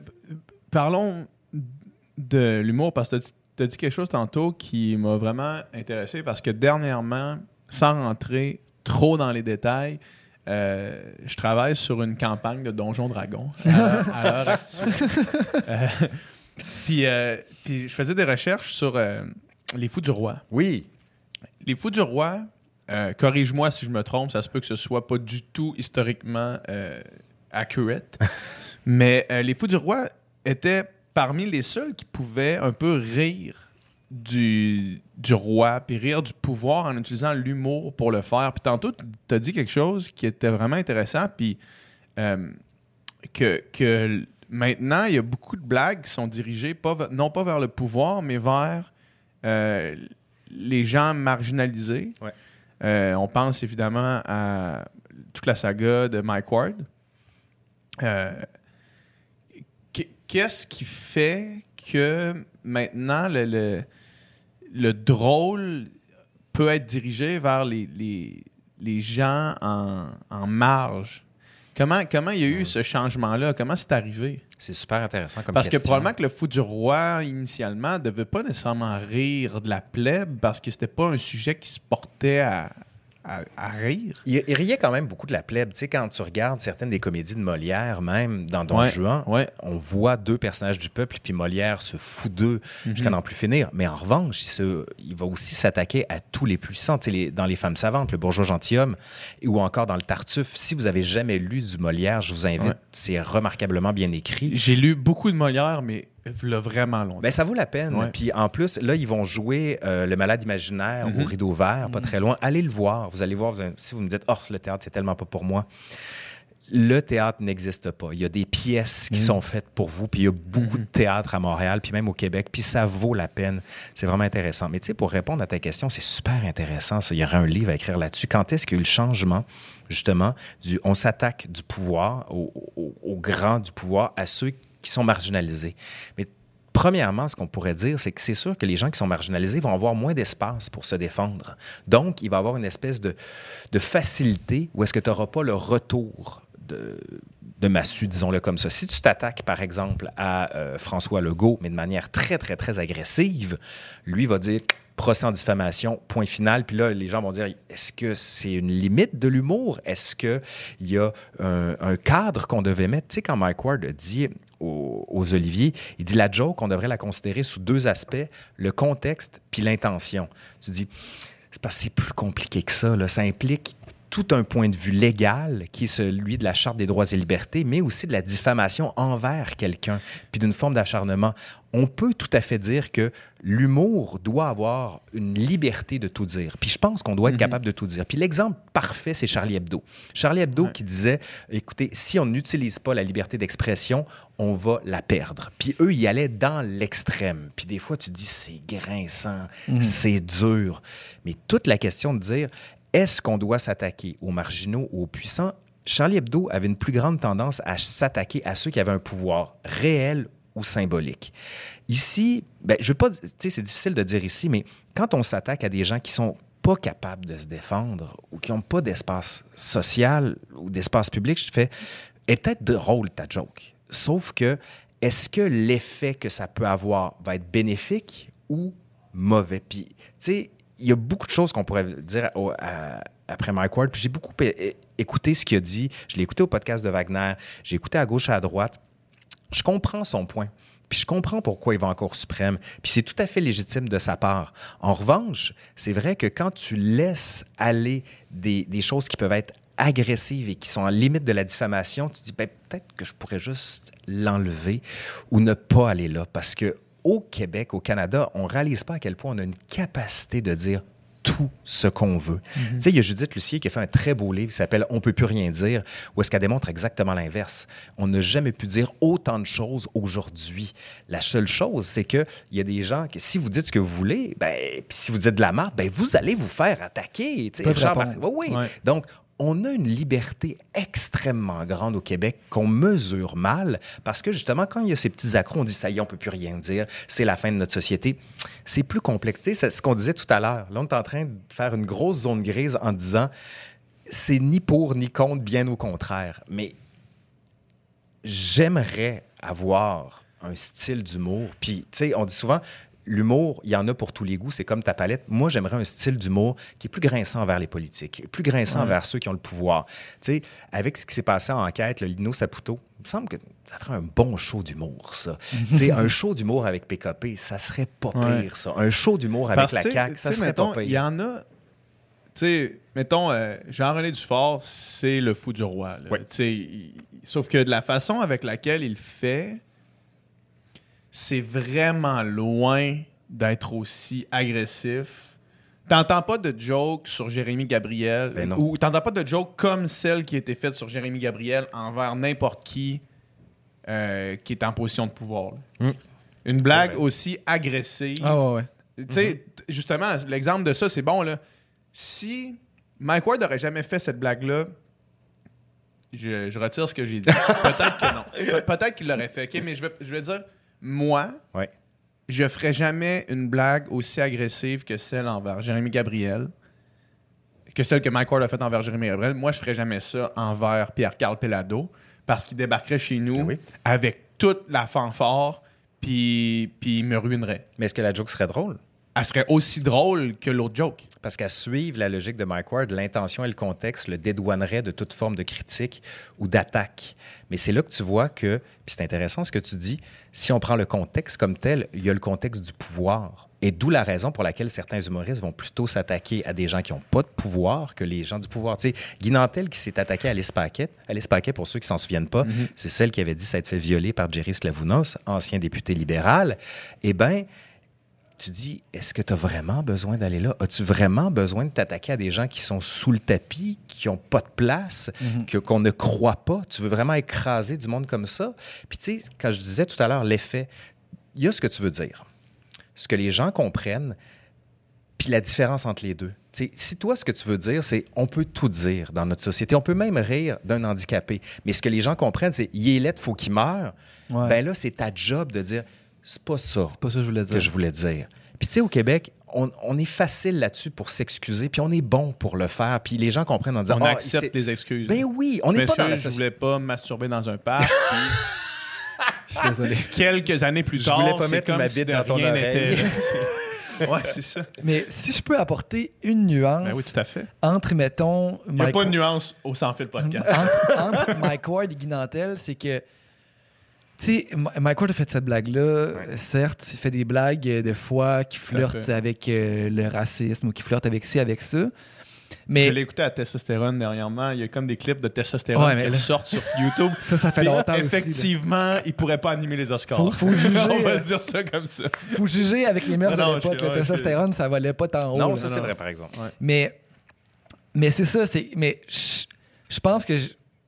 parlons de l'humour parce que tu as dit quelque chose tantôt qui m'a vraiment intéressé parce que dernièrement, sans rentrer trop dans les détails, euh, je travaille sur une campagne de Donjon Dragon à l'heure- à l'heure actuelle. Euh, puis, euh, puis je faisais des recherches sur euh, les fous du roi. Oui. Les fous du roi, euh, corrige-moi si je me trompe, ça se peut que ce soit pas du tout historiquement euh, accurate, mais euh, les fous du roi étaient parmi les seuls qui pouvaient un peu rire du, du roi, puis rire du pouvoir en utilisant l'humour pour le faire. Puis tantôt, tu as dit quelque chose qui était vraiment intéressant, puis euh, que, que maintenant, il y a beaucoup de blagues qui sont dirigées pas, non pas vers le pouvoir, mais vers euh, les gens marginalisés. Ouais. Euh, on pense évidemment à toute la saga de Mike Ward. Euh, qu- Qu'est-ce qui fait que maintenant le, le, le drôle peut être dirigé vers les, les, les gens en, en marge? Comment, comment il y a eu ce changement-là? Comment c'est arrivé? C'est super intéressant comme Parce que probablement que le fou du roi, initialement, ne devait pas nécessairement rire de la plèbe parce que c'était pas un sujet qui se portait à, à- à rire. Il, il riait quand même beaucoup de la plèbe. Tu sais, quand tu regardes certaines des comédies de Molière, même dans Don Ouais, Juan, ouais. on voit deux personnages du peuple, puis Molière se fout d'eux jusqu'à n'en plus finir. Mais en revanche, il, se- il va aussi s'attaquer à tous les puissants. Tu sais, les- dans Les femmes savantes, Le bourgeois gentilhomme, ou encore dans Le Tartuffe. Si vous avez jamais lu du Molière, je vous invite. Ouais. C'est remarquablement bien écrit. J'ai lu beaucoup de Molière, mais là, vraiment longtemps. Ben, ça vaut la peine. Ouais. Puis en plus, là, ils vont jouer euh, Le Malade imaginaire Mhm. au rideau vert, pas très loin. Allez le voir. Vous allez voir, allez- si vous me dites, oh, le théâtre, c'est tellement pas pour moi. Le théâtre n'existe pas. Il y a des pièces qui Mhm. sont faites pour vous, puis il y a beaucoup de théâtre à Montréal, puis même au Québec, puis ça vaut la peine. C'est vraiment intéressant. Mais tu sais, pour répondre à ta question, c'est super intéressant. ça. Il y aurait un livre à écrire là-dessus. Quand est-ce qu'il y a eu le changement, justement, du on s'attaque du pouvoir, au, au- au grand du pouvoir, à ceux sont marginalisés? Mais Premièrement, ce qu'on pourrait dire, c'est que c'est sûr que les gens qui sont marginalisés vont avoir moins d'espace pour se défendre. Donc, il va y avoir une espèce de, de facilité où est-ce que tu n'auras pas le retour de, de massue, disons-le comme ça. Si tu t'attaques, par exemple, à euh, François Legault, mais de manière très, très, très agressive, lui va dire procès en diffamation, point final. Puis là, les gens vont dire, est-ce que c'est une limite de l'humour? Est-ce qu'il y a un, un cadre qu'on devait mettre? Tu sais, quand Mike Ward a dit aux, aux Olivier, il dit la joke, on devrait la considérer sous deux aspects, le contexte puis l'intention. Tu dis, c'est parce c'est plus compliqué que ça. Là. Ça implique tout un point de vue légal qui est celui de la Charte des droits et libertés, mais aussi de la diffamation envers quelqu'un, puis d'une forme d'acharnement. On peut tout à fait dire que l'humour doit avoir une liberté de tout dire. Puis je pense qu'on doit être capable de tout dire. Puis l'exemple parfait, c'est Charlie Hebdo. Charlie Hebdo Ouais. qui disait, écoutez, si on n'utilise pas la liberté d'expression, on va la perdre. Puis eux, ils allaient dans l'extrême. Puis des fois, tu dis, c'est grinçant, c'est dur. Mais toute la question de dire, est-ce qu'on doit s'attaquer aux marginaux ou aux puissants? Charlie Hebdo avait une plus grande tendance à s'attaquer à ceux qui avaient un pouvoir réel ou symbolique. Ici, ben, je veux pas, tu sais, c'est difficile de dire ici, mais quand on s'attaque à des gens qui sont pas capables de se défendre ou qui n'ont pas d'espace social ou d'espace public, je fais, est peut-être drôle ta joke. Sauf que, est-ce que l'effet que ça peut avoir va être bénéfique ou mauvais? Puis, tu sais, il y a beaucoup de choses qu'on pourrait dire après Mike Ward. Puis j'ai beaucoup écouté ce qu'il a dit. Je l'ai écouté au podcast de Wagner. J'ai écouté à gauche et à droite. Je comprends son point. Puis je comprends pourquoi il va en Cour suprême. Puis c'est tout à fait légitime de sa part. En revanche, c'est vrai que quand tu laisses aller des, des choses qui peuvent être agressives et qui sont en limite de la diffamation, tu dis ben, peut-être que je pourrais juste l'enlever ou ne pas aller là. Parce que au Québec, au Canada, on ne réalise pas à quel point on a une capacité de dire tout ce qu'on veut. Tu sais, il y a Judith Lucier qui a fait un très beau livre qui s'appelle On peut plus rien dire, où est-ce qu'elle démontre exactement l'inverse. On n'a jamais pu dire autant de choses aujourd'hui. La seule chose, c'est que il y a des gens qui, si vous dites ce que vous voulez, ben, puis si vous dites de la merde, ben, vous allez vous faire attaquer. tu sais. Oui, oui. Ouais. Donc, on a une liberté extrêmement grande au Québec qu'on mesure mal parce que justement, quand il y a ces petits accros, on dit ça y est, on peut plus rien dire, c'est la fin de notre société. C'est plus complexe. C'est ce qu'on disait tout à l'heure. Là, on est en train de faire une grosse zone grise en disant c'est ni pour ni contre, bien au contraire. Mais j'aimerais avoir un style d'humour. Puis, tu sais, on dit souvent, l'humour, il y en a pour tous les goûts, c'est comme ta palette. Moi, j'aimerais un style d'humour qui est plus grinçant envers les politiques, plus grinçant envers ceux qui ont le pouvoir. Tu sais, avec ce qui s'est passé en enquête, le Lino Saputo, il me semble que ça ferait un bon show d'humour, ça. tu sais, un show d'humour avec PKP, ça serait pas pire, ça. Un show d'humour avec Parce la CAQ, ça serait mettons, pas Il y pire. en a. Tu sais, mettons, euh, Jean-René Dufort, c'est le fou du roi. là. Ouais. Tu sais, il- sauf que de la façon avec laquelle il fait, c'est vraiment loin d'être aussi agressif. T'entends pas de joke sur Jérémy Gabriel, Ben ou t'entends pas de joke comme celle qui a été faite sur Jérémy Gabriel envers n'importe qui euh, qui est en position de pouvoir. là. Mm. Une blague aussi agressive. Ah ouais, ouais. Tu sais, t- justement, l'exemple de ça, c'est bon, là. Si Mike Ward n'aurait jamais fait cette blague-là, je, je retire ce que j'ai dit. Peut-être que non. Pe- Peut-être qu'il l'aurait fait, OK? Mais je vais, je vais dire, moi, Ouais. je ferais jamais une blague aussi agressive que celle envers Jérémy Gabriel, que celle que Mike Ward a faite envers Jérémy Gabriel. Moi, je ferais jamais ça envers Pierre-Carl Pelado, parce qu'il débarquerait chez nous oui. avec toute la fanfare, puis puis il me ruinerait. Mais est-ce que la joke serait drôle? Elle serait aussi drôle que l'autre joke. Parce qu'à suivre la logique de Mike Ward, l'intention et le contexte le dédouaneraient de toute forme de critique ou d'attaque. Mais c'est là que tu vois que, puis c'est intéressant ce que tu dis, si on prend le contexte comme tel, il y a le contexte du pouvoir. Et d'où la raison pour laquelle certains humoristes vont plutôt s'attaquer à des gens qui n'ont pas de pouvoir que les gens du pouvoir. Tu sais, Guy Nantel qui s'est attaqué à Alice Paquet. Alice Paquet, pour ceux qui s'en souviennent pas, c'est celle qui avait dit s'être fait violer par Jerry Slavounos, ancien député libéral. Eh bien, tu dis, est-ce que tu as vraiment besoin d'aller là? As-tu vraiment besoin de t'attaquer à des gens qui sont sous le tapis, qui n'ont pas de place, que, qu'on ne croit pas? Tu veux vraiment écraser du monde comme ça? Puis tu sais, quand je disais tout à l'heure l'effet, il y a ce que tu veux dire, ce que les gens comprennent, puis la différence entre les deux. Tu sais, si toi, ce que tu veux dire, c'est on peut tout dire dans notre société, on peut même rire d'un handicapé, mais ce que les gens comprennent, c'est il est laid, faut qu'il meure. Ouais. Ben là, c'est ta job de dire c'est pas ça C'est pas ça que je voulais dire. que je voulais dire. Puis tu sais, au Québec, on, on est facile là-dessus pour s'excuser, puis on est bon pour le faire, puis les gens comprennent en disant on Ah, accepte des excuses. Ben oui, on Je n'est pas dans la Je voulais pas me masturber dans un parc. puis Je suis désolé. quelques années plus Je tard, voulais pas c'est mettre comme ma si bite de dans ton rien oreille. n'était. ouais, c'est ça. Mais si je peux apporter une nuance Ben oui, tout à fait. entre, mettons, Il n'y a Mike pas de nuance au sans fil podcast. entre, entre Mike Ward et Guy Nantel, c'est que, tu sais, Mike Ward a fait cette blague-là. Certes, il fait des blagues euh, de fois qui flirtent avec euh, le racisme ou qui flirtent avec ci, avec ça. Mais Je l'ai écouté à Testostérone dernièrement. Il y a comme des clips de Testostérone Ouais, qui là- sortent sur YouTube. ça, ça fait Puis, longtemps aussi. là. Effectivement, il pourrait pas animer les Oscars. Faut- faut juger, On va euh, se dire ça comme ça. Faut juger avec les mœurs de l'époque. Le testostérone, ça valait pas tant haut. Non, là. ça c'est vrai, par exemple. Mais, mais c'est ça. Mais je pense que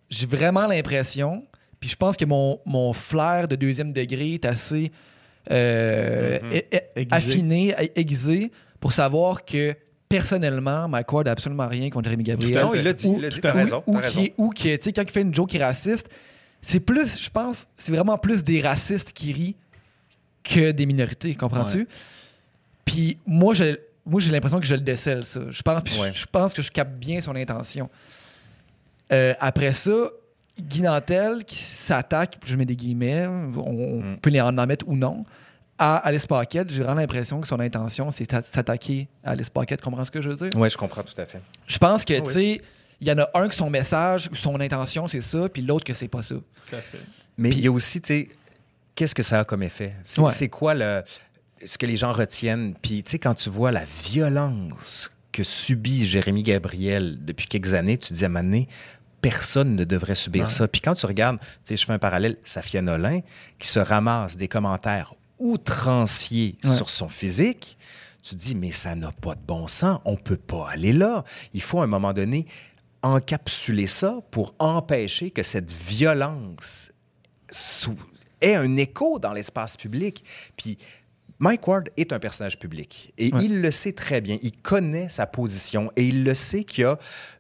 j'ai vraiment l'impression, puis je pense que mon, mon flair de deuxième degré est assez euh, Mhm. é- é- Aiguisé. affiné, aiguisé, pour savoir que personnellement, Mike Ward n'a absolument rien contre Jérémy Gabriel. Non, il l'a dit, t'as raison, ou, qui ou que, tu sais, quand il fait une joke qui est raciste, c'est plus, je pense, c'est vraiment plus des racistes qui rient que des minorités, comprends-tu? Ouais. Puis moi, je, moi, j'ai l'impression que je le décèle, ça. Je pense, je, pense que je capte bien son intention. Euh, après ça, Guy Nantel qui s'attaque, je mets des guillemets, on Mm. peut les en mettre ou non, à Alice Paquette, j'ai vraiment l'impression que son intention, c'est à- s'attaquer à Alice Paquette. Comprends ce que je veux dire? Oui, je comprends tout à fait. Je pense que, Ah oui. tu sais, il y en a un que son message, son intention, c'est ça, puis l'autre que c'est pas ça. Tout à fait. Mais il y a aussi, tu sais, qu'est-ce que ça a comme effet? C'est Ouais. c'est quoi le, ce que les gens retiennent? Puis, tu sais, quand tu vois la violence que subit Jérémy Gabriel depuis quelques années, tu te dis à un moment donné, personne ne devrait subir ça. Puis quand tu regardes, tu sais, je fais un parallèle, Safia Nolin, qui se ramasse des commentaires outranciers Ouais. sur son physique, tu te dis, mais ça n'a pas de bon sens, on peut pas aller là. Il faut à un moment donné encapsuler ça pour empêcher que cette violence ait un écho dans l'espace public. Puis Mike Ward est un personnage public et Ouais. il le sait très bien. Il connaît sa position et il le sait qu'il y a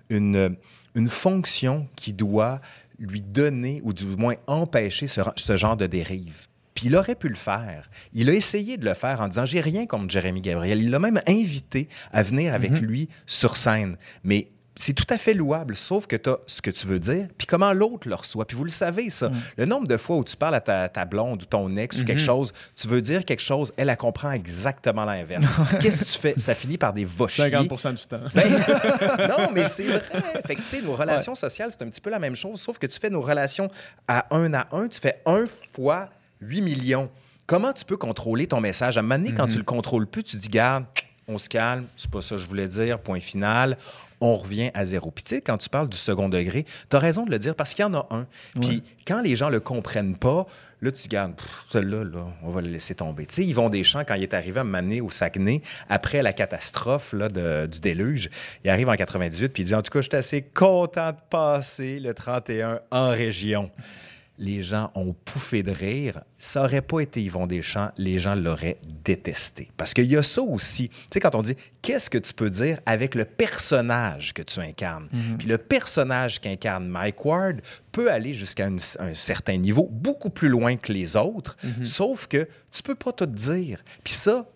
une, une fonction qui doit lui donner ou du moins empêcher ce, ce genre de dérive. Puis il aurait pu le faire. Il a essayé de le faire en disant J'ai rien contre Jérémy Gabriel. Il l'a même invité à venir avec lui sur scène. Mais c'est tout à fait louable, sauf que tu as ce que tu veux dire, puis comment l'autre le reçoit. Puis vous le savez, ça. Le nombre de fois où tu parles à ta, ta blonde ou ton ex ou quelque chose, tu veux dire quelque chose, elle, elle comprend exactement l'inverse. Qu'est-ce que tu fais? Ça finit par des va-chier. 50% du temps. Ben, non, mais c'est vrai. Fait que, nos relations sociales, c'est un petit peu la même chose, sauf que tu fais nos relations à un à un, tu fais un fois 8 millions. Comment tu peux contrôler ton message? À un moment donné, quand tu le contrôles plus, tu dis, garde, on se calme, c'est pas ça que je voulais dire, point final. On revient à zéro. Puis, tu sais, quand tu parles du second degré, tu as raison de le dire parce qu'il y en a un. Puis, quand les gens le comprennent pas, là, tu gardes, celui-là, là, on va le laisser tomber. Tu sais, Yvon Deschamps, quand il est arrivé à m'amener au Saguenay, après la catastrophe là, de- du déluge, il arrive en 98, puis il dit En tout cas, je suis assez content de passer le 31 en région. Les gens ont pouffé de rire. Ça n'aurait pas été Yvon Deschamps, les gens l'auraient détesté. Parce qu'il y a ça aussi. Tu sais, quand on dit qu'est-ce que tu peux dire avec le personnage que tu incarnes? Puis le personnage qu'incarne Mike Ward peut aller jusqu'à un certain niveau, beaucoup plus loin que les autres, sauf que tu peux pas tout dire. Puis ça,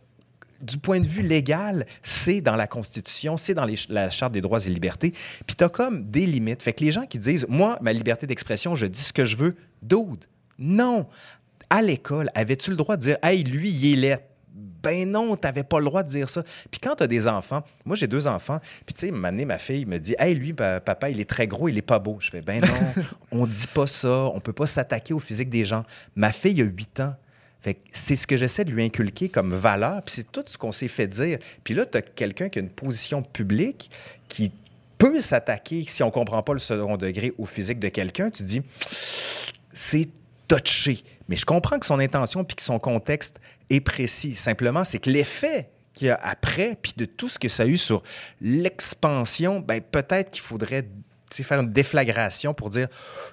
du point de vue légal, c'est dans la Constitution, c'est dans les la Charte des droits et libertés. Puis tu as comme des limites. Fait que les gens qui disent, moi, ma liberté d'expression, je dis ce que je veux, dude, non. À l'école, avais-tu le droit de dire, hey, lui, il est laid? Ben non, t'avais pas le droit de dire ça. Puis quand t'as des enfants, moi j'ai deux enfants, puis tu sais, ma fille me dit, hey, lui, pa- papa, il est très gros, il est pas beau. Je fais, ben non, on dit pas ça, on peut pas s'attaquer au physique des gens. Ma fille a 8 ans. C'est ce que j'essaie de lui inculquer comme valeur, puis c'est tout ce qu'on s'est fait dire. Puis là, tu as quelqu'un qui a une position publique qui peut s'attaquer, si on comprend pas le second degré, au physique de quelqu'un. Tu dis, c'est touché. Mais je comprends que son intention puis que son contexte est précis. Simplement, c'est que l'effet qu'il y a après, puis de tout ce que ça a eu sur l'expansion, ben peut-être qu'il faudrait faire une déflagration pour dire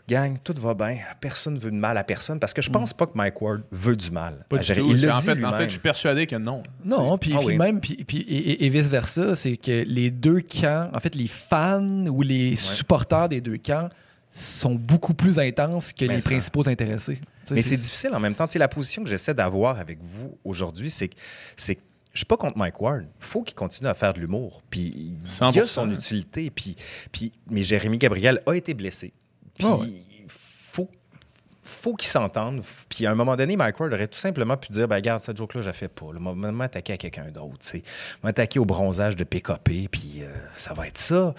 gang, tout va bien, personne ne veut de mal à personne, parce que je pense pas que Mike Ward veut du mal. Pas à du Jérémy. tout. Il le en, dit fait, en lui-même. fait, je suis persuadé que non. Non, puis, Ah oui. même, puis, puis- et, et- et vice-versa, c'est que les deux camps, en fait, les fans ou les supporters des deux camps sont beaucoup plus intenses que Ben, les ça- principaux intéressés. Mais c'est difficile en même temps. La position que j'essaie d'avoir avec vous aujourd'hui, c'est que je suis pas contre Mike Ward. Il faut qu'il continue à faire de l'humour. Puis il y a 100%. son utilité. Puis, puis, mais Jérémy Gabriel a été blessé. Puis Ah ouais. faut, faut qu'ils s'entendent. Puis à un moment donné, Mike Ward aurait tout simplement pu dire ben, Regarde, cette joke-là, je la fais pas. Je vais m'attaquer à quelqu'un d'autre. m'attaquer au bronzage de PKP. Puis euh, ça va être ça.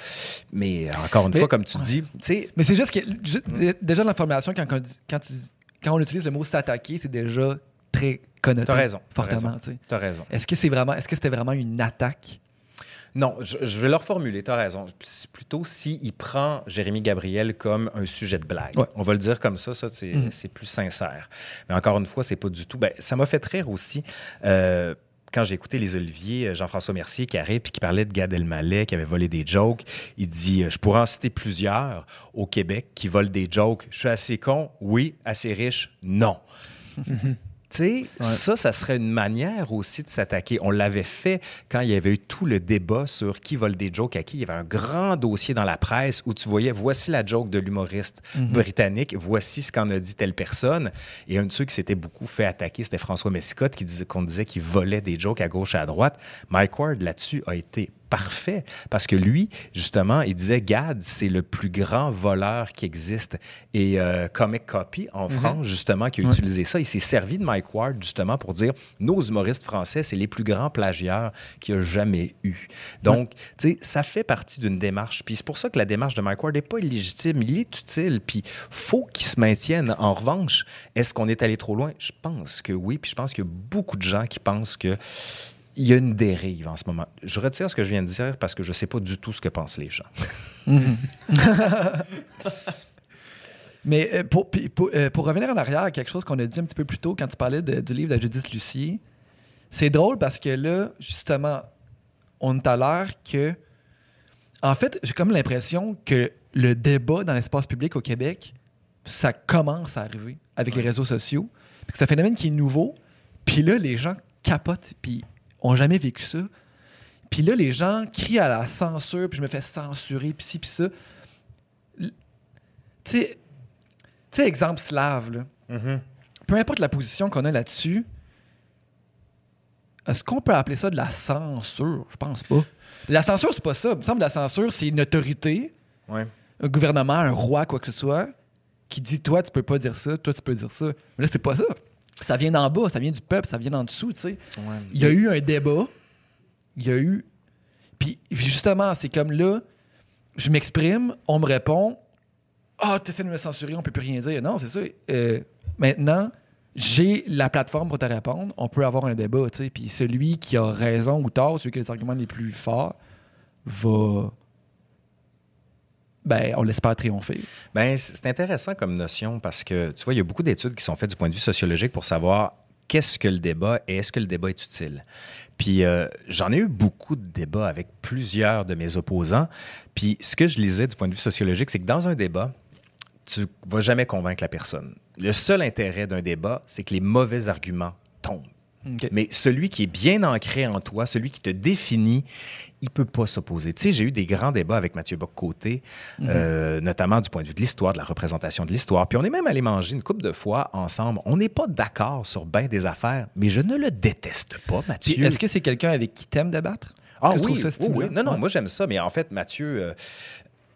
Mais encore une Mais- fois, comme tu dis, sais, Mais c'est juste que déjà l'information quand, on dit- quand, tu quand on utilise le mot s'attaquer, c'est déjà très connoté. T'as raison. t'as Fortement, tu sais. T'as raison. Est-ce que c'est vraiment, est-ce que c'était vraiment une attaque? Non, je, je vais le reformuler, tu as raison. Plutôt s'il prend Jérémy Gabriel comme un sujet de blague. Ouais. On va le dire comme ça, ça c'est Mhm. c'est plus sincère. Mais encore une fois, c'est pas du tout. Ben, ça m'a fait rire aussi. euh, quand j'ai écouté les Oliviers, euh, Jean-François Mercier qui arrive puis qui parlait de Gad Elmaleh qui avait volé des jokes, il dit euh, Je pourrais en citer plusieurs au Québec qui volent des jokes. Je suis assez con, oui. Assez riche, non. Ça, ça serait une manière aussi de s'attaquer. On l'avait fait quand il y avait eu tout le débat sur qui vole des jokes à qui. Il y avait un grand dossier dans la presse où tu voyais, voici la joke de l'humoriste britannique, voici ce qu'en a dit telle personne. Et un de ceux qui s'était beaucoup fait attaquer, c'était François Messicotte, qui disait qu'on disait qu'il volait des jokes à gauche et à droite. Mike Ward, là-dessus, a été parfait parce que lui, justement, il disait Gad, c'est le plus grand voleur qui existe. Et euh, Comic Copy en France, justement, qui a Ouais. utilisé ça, il s'est servi de Mike Ward, justement, pour dire nos humoristes français, c'est les plus grands plagiaires qu'il y a jamais eu. Donc, tu sais, ça fait partie d'une démarche. Puis c'est pour ça que la démarche de Mike Ward n'est pas illégitime, il est utile. Puis faut qu'il se maintienne. En revanche, est-ce qu'on est allé trop loin? Je pense que oui. Puis je pense qu'il y a beaucoup de gens qui pensent que il y a une dérive en ce moment. Je retire ce que je viens de dire parce que je ne sais pas du tout ce que pensent les gens. Mais euh, pour, euh, pour revenir en arrière à quelque chose qu'on a dit un petit peu plus tôt quand tu parlais de- du livre de Judith Lucier, c'est drôle parce que là, justement, on est à l'air que. En fait, j'ai comme l'impression que le débat dans l'espace public au Québec, ça commence à arriver avec les réseaux sociaux. C'est un phénomène qui est nouveau. Puis là, les gens capotent, puis ont jamais vécu ça. Puis là, les gens crient à la censure, puis je me fais censurer, puis ci, puis ça. Tu sais, tu sais, exemple slave, là. Peu importe la position qu'on a là-dessus, est-ce qu'on peut appeler ça de la censure? Je pense pas. La censure, c'est pas ça. Il me semble que la censure, c'est une autorité, Ouais. un gouvernement, un roi, quoi que ce soit, qui dit toi, tu peux pas dire ça, toi, tu peux dire ça. Mais là, c'est pas ça. Ça vient d'en bas, ça vient du peuple, ça vient d'en dessous, tu sais. Il y a eu un débat. Il y a eu. Puis puis justement, c'est comme là, je m'exprime, on me répond Ah, tu essaies de me censurer, on peut plus rien dire. Non, c'est ça. Euh, maintenant, j'ai la plateforme pour te répondre. On peut avoir un débat, tu sais. Puis celui qui a raison ou tort, celui qui a les arguments les plus forts, va. Ben, on l'espère triompher. Ben, c'est intéressant comme notion parce que, tu vois, il y a beaucoup d'études qui sont faites du point de vue sociologique pour savoir qu'est-ce que le débat et est-ce que le débat est utile. Puis euh, j'en ai eu beaucoup de débats avec plusieurs de mes opposants. Puis ce que je lisais du point de vue sociologique, c'est que dans un débat, tu vas jamais convaincre la personne. Le seul intérêt d'un débat, c'est que les mauvais arguments tombent. Mais celui qui est bien ancré en toi, celui qui te définit, il peut pas s'opposer. Tu sais, j'ai eu des grands débats avec Mathieu Bock-Côté, euh, notamment du point de vue de l'histoire, de la représentation de l'histoire. Puis on est même allé manger une couple de fois ensemble. On n'est pas d'accord sur bien des affaires, mais je ne le déteste pas, Mathieu. Est-ce que c'est quelqu'un avec qui t'aimes débattre? Ah oui, ça oui? Non, non, Ouais. moi j'aime ça, mais en fait, Mathieu, euh,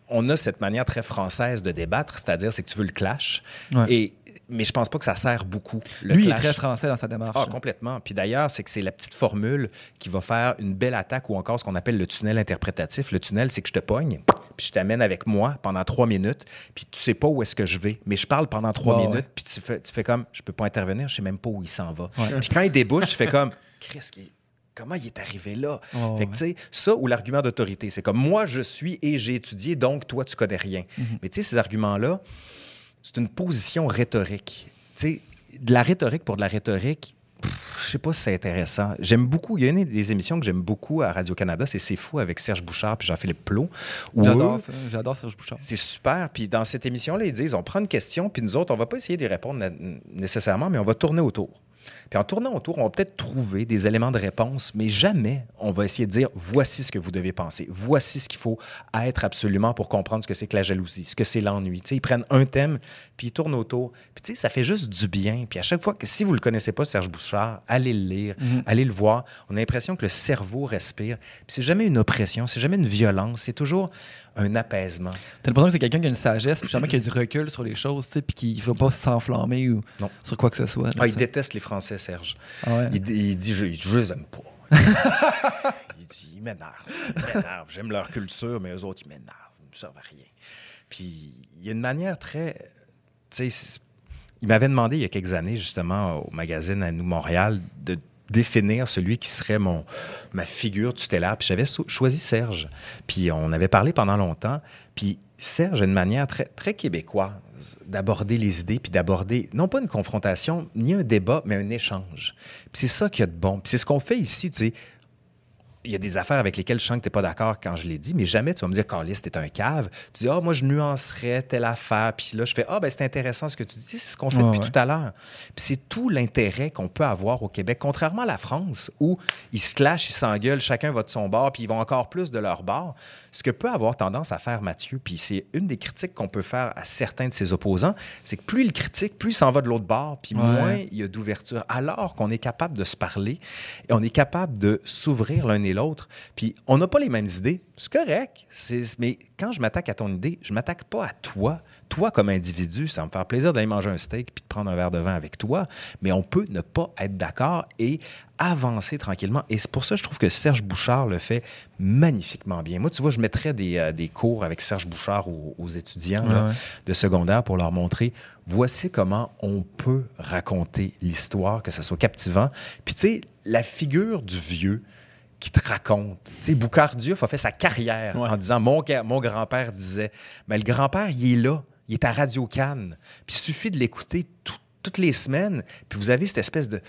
on a cette manière très française de débattre, c'est-à-dire c'est que tu veux le clash. Ouais. Et, mais je pense pas que ça sert beaucoup. Le Lui, il est très français dans sa démarche. Ah, complètement. Puis d'ailleurs, c'est que c'est la petite formule qui va faire une belle attaque ou encore ce qu'on appelle le tunnel interprétatif. Le tunnel, c'est que je te pogne, puis je t'amène avec moi pendant trois minutes, puis tu sais pas où est-ce que je vais. Mais je parle pendant trois Ouais, minutes, ouais. puis tu fais, tu fais comme, je peux pas intervenir, je sais même pas où il s'en va. Ouais. Puis quand il débouche, tu fais comme, Chris, qui- comment il est arrivé là? Ouais, fait que, ça ou l'argument d'autorité, c'est comme, moi, je suis et j'ai étudié, donc toi, tu connais rien. Mhm. Mais tu sais, ces arguments-là, c'est une position rhétorique. Tu sais, de la rhétorique pour de la rhétorique, je sais pas si c'est intéressant. J'aime beaucoup, il y a une des émissions que j'aime beaucoup à Radio-Canada, c'est C'est fou avec Serge Bouchard puis Jean-Philippe Plot. J'adore ça. J'adore Serge Bouchard. c'est super. Puis dans cette émission-là, ils disent on prend une question, puis nous autres, on va pas essayer d'y répondre nécessairement, mais on va tourner autour. Puis en tournant autour, on va peut-être trouver des éléments de réponse, mais jamais on va essayer de dire voici ce que vous devez penser, voici ce qu'il faut être absolument pour comprendre ce que c'est que la jalousie, ce que c'est l'ennui. Tu sais, ils prennent un thème, puis ils tournent autour. Puis tu sais, ça fait juste du bien. Puis à chaque fois que, si vous le connaissez pas, Serge Bouchard, allez le lire, allez le voir. On a l'impression que le cerveau respire. Puis c'est jamais une oppression, c'est jamais une violence, c'est toujours un apaisement. T'as l'impression que c'est quelqu'un qui a une sagesse, puis jamais qui a du recul sur les choses, tu sais, puis qui ne va pas s'enflammer ou Non. sur quoi que ce soit. là, Ah, il tu sais. déteste les Français, Serge. Ah ouais. Il, il dit je, je les aime pas. il dit ils m'énervent. Ils m'énervent. J'aime leur culture, mais eux autres, ils m'énervent. Ils ne servent à rien. Puis il y a une manière très. Tu sais, il m'avait demandé il y a quelques années, justement, au magazine à nous Montréal, de définir celui qui serait mon ma figure tutélaire. Puis j'avais so- choisi Serge. Puis on avait parlé pendant longtemps. Puis Serge a une manière très, très québécoise d'aborder les idées, puis d'aborder, non pas une confrontation, ni un débat, mais un échange. Puis c'est ça qu'il y a de bon. Puis c'est ce qu'on fait ici, tu sais. Il y a des affaires avec lesquelles je sens que tu n'es pas d'accord quand je l'ai dit, mais jamais tu vas me dire, Carlis, t'es un cave. Tu dis, ah, moi, je nuancerais telle affaire. Puis là, je fais, ah, ben c'est intéressant ce que tu dis. C'est ce qu'on fait Ouais, depuis ouais. tout à l'heure. Puis c'est tout l'intérêt qu'on peut avoir au Québec, contrairement à la France, où ils se clashent, ils s'engueulent, chacun va de son bord, puis ils vont encore plus de leur bord. Ce que peut avoir tendance à faire Mathieu, puis c'est une des critiques qu'on peut faire à certains de ses opposants, c'est que plus il critique, plus il s'en va de l'autre bord, puis Ouais. moins il y a d'ouverture. Alors qu'on est capable de se parler et on est capable de s'ouvrir l'un et l'autre. Puis on n'a pas les mêmes idées. C'est correct. Mais quand je m'attaque à ton idée, je m'attaque pas à toi. Toi, comme individu, ça va me faire plaisir d'aller manger un steak puis de prendre un verre de vin avec toi. Mais on peut ne pas être d'accord et avancer tranquillement. Et c'est pour ça que je trouve que Serge Bouchard le fait magnifiquement bien. Moi, tu vois, je mettrais des, euh, des cours avec Serge Bouchard aux, aux étudiants là, Ouais, ouais. de secondaire pour leur montrer voici comment on peut raconter l'histoire, que ça soit captivant. Puis, tu sais, la figure du vieux qui te raconte. Tu sais, Boucard Diouf a fait sa carrière Ouais. en disant mon, mon grand-père disait mais le grand-père, il est là, il est à Radio Cannes. Puis, il suffit de l'écouter tout- toutes les semaines, puis vous avez cette espèce de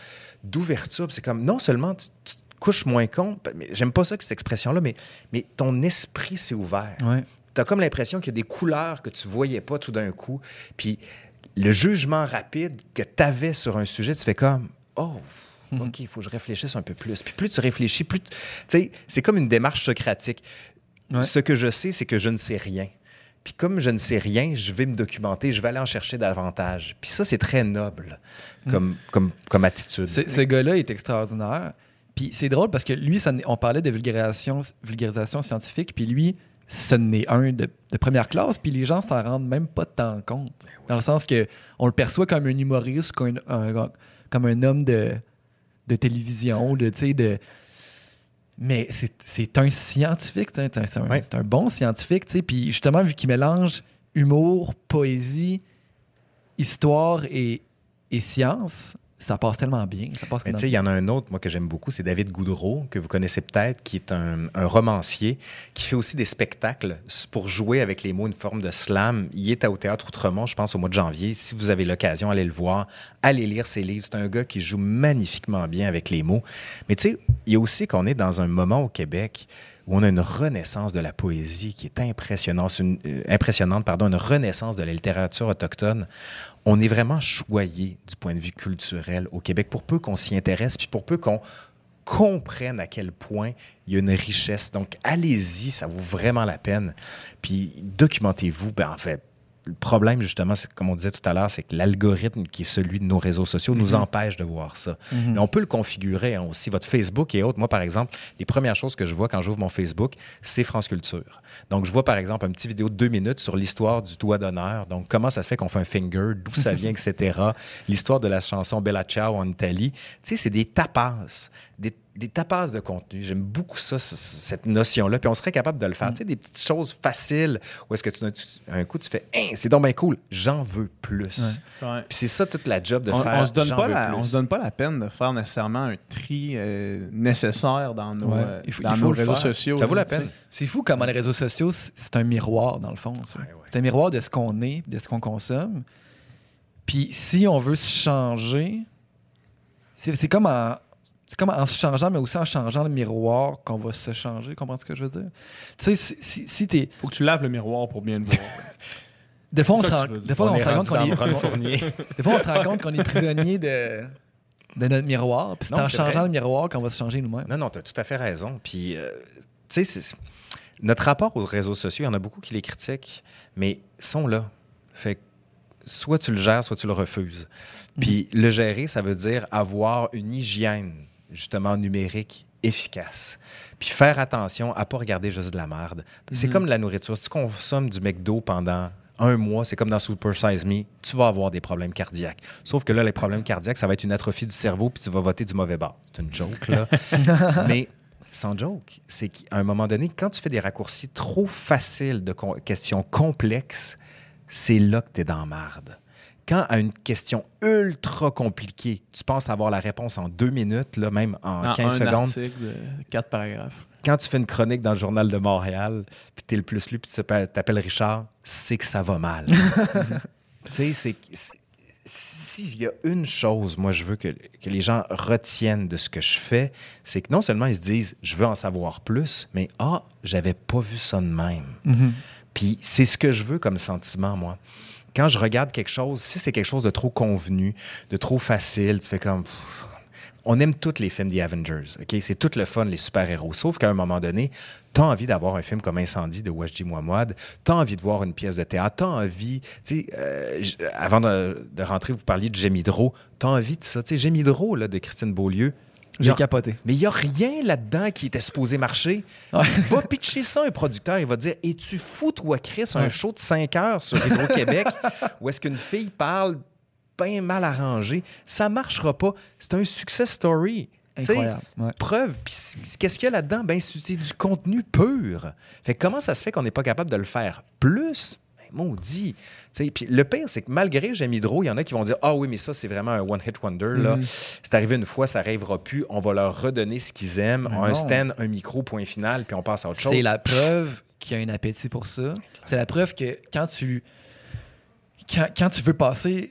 d'ouverture. C'est comme non seulement tu, tu te couches moins con, mais j'aime pas ça, cette expression-là, mais, mais ton esprit s'est ouvert Ouais. tu as comme l'impression qu'il y a des couleurs que tu voyais pas tout d'un coup. Puis le jugement rapide que tu avais sur un sujet, tu fais comme Oh, OK, il faut que je réfléchisse un peu plus. Puis plus tu réfléchis, plus. tu tu sais, c'est comme une démarche socratique. Ouais. Ce que je sais, c'est que je ne sais rien. Puis comme je ne sais rien, je vais me documenter, je vais aller en chercher davantage. Puis ça, c'est très noble comme, comme, comme attitude. Ce, gars-là est extraordinaire. Puis c'est drôle parce que lui, ça on parlait de vulgarisation, vulgarisation scientifique, puis lui, ce n'est un de, de première classe, puis les gens s'en rendent même pas tant compte. Dans le sens que on le perçoit comme un humoriste, comme un, un- comme un homme de, de télévision, de, tu sais, de... Mais c'est un scientifique, c'est un, un- Ouais. c'est un bon scientifique, tu sais. Puis justement, vu qu'il mélange humour, poésie, histoire et, et science, ça passe tellement bien. Ça passe il y en a un autre, moi, que j'aime beaucoup, c'est David Goudreau, que vous connaissez peut-être, qui est un, un romancier, qui fait aussi des spectacles pour jouer avec les mots, une forme de slam. Il est au Théâtre Outremont, je pense, au mois de janvier. Si vous avez l'occasion, allez le voir, allez lire ses livres. C'est un gars qui joue magnifiquement bien avec les mots. Mais tu sais, il y a aussi qu'on est dans un moment au Québec où on a une renaissance de la poésie qui est impressionnante, une, euh, pardon, une renaissance de la littérature autochtone. On est vraiment choyé du point de vue culturel au Québec, pour peu qu'on s'y intéresse, puis pour peu qu'on comprenne à quel point il y a une richesse. Donc, allez-y, ça vaut vraiment la peine. Puis, documentez-vous. Ben, en fait, le problème, justement, c'est, comme on disait tout à l'heure, c'est que l'algorithme qui est celui de nos réseaux sociaux nous empêche de voir ça. Mais on peut le configurer hein, aussi. Votre Facebook et autres. Moi, par exemple, les premières choses que je vois quand j'ouvre mon Facebook, c'est France Culture. Donc, je vois, par exemple, une petite vidéo de deux minutes sur l'histoire du doigt d'honneur. Donc, comment ça se fait qu'on fait un finger, d'où ça vient, etc. L'histoire de la chanson Bella Ciao en Italie. Tu sais, c'est des tapas. Des, des tapas de contenu. J'aime beaucoup ça, cette notion-là. Puis on serait capable de le faire. Tu sais, des petites choses faciles où est-ce que tu, un coup, tu fais Hein, c'est donc bien cool, j'en veux plus. Ouais. Puis c'est ça toute la job de On, faire. on se donne pas la, on se donne pas la peine de faire nécessairement un tri euh, nécessaire dans nos, Ouais. euh, Il faut- dans il faut nos réseaux faire. sociaux. Ça vaut la peine. C'est fou comment les réseaux sociaux, c'est un miroir, dans le fond. ça. Ouais, ouais. C'est un miroir de ce qu'on est, de ce qu'on consomme. Puis si on veut se changer, c'est c'est comme, en, c'est comme en se changeant, mais aussi en changeant le miroir qu'on va se changer. Comprends ce que je veux dire? Tu sais, si, si, si t'es. Faut que tu laves le miroir pour bien le voir. Des fois, on se rend, des fois, On se rend compte qu'on est. Des fois, on se rend compte qu'on est prisonnier de, de notre miroir. Puis c'est en changeant vrai. le miroir qu'on va se changer nous-mêmes. Non, non, tu as tout à fait raison. Puis, euh, tu sais, notre rapport aux réseaux sociaux, il y en a beaucoup qui les critiquent, mais ils sont là. Fait que soit tu le gères, soit tu le refuses. Puis, le gérer, ça veut dire avoir une hygiène, justement, numérique efficace. Puis faire attention à pas regarder juste de la merde. C'est comme la nourriture. Si tu consommes du McDo pendant un mois, c'est comme dans Super Size Me, tu vas avoir des problèmes cardiaques. Sauf que là, les problèmes cardiaques, ça va être une atrophie du cerveau, puis tu vas voter du mauvais bord. C'est une joke, là. Mais sans joke, c'est qu'à un moment donné, quand tu fais des raccourcis trop faciles de questions complexes, c'est là que tu es dans marde. Quand à une question ultra compliquée, tu penses avoir la réponse en deux minutes, là, même en Dans 15 un secondes, article de quatre paragraphes. quand tu fais une chronique dans le Journal de Montréal, puis tu es le plus lu, puis tu t'appelles Richard, c'est que ça va mal. tu sais, c'est. S'il y a une chose, moi, je veux que, que les gens retiennent de ce que je fais, c'est que non seulement ils se disent, je veux en savoir plus, mais ah, j'avais pas vu ça de même. Mhm. Puis c'est ce que je veux comme sentiment, moi. Quand je regarde quelque chose, si c'est quelque chose de trop convenu, de trop facile, tu fais comme. On aime tous les films des Avengers, OK? C'est tout le fun, les super-héros. Sauf qu'à un moment donné, tu as envie d'avoir un film comme Incendie de Wajdi Mouamouad, tu as envie de voir une pièce de théâtre, tu as envie, tu sais, euh, j- avant de, rentrer, vous parliez de J'aime Hydro, tu as envie de ça. Tu sais, J'aime Hydro, là, de Christine Beaulieu, J'ai capoté. Mais il n'y a rien là-dedans qui était supposé marcher. Ouais. Va pitcher ça à un producteur, il va dire Es-tu fou, toi, Chris, un Ouais. show de 5 heures sur Hydro-Québec où est-ce qu'une fille parle bien mal arrangé? Ça marchera pas. C'est un success story. Incroyable. Ouais. Preuve. Qu'est-ce qu'il y a là-dedans? Ben, c'est du contenu pur. Fait que comment ça se fait qu'on n'est pas capable de le faire plus? Ben, maudit. Puis le pire, c'est que malgré J'aime Hydro, il y en a qui vont dire Ah oui, mais ça, c'est vraiment un one-hit wonder. là. Mhm. C'est arrivé une fois, ça n'arrivera plus. On va leur redonner ce qu'ils aiment. Mais un non. stand, un micro, point final, puis on passe à autre chose. C'est la preuve qu'il y a un appétit pour ça. C'est la preuve que quand tu quand, quand tu veux passer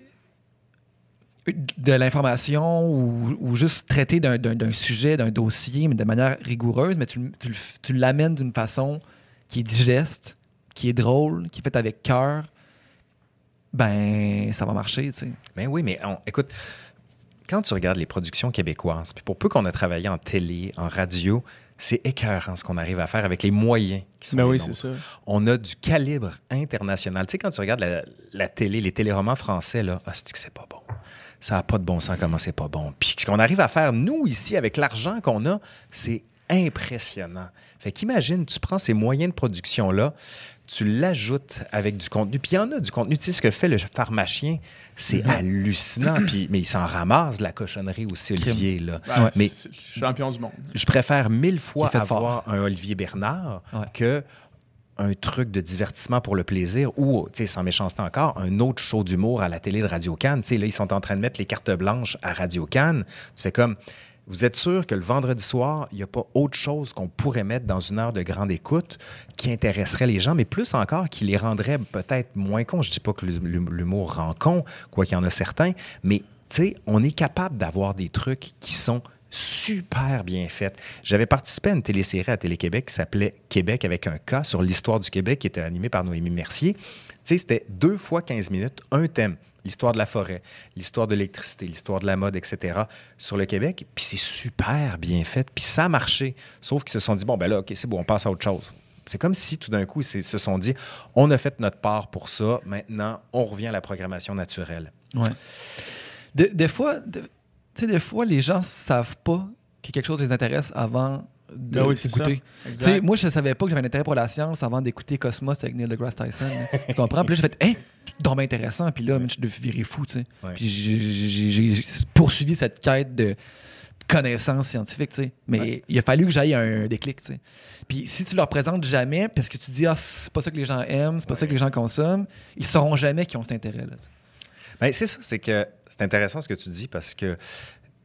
de l'information ou, ou juste traiter d'un- sujet, d'un dossier, mais de manière rigoureuse, mais tu, tu tu l'amènes d'une façon qui est digeste, qui est drôle, qui est faite avec cœur, ben ça va marcher, tu sais. Ben oui, mais on- écoute, quand tu regardes les productions québécoises, puis pour peu qu'on a travaillé en télé, en radio, c'est écœurant ce qu'on arrive à faire avec les moyens qui sont Ben oui, c'est ça. On a du calibre international. Tu sais, quand tu regardes la, la télé, les téléromans français, là, ah, c'est que c'est pas bon? Ça n'a pas de bon sens comment c'est pas bon. Puis ce qu'on arrive à faire, nous, ici, avec l'argent qu'on a, c'est impressionnant. Fait qu'imagine, tu prends ces moyens de production-là, tu l'ajoutes avec du contenu. Puis il y en a du contenu. Tu sais, ce que fait le pharmacien, c'est Mm-hmm. hallucinant. Puis, mais il s'en ramasse de la cochonnerie aussi, Olivier. Là. Ouais. Mais champion du monde. je préfère mille fois avoir un Olivier Bernard Ouais. que un truc de divertissement pour le plaisir ou, tu sais, sans méchanceté encore, un autre show d'humour à la télé de Radio Cannes. Tu sais, là, ils sont en train de mettre les cartes blanches à Radio Cannes. Tu fais comme, vous êtes sûr que le vendredi soir, il n'y a pas autre chose qu'on pourrait mettre dans une heure de grande écoute qui intéresserait les gens, mais plus encore, qui les rendrait peut-être moins cons? Je dis pas que l'hum- l'humour rend con, quoi qu'il y en a certains, mais tu on est capable d'avoir des trucs qui sont super bien faits. J'avais participé à une télésérie à Télé-Québec qui s'appelait Québec avec un K sur l'histoire du Québec qui était animée par Noémie Mercier. Tu sais, c'était deux fois 15 minutes, un thème. L'histoire de la forêt, l'histoire de l'électricité, l'histoire de la mode, etc. sur le Québec. Puis c'est super bien fait. Puis ça a marché. Sauf qu'ils se sont dit, bon, ben là, OK, c'est bon, on passe à autre chose. C'est comme si tout d'un coup, ils se sont dit, on a fait notre part pour ça. Maintenant, on revient à la programmation naturelle. Ouais. De- des fois, des fois, les gens savent pas que quelque chose les intéresse avant de Ben oui, Exact. moi, je savais pas que j'avais un intérêt pour la science avant d'écouter Cosmos avec Neil deGrasse Tyson. tu comprends? Puis là, j'ai fait, hein, dormais intéressant. Puis là, je suis viré fou, tu sais. Ouais. Puis j'ai- poursuivi cette quête de connaissances scientifiques, tu sais. Mais il a fallu que j'aille un déclic, tu sais. Puis si tu leur présentes jamais, parce que tu dis, ah, c'est pas ça que les gens aiment, c'est pas ça que les gens consomment, ils sauront jamais qu'ils ont cet intérêt-là. Ben, c'est ça, c'est que c'est intéressant ce que tu dis parce que,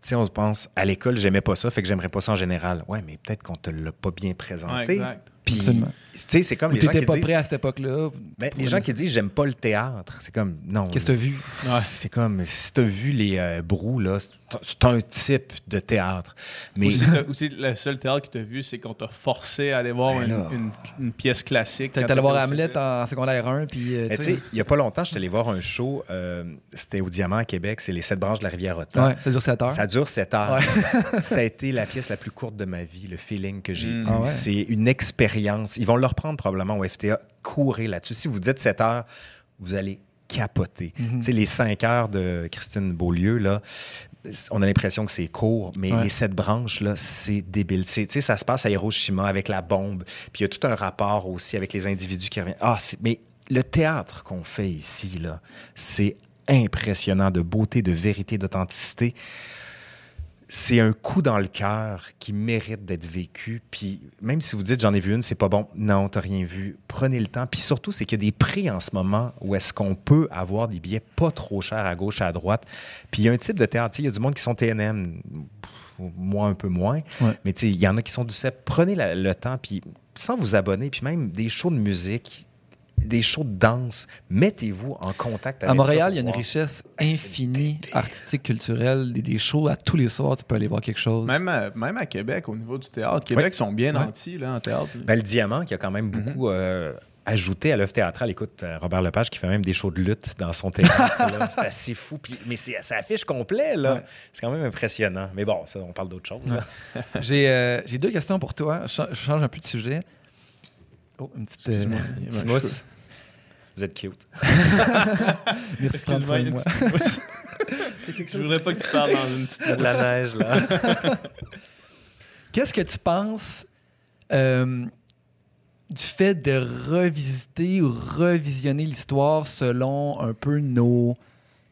sais, on se pense, à l'école, j'aimais pas ça, fait que j'aimerais pas ça en général. Ouais, mais peut-être qu'on te l'a pas bien présenté. Ouais, exact. Puis, tu Absolument. Sais, c'est comme Ou les gens t'étais qui pas disent... prêt à cette époque-là. Ben, les gens qui disent j'aime pas le théâtre, c'est comme non. Qu'est-ce que t'as vu? Ouais. C'est comme si t'as vu les euh, brous là, c'est un type de théâtre. Mais Aussi, t'as- aussi, le seul théâtre que tu as vu, c'est qu'on t'a forcé à aller voir Ben une, là. une- une pièce classique. T'es allé voir Hamlet en secondaire 1, puis euh, tu sais. sais, il y a pas longtemps, j'étais allé voir un show, euh, c'était au Diamant à Québec, c'est les sept branches de la rivière Otta. Ouais, ça dure 7 heures. Ça dure 7 heures. Ouais. ça a été la pièce la plus courte de ma vie, le feeling que j'ai Mm. eu. Ah ouais? C'est une expérience. Ils vont le reprendre probablement au FTA. Courez là-dessus. Si vous dites 7 heures, vous allez capoter. Mhm. Tu sais, les 5 heures de Christine Beaulieu, là, on a l'impression que c'est court, mais Ouais. les sept branches, là, c'est débile. Tu sais, ça se passe à Hiroshima avec la bombe. Puis il y a tout un rapport aussi avec les individus qui reviennent. Ah, mais le théâtre qu'on fait ici, là, c'est impressionnant de beauté, de vérité, d'authenticité c'est un coup dans le cœur qui mérite d'être vécu. Puis même si vous dites j'en ai vu une, c'est pas bon. Non, t'as rien vu. Prenez le temps. Puis surtout, c'est qu'il y a des prix en ce moment où est-ce qu'on peut avoir des billets pas trop chers à gauche, à droite. Puis il y a un type de théâtre. Il y a du monde qui sont TNM, moi un peu moins. Ouais. Mais tu sais, il y en a qui sont du CEP. Prenez la- le temps, puis sans vous abonner, puis même des shows de musique, des shows de danse, mettez-vous en contact avec À Montréal, ça il y a une voir. richesse infinie, artistique, culturelle, des, des shows à tous les soirs, tu peux aller voir quelque chose. Même à, même à Québec, au niveau du théâtre, Québec sont bien Ouais. nantis là, en théâtre. Ben, le diamant qui a quand même beaucoup euh, ajouté à l'œuvre théâtrale. Écoute, euh, Robert Lepage qui fait même des shows de lutte dans son théâtre. c'est assez fou. Puis, mais c'est, ça affiche complet. Là. Ouais. C'est quand même impressionnant. Mais bon, ça, on parle d'autre chose. J'ai euh, j'ai deux questions pour toi. Je, cha- je change un peu de sujet. Oh, une petite. euh, a Petite mousse. Vous êtes cute. merci de prendre Excuse-moi, soin il y de a une moi. petite mousse. Je voudrais pas que tu parles dans une petite De la neige, là. Qu'est-ce que tu penses euh, du fait de revisiter ou revisionner l'histoire selon un peu nos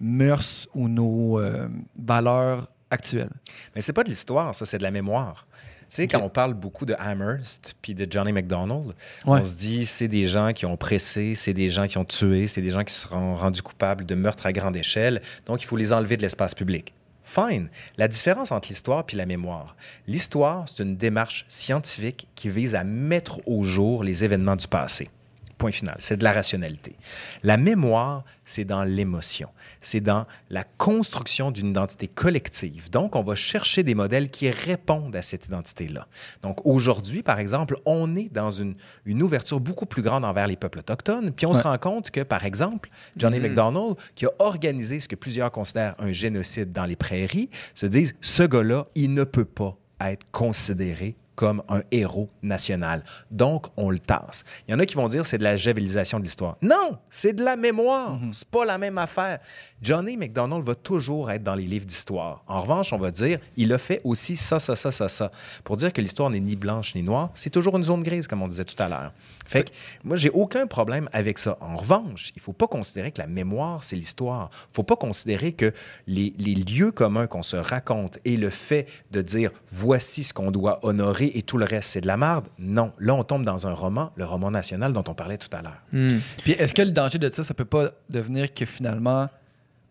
mœurs ou nos euh, valeurs actuelles? Mais c'est pas de l'histoire, ça, c'est de la mémoire. Tu sais, quand on parle beaucoup de Amherst puis de Johnny McDonald, Ouais. on se dit c'est des gens qui ont pressé, c'est des gens qui ont tué, c'est des gens qui seront rendus coupables de meurtres à grande échelle, donc il faut les enlever de l'espace public. Fine. La différence entre l'histoire puis la mémoire. L'histoire, c'est une démarche scientifique qui vise à mettre au jour les événements du passé. Point final. C'est de la rationalité. La mémoire, c'est dans l'émotion. C'est dans la construction d'une identité collective. Donc, on va chercher des modèles qui répondent à cette identité-là. Donc, aujourd'hui, par exemple, on est dans une, une ouverture beaucoup plus grande envers les peuples autochtones. Puis, on se rend compte que, par exemple, Johnny McDonald, qui a organisé ce que plusieurs considèrent un génocide dans les prairies, se disent ce gars-là, il ne peut pas être considéré comme un héros national. Donc, on le tasse. Il y en a qui vont dire c'est de la javelisation de l'histoire. Non, c'est de la mémoire. C'est pas la même affaire. Johnny McDonald va toujours être dans les livres d'histoire. En revanche, on va dire il a fait aussi ça, ça, ça, ça, ça. Pour dire que l'histoire n'est ni blanche ni noire, c'est toujours une zone grise, comme on disait tout à l'heure. Fait que moi, j'ai aucun problème avec ça. En revanche, il faut pas considérer que la mémoire, c'est l'histoire. faut pas considérer que les, les lieux communs qu'on se raconte et le fait de dire voici ce qu'on doit honorer et tout le reste, c'est de la merde. Non. Là, on tombe dans un roman, le roman national dont on parlait tout à l'heure. Hmm. Puis est-ce que le danger de ça, ça peut pas devenir que finalement,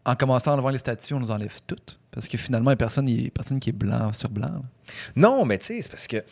en commençant à enlever les statues, on nous enlève toutes? Parce que finalement, il n'y a personne, il y a personne qui est blanc sur blanc. là. Non, mais tu sais, c'est parce que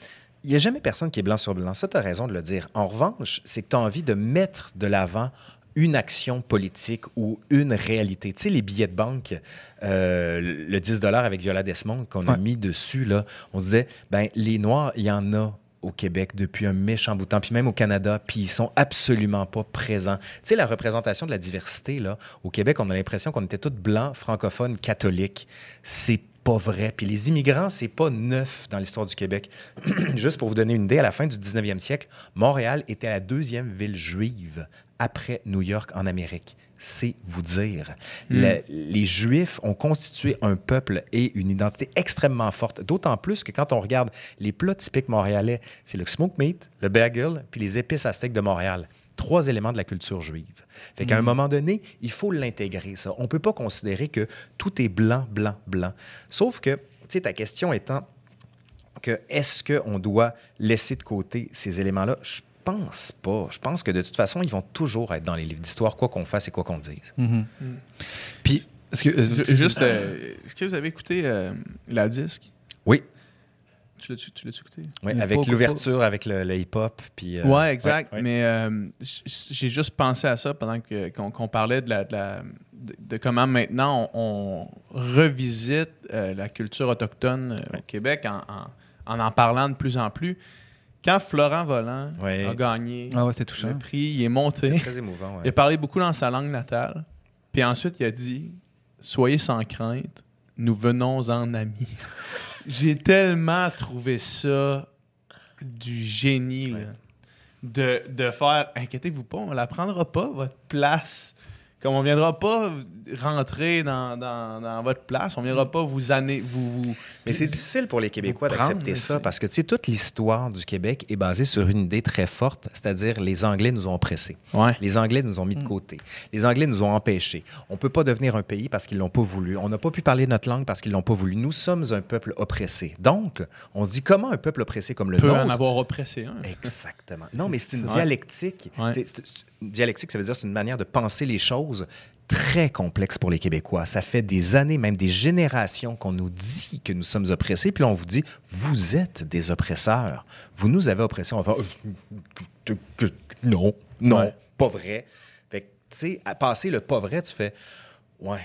il n'y a jamais personne qui est blanc sur blanc. Ça, tu as raison de le dire. En revanche, c'est que tu as envie de mettre de l'avant une action politique ou une réalité. Tu sais, les billets de banque, euh, le 10 avec Viola Desmond qu'on a mis dessus, là, on se disait, ben les Noirs, il y en a au Québec depuis un méchant bout de temps, puis même au Canada, puis ils sont absolument pas présents. Tu sais, la représentation de la diversité, là, au Québec, on a l'impression qu'on était tous blancs, francophones, catholiques. C'est pas vrai. Puis les immigrants, c'est pas neuf dans l'histoire du Québec. Juste pour vous donner une idée, à la fin du 19e siècle, Montréal était la deuxième ville juive après New York en Amérique. C'est vous dire. Le- les Juifs ont constitué un peuple et une identité extrêmement forte, d'autant plus que quand on regarde les plats typiques montréalais, c'est le smoke meat, le bagel, puis les épices steak de Montréal. Trois éléments de la culture juive. Fait qu'à un moment donné, il faut l'intégrer, ça. On ne peut pas considérer que tout est blanc, blanc, blanc. Sauf que, tu sais, ta question étant que est-ce qu'on doit laisser de côté ces éléments-là? Je pense pas. Je pense que de toute façon, ils vont toujours être dans les livres d'histoire, quoi qu'on fasse et quoi qu'on dise. Puis, est-ce que. euh, Ju- Juste, euh, est-ce que vous avez écouté euh, la disque? Oui, Tu l'as-tu l'as-tu écouté? oui avec l'ouverture, avec le, le hip-hop. Puis, euh, ouais, exact. ouais, ouais. Mais euh, j'ai juste pensé à ça pendant que- qu'on parlait de, la, de, la- de- de comment maintenant on, on revisite euh, la culture autochtone au Québec en, en en en parlant de plus en plus. Quand Florent Volant Ouais. a gagné Ah ouais, c'était touchant. le prix, il est monté. Très émouvant. ouais. Il a parlé beaucoup dans sa langue natale. Puis ensuite, il a dit Soyez sans crainte, nous venons en amis. J'ai tellement trouvé ça du génie. là. De, de faire Inquiétez-vous pas, on la prendra pas, votre place. Comme on viendra pas rentrer dans, dans- dans votre place, on viendra pas vous anner, vous, vous- Mais c'est difficile pour les Québécois d'accepter ça parce que, tu sais, toute l'histoire du Québec est basée sur une idée très forte, c'est-à-dire les Anglais nous ont oppressés. Ouais. Les Anglais nous ont mis de Mm. côté. Les Anglais nous ont empêchés. On ne peut pas devenir un pays parce qu'ils l'ont pas voulu. On n'a pas pu parler notre langue parce qu'ils l'ont pas voulu. Nous sommes un peuple oppressé. Donc, on se dit comment un peuple oppressé comme le peut nôtre en avoir oppressé un. Exactement. Non, mais c'est une dialectique. Ouais. C'est- c'est- dialectique, ça veut dire c'est une manière de penser les choses très complexe pour les Québécois. Ça fait des années, même des générations qu'on nous dit que nous sommes oppressés, puis là, on vous dit, vous êtes des oppresseurs. Vous nous avez oppressés. On va non, non, Ouais. pas vrai. Fait que, tu sais, à passer le pas vrai, tu fais, ouais.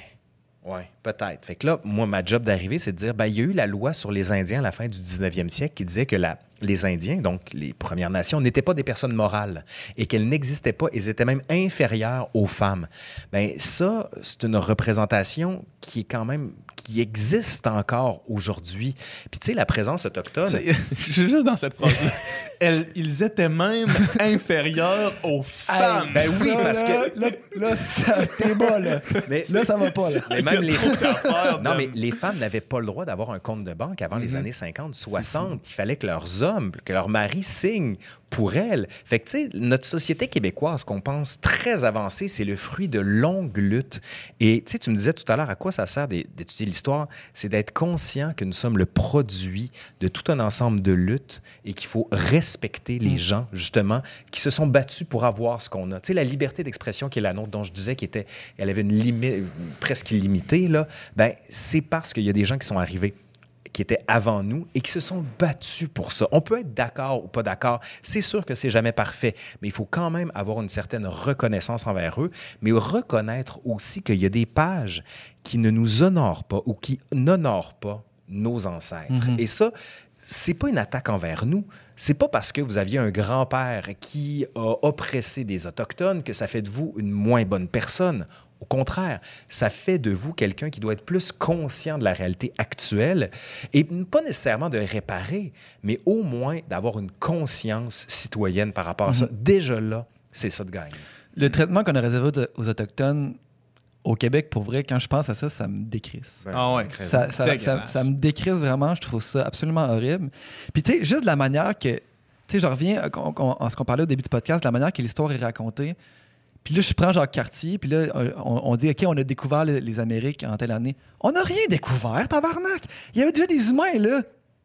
Oui, peut-être. Fait que là, moi, ma job d'arrivée, c'est de dire, ben, il y a eu la loi sur les Indiens à la fin du 19e siècle qui disait que la, les Indiens, donc les Premières Nations, n'étaient pas des personnes morales et qu'elles n'existaient pas, ils étaient même inférieurs aux femmes. Ben ça, c'est une représentation qui est quand même, qui existent encore aujourd'hui. Puis tu sais, la présence autochtone... Je suis juste dans cette phrase-là. Elles- ils étaient même inférieurs aux femmes. ben oui, Ça, parce là, que- Là, là, ça, t'es bas, là. Mais- là, ça va pas, là. Mais même les... Non, mais les femmes n'avaient pas le droit d'avoir un compte de banque avant les années 50, 60. Il fallait que leurs hommes, que leurs maris signent pour elles. Fait que, tu sais, notre société québécoise, qu'on pense très avancée, c'est le fruit de longues luttes. Et, tu sais, tu me disais tout à l'heure à quoi ça sert d'é- d'étudier l'histoire. C'est d'être conscient que nous sommes le produit de tout un ensemble de luttes et qu'il faut respecter les gens, justement, qui se sont battus pour avoir ce qu'on a. Tu sais, la liberté d'expression qui est la nôtre, dont je disais qu'elle elle avait une limite presque illimitée, là, ben, c'est parce qu'il y a des gens qui sont arrivés qui étaient avant nous et qui se sont battus pour ça. On peut être d'accord ou pas d'accord. C'est sûr que c'est jamais parfait, mais il faut quand même avoir une certaine reconnaissance envers eux, mais reconnaître aussi qu'il y a des pages qui ne nous honorent pas ou qui n'honorent pas nos ancêtres. Et ça, c'est pas une attaque envers nous. C'est pas parce que vous aviez un grand-père qui a oppressé des Autochtones que ça fait de vous une moins bonne personne. Au contraire, ça fait de vous quelqu'un qui doit être plus conscient de la réalité actuelle et pas nécessairement de réparer, mais au moins d'avoir une conscience citoyenne par rapport à ça. Déjà là, c'est ça de gagner. Le traitement qu'on a réservé aux- aux Autochtones au Québec, pour vrai, quand je pense à ça, ça me décrisse. Ah ouais. Ça, ça, ça, Dégueulasse. ça me décrisse vraiment. Je trouve ça absolument horrible. Puis, tu sais, juste de la manière que. Tu sais, je reviens à, qu'on- à ce qu'on parlait au début du podcast, la manière que l'histoire est racontée. Puis là, je prends Jacques Cartier, puis là, euh, on, on dit, OK, on a découvert le- les Amériques en telle année. On n'a rien découvert, tabarnak! Il y avait déjà des humains, là.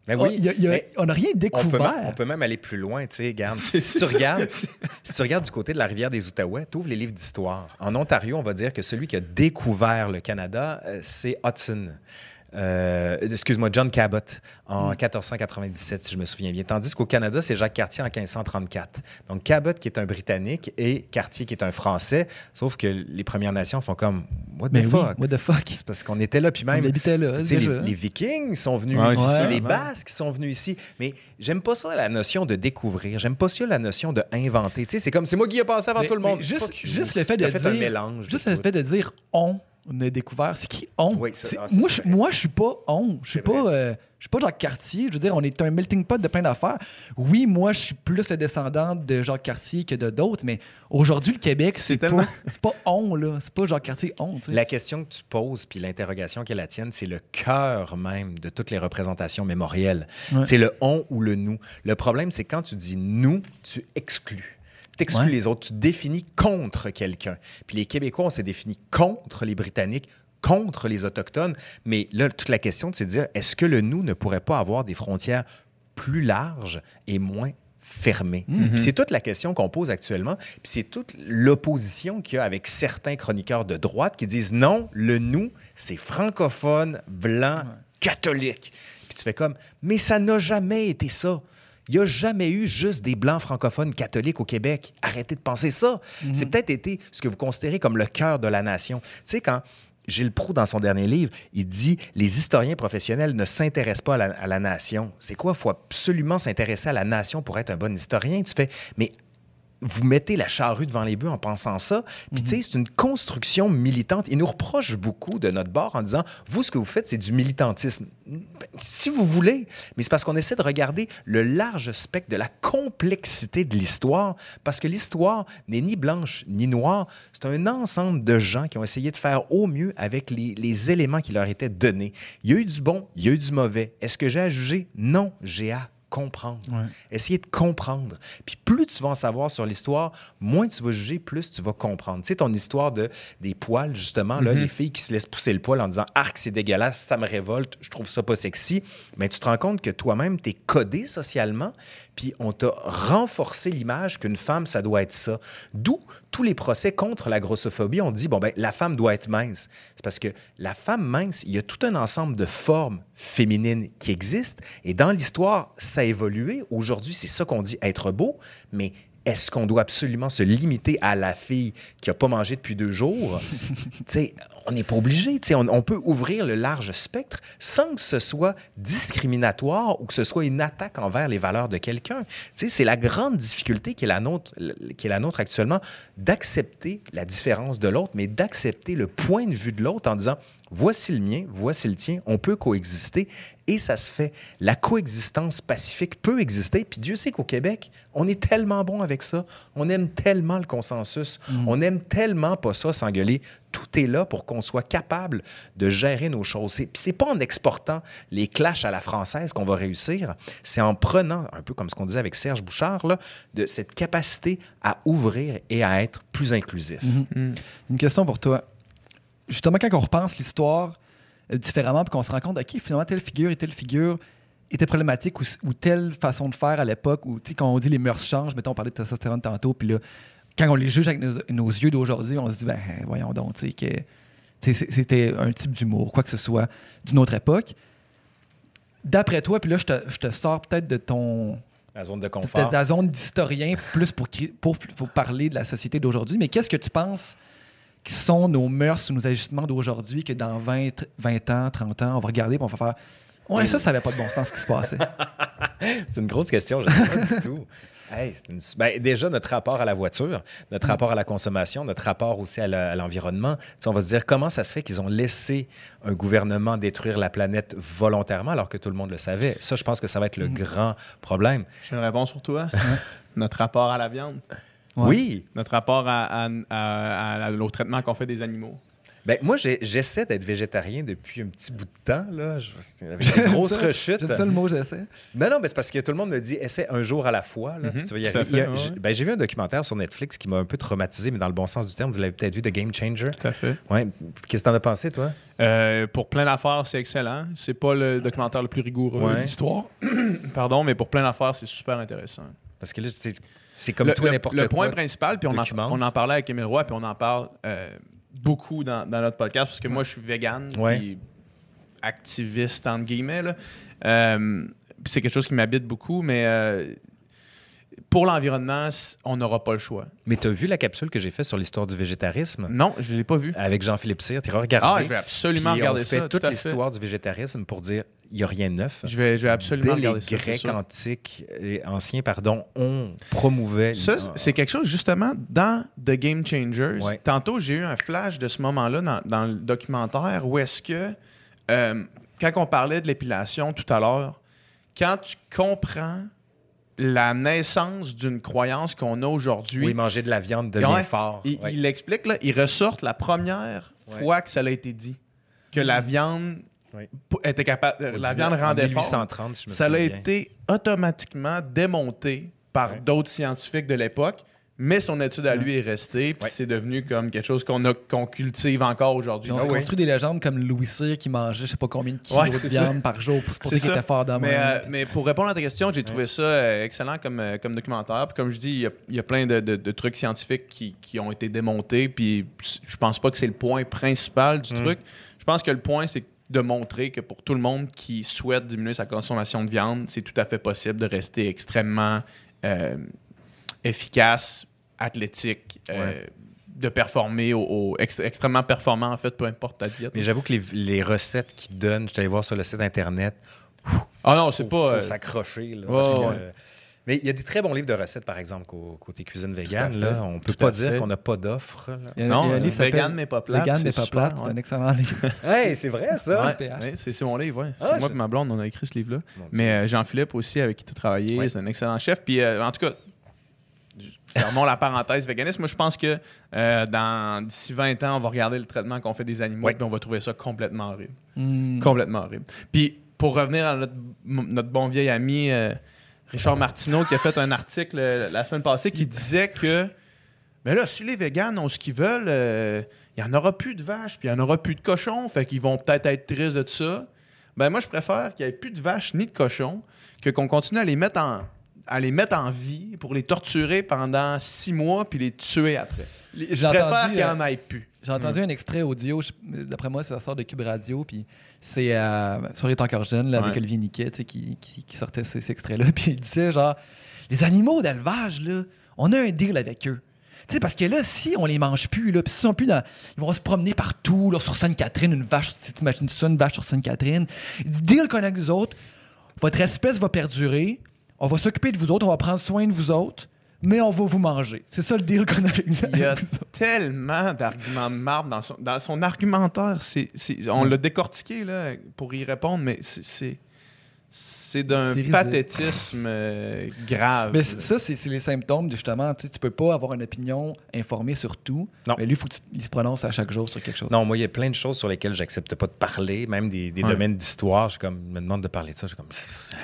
Ben Oh, oui, y a- il y a- mais on n'a rien On peut, découvert. même, on peut même aller plus loin, tu sais, regarde. Si tu regardes, si tu regardes du côté de la rivière des Outaouais, tu ouvres les livres d'histoire. En Ontario, on va dire que celui qui a découvert le Canada, euh, c'est Hudson. Euh, excuse-moi, John Cabot en 1497, si je me souviens bien. Tandis qu'au Canada, c'est Jacques Cartier en 1534. Donc Cabot qui est un Britannique et Cartier qui est un Français, sauf que les Premières Nations font comme What the Mais oui, fuck? what the fuck? C'est parce qu'on était là, puis même... on habitait là, sais, déjà. les, les Vikings sont venus Ouais, ici, les. Basques sont venus ici. Mais j'aime pas ça, la notion de découvrir. J'aime pas ça, la notion de inventer. Tu sais, c'est comme, c'est moi qui ai passé avant Mais- tout le monde. juste, le fait de fait dire. un mélange. Juste le fait de dire on a découvert. C'est qui on? Oui, ça- C'est- ah, ça, moi, je, moi, je suis pas on. Je suis pas, euh, je suis pas Jacques Cartier. Je veux dire, on est un melting pot de plein d'affaires. Oui, moi, je suis plus le descendant de Jacques Cartier que de d'autres, mais aujourd'hui, le Québec, C'est pas, tellement- c'est pas on, là. C'est pas Jacques Cartier on. La question que tu poses, puis l'interrogation qui est la tienne, c'est le cœur même de toutes les représentations mémorielles. Ouais. C'est le on ou le nous. Le problème, c'est quand tu dis nous, tu exclus. Tu exclus Ouais. les autres, tu te définis contre quelqu'un. Puis les Québécois, on s'est définis contre les Britanniques, contre les Autochtones. Mais là, toute la question, c'est de dire, est-ce que le nous ne pourrait pas avoir des frontières plus larges et moins fermées? Puis C'est toute la question qu'on pose actuellement. Puis c'est toute l'opposition qu'il y a avec certains chroniqueurs de droite qui disent non, le nous, c'est francophone, blanc, catholique. Puis tu fais comme, mais ça n'a jamais été ça. Il n'y a jamais eu juste des blancs francophones catholiques au Québec. Arrêtez de penser ça. C'est peut-être été ce que vous considérez comme le cœur de la nation. Tu sais, quand Gilles Proux, dans son dernier livre, il dit Les historiens professionnels ne s'intéressent pas à la, à la nation. C'est quoi? Il faut absolument s'intéresser à la nation pour être un bon historien. Tu fais Mais vous mettez la charrue devant les bœufs en pensant ça. Puis, tu sais, c'est une construction militante. Ils nous reprochent beaucoup de notre bord en disant Vous, ce que vous faites, c'est du militantisme. Si vous voulez, mais c'est parce qu'on essaie de regarder le large spectre de la complexité de l'histoire, parce que l'histoire n'est ni blanche ni noire. C'est un ensemble de gens qui ont essayé de faire au mieux avec les, les éléments qui leur étaient donnés. Il y a eu du bon, il y a eu du mauvais. Est-ce que j'ai à juger? Non, j'ai à comprendre. Ouais. Essayer de comprendre. Puis plus tu vas en savoir sur l'histoire, moins tu vas juger, plus tu vas comprendre. Tu sais, ton histoire de, des poils, justement, là, les filles qui se laissent pousser le poil en disant « Arc, c'est dégueulasse, ça me révolte, je trouve ça pas sexy », mais tu te rends compte que toi-même, tu es codé socialement, puis on t'a renforcé l'image qu'une femme, ça doit être ça. D'où tous les procès contre la grossophobie, on dit « Bon, ben la femme doit être mince ». C'est parce que la femme mince, il y a tout un ensemble de formes féminines qui existent, et dans l'histoire, ça a évolué. Aujourd'hui, c'est ça qu'on dit être beau, mais est-ce qu'on doit absolument se limiter à la fille qui n'a pas mangé depuis deux jours? on n'est pas obligé. On, on peut ouvrir le large spectre sans que ce soit discriminatoire ou que ce soit une attaque envers les valeurs de quelqu'un. C'est la grande difficulté qui est la nôtre, qui est la nôtre actuellement, d'accepter la différence de l'autre, mais d'accepter le point de vue de l'autre en disant voici le mien, voici le tien, on peut coexister et ça se fait. La coexistence pacifique peut exister. Puis Dieu sait qu'au Québec, on est tellement bon avec ça. On aime tellement le consensus. On aime tellement pas ça s'engueuler. Tout est là pour qu'on soit capable de gérer nos choses. Puis c'est pas en exportant les clashs à la française qu'on va réussir. C'est en prenant, un peu comme ce qu'on disait avec Serge Bouchard, là, de cette capacité à ouvrir et à être plus inclusif. Une question pour toi. Justement, quand on repense l'histoire différemment, puis qu'on se rend compte, OK, finalement, telle figure et telle figure était problématique ou, ou telle façon de faire à l'époque, ou tu sais, quand on dit les mœurs changent, mettons, on parlait de testostérone tantôt, puis là, quand on les juge avec nos, nos yeux d'aujourd'hui, on se dit, ben voyons donc, tu sais, que c'était un type d'humour, quoi que ce soit, d'une autre époque. D'après toi, puis là, je te, je te sors peut-être de ton, La zone de confort. la zone d'historien plus pour, pour parler de la société d'aujourd'hui, mais qu'est-ce que tu penses qui sont nos mœurs ou nos ajustements d'aujourd'hui que dans 20, 20 ans, 30 ans, on va regarder et on va faire Ouais, ça, ça n'avait pas de bon sens ce qui se passait. C'est une grosse question, je ne sais pas du tout. Hey, une- ben, déjà, notre rapport à la voiture, notre rapport à la consommation, notre rapport aussi à l'environnement. Tu sais, on va se dire comment ça se fait qu'ils ont laissé un gouvernement détruire la planète volontairement alors que tout le monde le savait. Ça, je pense que ça va être le grand problème. J'ai une réponse pour toi. Notre rapport à la viande. Ouais. Oui, Notre rapport à, à- à- à- au traitement qu'on fait des animaux. Ben, moi, j'essaie d'être végétarien depuis un petit bout de temps, là, avec une grosse ça. rechute. Ça le mot, j'essaie. Non, non, mais c'est parce que tout le monde me dit essaie un jour à la fois. Là, Mhm, puis tu vas y arriver. Ouais. j'ai- ben, J'ai vu un documentaire sur Netflix qui m'a un peu traumatisé, mais dans le bon sens du terme. Vous l'avez peut-être vu, The Game Changer. Tout à fait. Ouais. Qu'est-ce que t'en as pensé, toi? Euh, pour plein d'affaires, c'est excellent. C'est pas le documentaire le plus rigoureux Ouais. de l'histoire. Pardon, mais pour plein d'affaires, c'est super intéressant. Parce que là, c'est- c'est comme le, tout le- n'importe le quoi. point principal, puis on en, on en parlait avec Émile Roy, puis on en parle euh, beaucoup dans, dans notre podcast, parce que moi, je suis vegan, Ouais. puis activiste, entre guillemets. là. Euh, puis c'est quelque chose qui m'habite beaucoup, mais euh, pour l'environnement, on n'aura pas le choix. Mais tu as vu la capsule que j'ai faite sur l'histoire du végétarisme? Non, je ne l'ai pas vu. avec Jean-Philippe Cyr? Tu regardé. Ah, je vais absolument Puis regarder on fait ça. toute tout l'histoire du végétarisme pour dire il n'y a rien de neuf. Je vais, je vais absolument Dès les regarder ça. c'est Grecs antiques et anciens, pardon, on promouvait. Ça, c'est quelque chose, justement, dans The Game Changers. Ouais. Tantôt, j'ai eu un flash de ce moment-là dans, dans le documentaire où est-ce que, euh, quand on parlait de l'épilation tout à l'heure, quand tu comprends la naissance d'une croyance qu'on a aujourd'hui, Oui, manger de la viande devient Ouais. fort. il, Ouais. il l'explique, là, il ressorte la première Ouais. fois que ça a été dit, que la viande Était capable, Au la 19 viande en rendait fort. 1830, si je me Ça a bien. été automatiquement démonté par d'autres scientifiques de l'époque, mais son étude à lui est restée, puis c'est devenu comme quelque chose qu'on a- qu'on cultive encore aujourd'hui. On Ah construit des légendes comme Louis Cyr qui mangeait je sais pas combien de kilos de viande par jour pour se C'est qu'il était fort dans Mais, euh, mais pour répondre à ta question, j'ai trouvé ça euh, excellent comme, euh, comme documentaire. Puis comme je dis, il y a, il y a plein de, de- de trucs scientifiques qui, qui ont été démontés. Puis je pense pas que c'est le point principal du Mm. truc. Je pense que le point, c'est de montrer que pour tout le monde qui souhaite diminuer sa consommation de viande, c'est tout à fait possible de rester extrêmement euh, efficace, athlétique, euh, de performer au, au- ext- extrêmement performant en fait, peu importe ta diète. Mais j'avoue que les, les recettes qu'ils donnent, je suis allé voir sur le site internet, Ah non, c'est pas. faut euh, s'accrocher. là, ouais, parce que, ouais. Mais il y a des très bons livres de recettes, par exemple, côté cuisine végane. fait. Là, on peut Tout à pas dire qu'on n'a pas d'offre. là. Il y a- non, un livre vegan mais pas plate. Vegan mais pas plate, c'est ouais. un excellent livre. Hey, c'est vrai, ça? C'est mon livre, ouais. Ah, C'est moi et ma blonde, on a écrit ce livre-là. Mais euh, Jean-Philippe aussi, avec qui tu as travaillé, Ouais. c'est un excellent chef. Puis euh, en tout cas, fermons la parenthèse véganiste. Moi, je pense que euh, dans d'ici 20 ans, on va regarder le traitement qu'on fait des animaux Ouais. puis on va trouver ça complètement horrible. Hmm. Complètement horrible. Puis pour revenir à notre, bon vieil ami euh, Richard Martineau qui a fait un article euh, la semaine passée qui disait que mais là, si les véganes ont ce qu'ils veulent, euh, il n'y en aura plus de vaches, puis il n'y en aura plus de cochons, fait qu'ils vont peut-être être tristes de tout ça. Ben moi, je préfère qu'il n'y ait plus de vaches ni de cochons que qu'on continue à les mettre en à les mettre en vie pour les torturer pendant six mois puis les tuer après. Les- Je J'ai préfère entendu, qu'il n'y euh, en ait plus. J'ai entendu un extrait audio, d'après moi, ça sort de Cube Radio, puis c'est euh, Soirée est encore jeune, là, avec. Olivier Niquet, tu sais, qui, qui, qui sortait ces, ces extraits-là, puis il disait genre, les animaux d'élevage, là, on a un deal avec eux. Tu sais, parce que là, si on les mange plus, là, puis s'ils sont plus dans. Ils vont se promener partout, là, sur Sainte-Catherine, une vache, si tu imagines ça, une vache sur Sainte-Catherine. Il dit, deal qu'on a avec vous autres, votre espèce va perdurer, on va s'occuper de vous autres, on va prendre soin de vous autres, mais on va vous manger. C'est ça le deal qu'on a avec Il y a tellement d'arguments de marde dans son, dans son argumentaire. C'est- on l'a décortiqué là, pour y répondre, mais c'est, c'est, d'un pathétisme euh, grave. Mais ça, c'est les symptômes de justement, tu sais, tu peux pas avoir une opinion informée sur tout. Non. Mais lui, il faut qu'il se prononce à chaque jour sur quelque chose. Non, moi, il y a plein de choses sur lesquelles j'accepte pas de parler, même des, des Ouais. domaines d'histoire. Je suis comme, me demande de parler de ça. Je suis comme,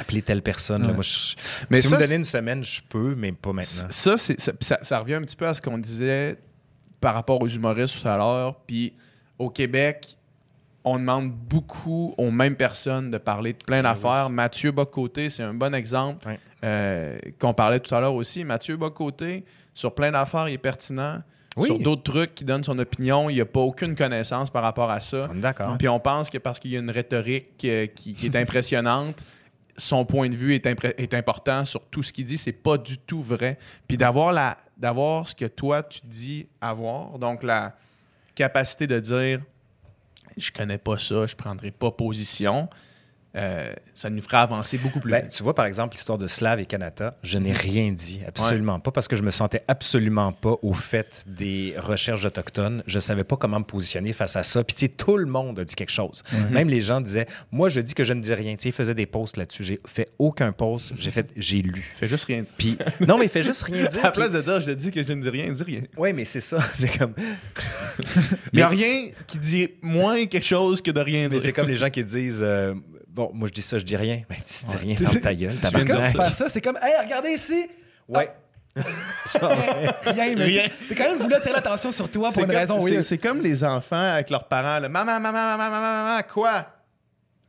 appeler telle personne. là, moi, je- Mais si ça, vous me donnez une semaine, je peux, mais pas maintenant. Ça, c'est, ça, ça, ça revient un petit peu à ce qu'on disait par rapport aux humoristes tout à l'heure. Puis au Québec, on demande beaucoup aux mêmes personnes de parler de plein d'affaires. Mathieu Bocoté, c'est un bon exemple euh, qu'on parlait tout à l'heure aussi. Mathieu Bocoté, sur plein d'affaires, il est pertinent. Oui. Sur d'autres trucs, qui donne son opinion, il n'y a pas aucune connaissance par rapport à ça. D'accord. Puis on pense que parce qu'il y a une rhétorique euh, qui, qui est impressionnante, son point de vue est important sur tout ce qu'il dit. C'est pas du tout vrai. Puis d'avoir la d'avoir ce que toi tu dis avoir, donc la capacité de dire je connais pas ça, je prendrai pas position, euh, ça nous ferait avancer beaucoup plus Ben, vite. tu vois, par exemple, l'histoire de Slav et Kanata, je n'ai rien dit, absolument pas, parce que je me sentais absolument pas au fait des recherches autochtones. Je savais pas comment me positionner face à ça. Puis, tu sais, tout le monde a dit quelque chose. Même les gens disaient, moi, je dis que je ne dis rien. Tu sais, ils faisaient des posts là-dessus. J'ai fait aucun post. J'ai fait, j'ai lu. Fais juste rien dire. Puis, non, mais il fait juste rien dire. À la place de dire je dis que je ne dis rien, dis rien. Oui, mais c'est ça. C'est comme, Il n'y a rien qui dit moins quelque chose que de rien dire. c'est comme les gens qui disent, euh, bon, moi, je dis ça, je dis rien. Ben, tu dis rien, C'est- ferme ta gueule. viens tabarnak. dire faire ça, c'est comme, hey, regardez ici! Ouais. Rien, mais Rien. tu- T'es quand même voulu attirer l'attention sur toi pour C'est une comme- raison c'est- weird. C'est comme les enfants avec leurs parents. là. Maman, maman, maman, maman, maman, maman, quoi?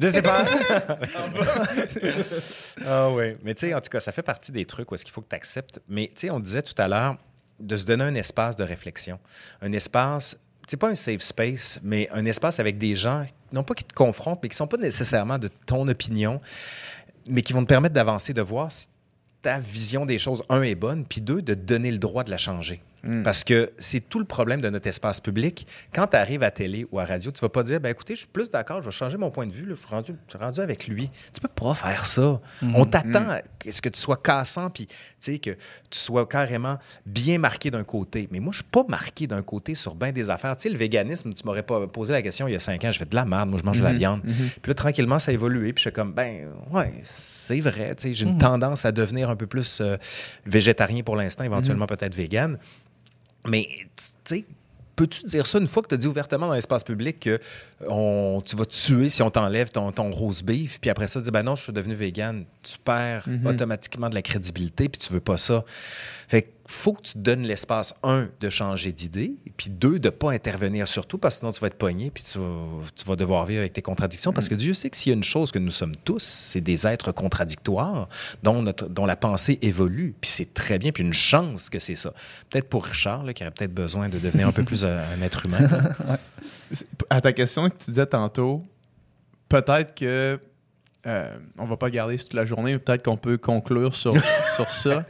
Je sais pas. ah oui. Mais tu sais, en tout cas, ça fait partie des trucs où est-ce qu'il faut que tu acceptes. Mais tu sais, on disait tout à l'heure de se donner un espace de réflexion. Un espace, c'est pas un safe space, mais un espace avec des gens, non pas qui te confrontent, mais qui sont pas nécessairement de ton opinion, mais qui vont te permettre d'avancer, de voir si ta vision des choses, un, est bonne, puis deux, de te donner le droit de la changer. Parce que c'est tout le problème de notre espace public. Quand tu arrives à télé ou à radio, tu vas pas dire, ben écoutez, je suis plus d'accord, je vais changer mon point de vue, là, je, suis rendu, je suis rendu avec lui. Tu peux pas faire ça. On t'attend à ce que tu sois cassant, puis que tu sois carrément bien marqué d'un côté. Mais moi, je suis pas marqué d'un côté sur bien des affaires. Tu sais, le véganisme, tu m'aurais pas posé la question il y a cinq ans, je fais de la merde, moi, je mange de la viande. Puis là, tranquillement, ça a évolué, puis je suis comme, ben ouais, c'est vrai, j'ai une tendance à devenir un peu plus euh, végétarien pour l'instant, éventuellement peut-être vegan. Mais, tu sais, peux-tu dire ça une fois que tu as dit ouvertement dans l'espace public que on, tu vas te tuer si on t'enlève ton, ton rose beef, puis après ça, tu dis, ben non, je suis devenu vegan, tu perds automatiquement de la crédibilité, puis tu veux pas ça. Fait que faut que tu donnes l'espace, un, de changer d'idée, puis deux, de pas intervenir surtout, parce que sinon tu vas être pogné, puis tu vas, devoir vivre avec tes contradictions, parce que Dieu sait que s'il y a une chose que nous sommes tous, c'est des êtres contradictoires dont, notre, dont la pensée évolue, puis c'est très bien, puis une chance que c'est ça. Peut-être pour Richard, là, qui aurait peut-être besoin de devenir un peu plus un, un être humain. À ta question que tu disais tantôt, peut-être que euh, on va pas garder toute la journée, mais peut-être qu'on peut conclure sur, sur ça.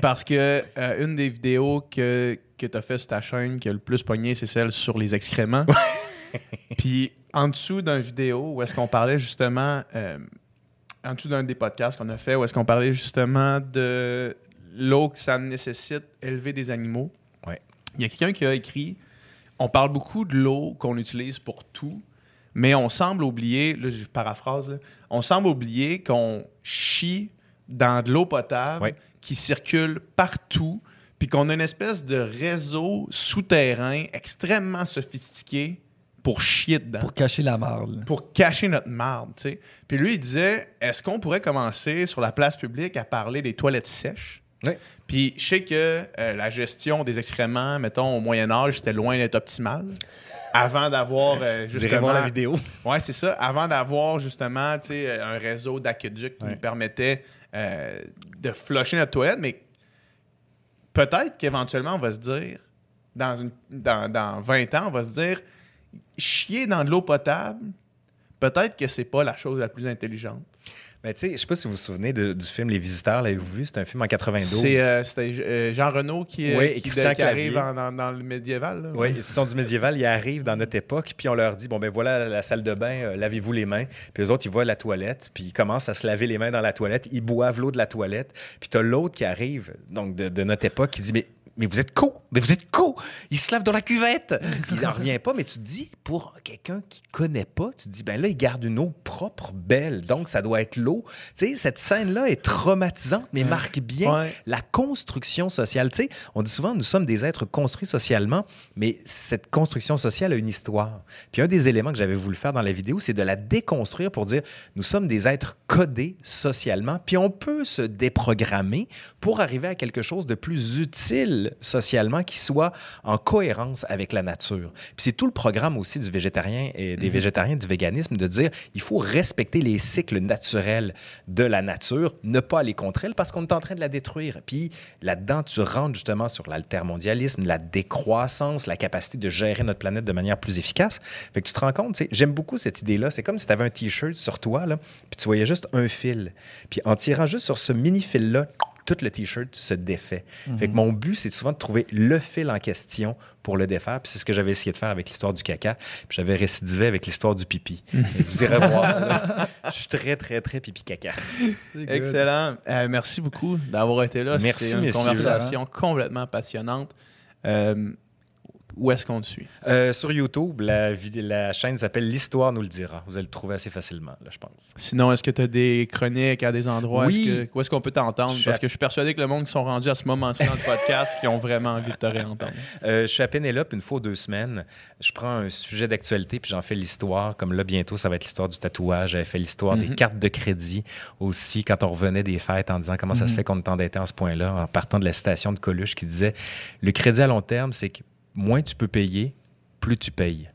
Parce que euh, une des vidéos que, que tu as fait sur ta chaîne qui a le plus pogné, c'est celle sur les excréments. Puis en dessous d'une vidéo où est-ce qu'on parlait justement, euh, en dessous d'un des podcasts qu'on a fait, où est-ce qu'on parlait justement de l'eau que ça nécessite élever des animaux. Ouais. Il y a quelqu'un qui a écrit On parle beaucoup de l'eau qu'on utilise pour tout, mais on semble oublier, là je paraphrase, là, on semble oublier qu'on chie dans de l'eau potable Ouais. qui circule partout, puis qu'on a une espèce de réseau souterrain extrêmement sophistiqué pour chier dedans Pour cacher la marde. là. pour cacher notre marde, tu sais. Puis lui, il disait, est-ce qu'on pourrait commencer sur la place publique à parler des toilettes sèches? Oui. Puis je sais que euh, la gestion des excréments, mettons, au Moyen Âge, c'était loin d'être optimal. Avant d'avoir euh, justement... voir la vidéo. Ouais, c'est ça. Avant d'avoir justement, sais, un réseau d'aqueducs qui Ouais. nous permettait euh, de flusher notre toilette, mais peut-être qu'éventuellement, on va se dire, dans, une, dans, dans 20 ans, on va se dire, chier dans de l'eau potable, peut-être que c'est pas la chose la plus intelligente. Mais tu sais, je sais pas si vous vous souvenez de- du film Les Visiteurs, l'avez-vous vu? C'est un film en 92. C'est, euh, C'était euh, Jean Renaud qui, euh, Oui, qui, Christian qui arrive en- dans, dans le médiéval. là. Oui, ils sont du médiéval, ils arrivent dans notre époque, puis on leur dit bon ben voilà la salle de bain, euh, lavez-vous les mains. Puis les autres ils voient la toilette, puis ils commencent à se laver les mains dans la toilette, ils boivent l'eau de la toilette. Puis t'as l'autre qui arrive donc de, de notre époque qui dit mais mais vous êtes co, mais vous êtes co. Il se lave dans la cuvette. Il n'en revient pas, mais tu te dis pour quelqu'un qui connaît pas, tu te dis ben là il garde une eau propre, belle, donc ça doit être l'eau. Tu sais cette scène là est traumatisante, mais marque bien Ouais. la construction sociale. Tu sais, on dit souvent nous sommes des êtres construits socialement, mais cette construction sociale a une histoire. Puis un des éléments que j'avais voulu faire dans la vidéo, c'est de la déconstruire pour dire nous sommes des êtres codés socialement, puis on peut se déprogrammer pour arriver à quelque chose de plus utile socialement qui soit en cohérence avec la nature. Puis c'est tout le programme aussi du végétarien et des végétariens du véganisme de dire il faut respecter les cycles naturels de la nature, ne pas aller contre elle parce qu'on est en train de la détruire. Puis là-dedans, tu rentres justement sur l'altermondialisme, la décroissance, la capacité de gérer notre planète de manière plus efficace. Fait que tu te rends compte, j'aime beaucoup cette idée-là. C'est comme si tu avais un T-shirt sur toi, là, puis tu voyais juste un fil. Puis en tirant juste sur ce mini-fil-là, tout le T-shirt se défait. Fait que mon but, c'est souvent de trouver le fil en question pour le défaire. Puis c'est ce que j'avais essayé de faire avec l'histoire du caca. Puis j'avais récidivé avec l'histoire du pipi. Vous irez voir. là. Je suis très, très, très pipi-caca. Excellent. Euh, merci beaucoup d'avoir été là. Merci, C'est une messieurs. conversation complètement passionnante. Euh, où est-ce qu'on te suit? Euh, sur YouTube, la, chaîne s'appelle L'Histoire nous le dira. Vous allez le trouver assez facilement, là, je pense. Sinon, est-ce que tu as des chroniques à des endroits? Oui. Est-ce que- où est-ce qu'on peut t'entendre? Parce à- que je suis persuadé que le monde qui sont rendus à ce moment-ci dans le podcast, qui ont vraiment envie de te réentendre. Euh, je suis à Pénélope une fois ou deux semaines. Je prends un sujet d'actualité puis j'en fais l'histoire. Comme là, bientôt, ça va être l'histoire du tatouage. J'avais fait l'histoire des cartes de crédit aussi quand on revenait des fêtes en disant comment ça se fait qu'on est endetté en ce point-là, en partant de la citation de Coluche qui disait Le crédit à long terme, c'est que moins tu peux payer, plus tu payes.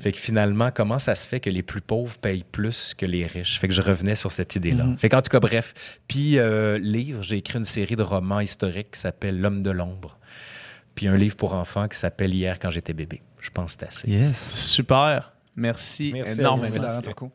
Fait que finalement, comment ça se fait que les plus pauvres payent plus que les riches? Fait que je revenais sur cette idée-là. Fait qu'en tout cas, bref. Puis, euh, livre, j'ai écrit une série de romans historiques qui s'appelle L'homme de l'ombre. Puis un livre pour enfants qui s'appelle Hier quand j'étais bébé. Je pense que c'est assez. Yes. Super. Merci, Merci énormément. Merci.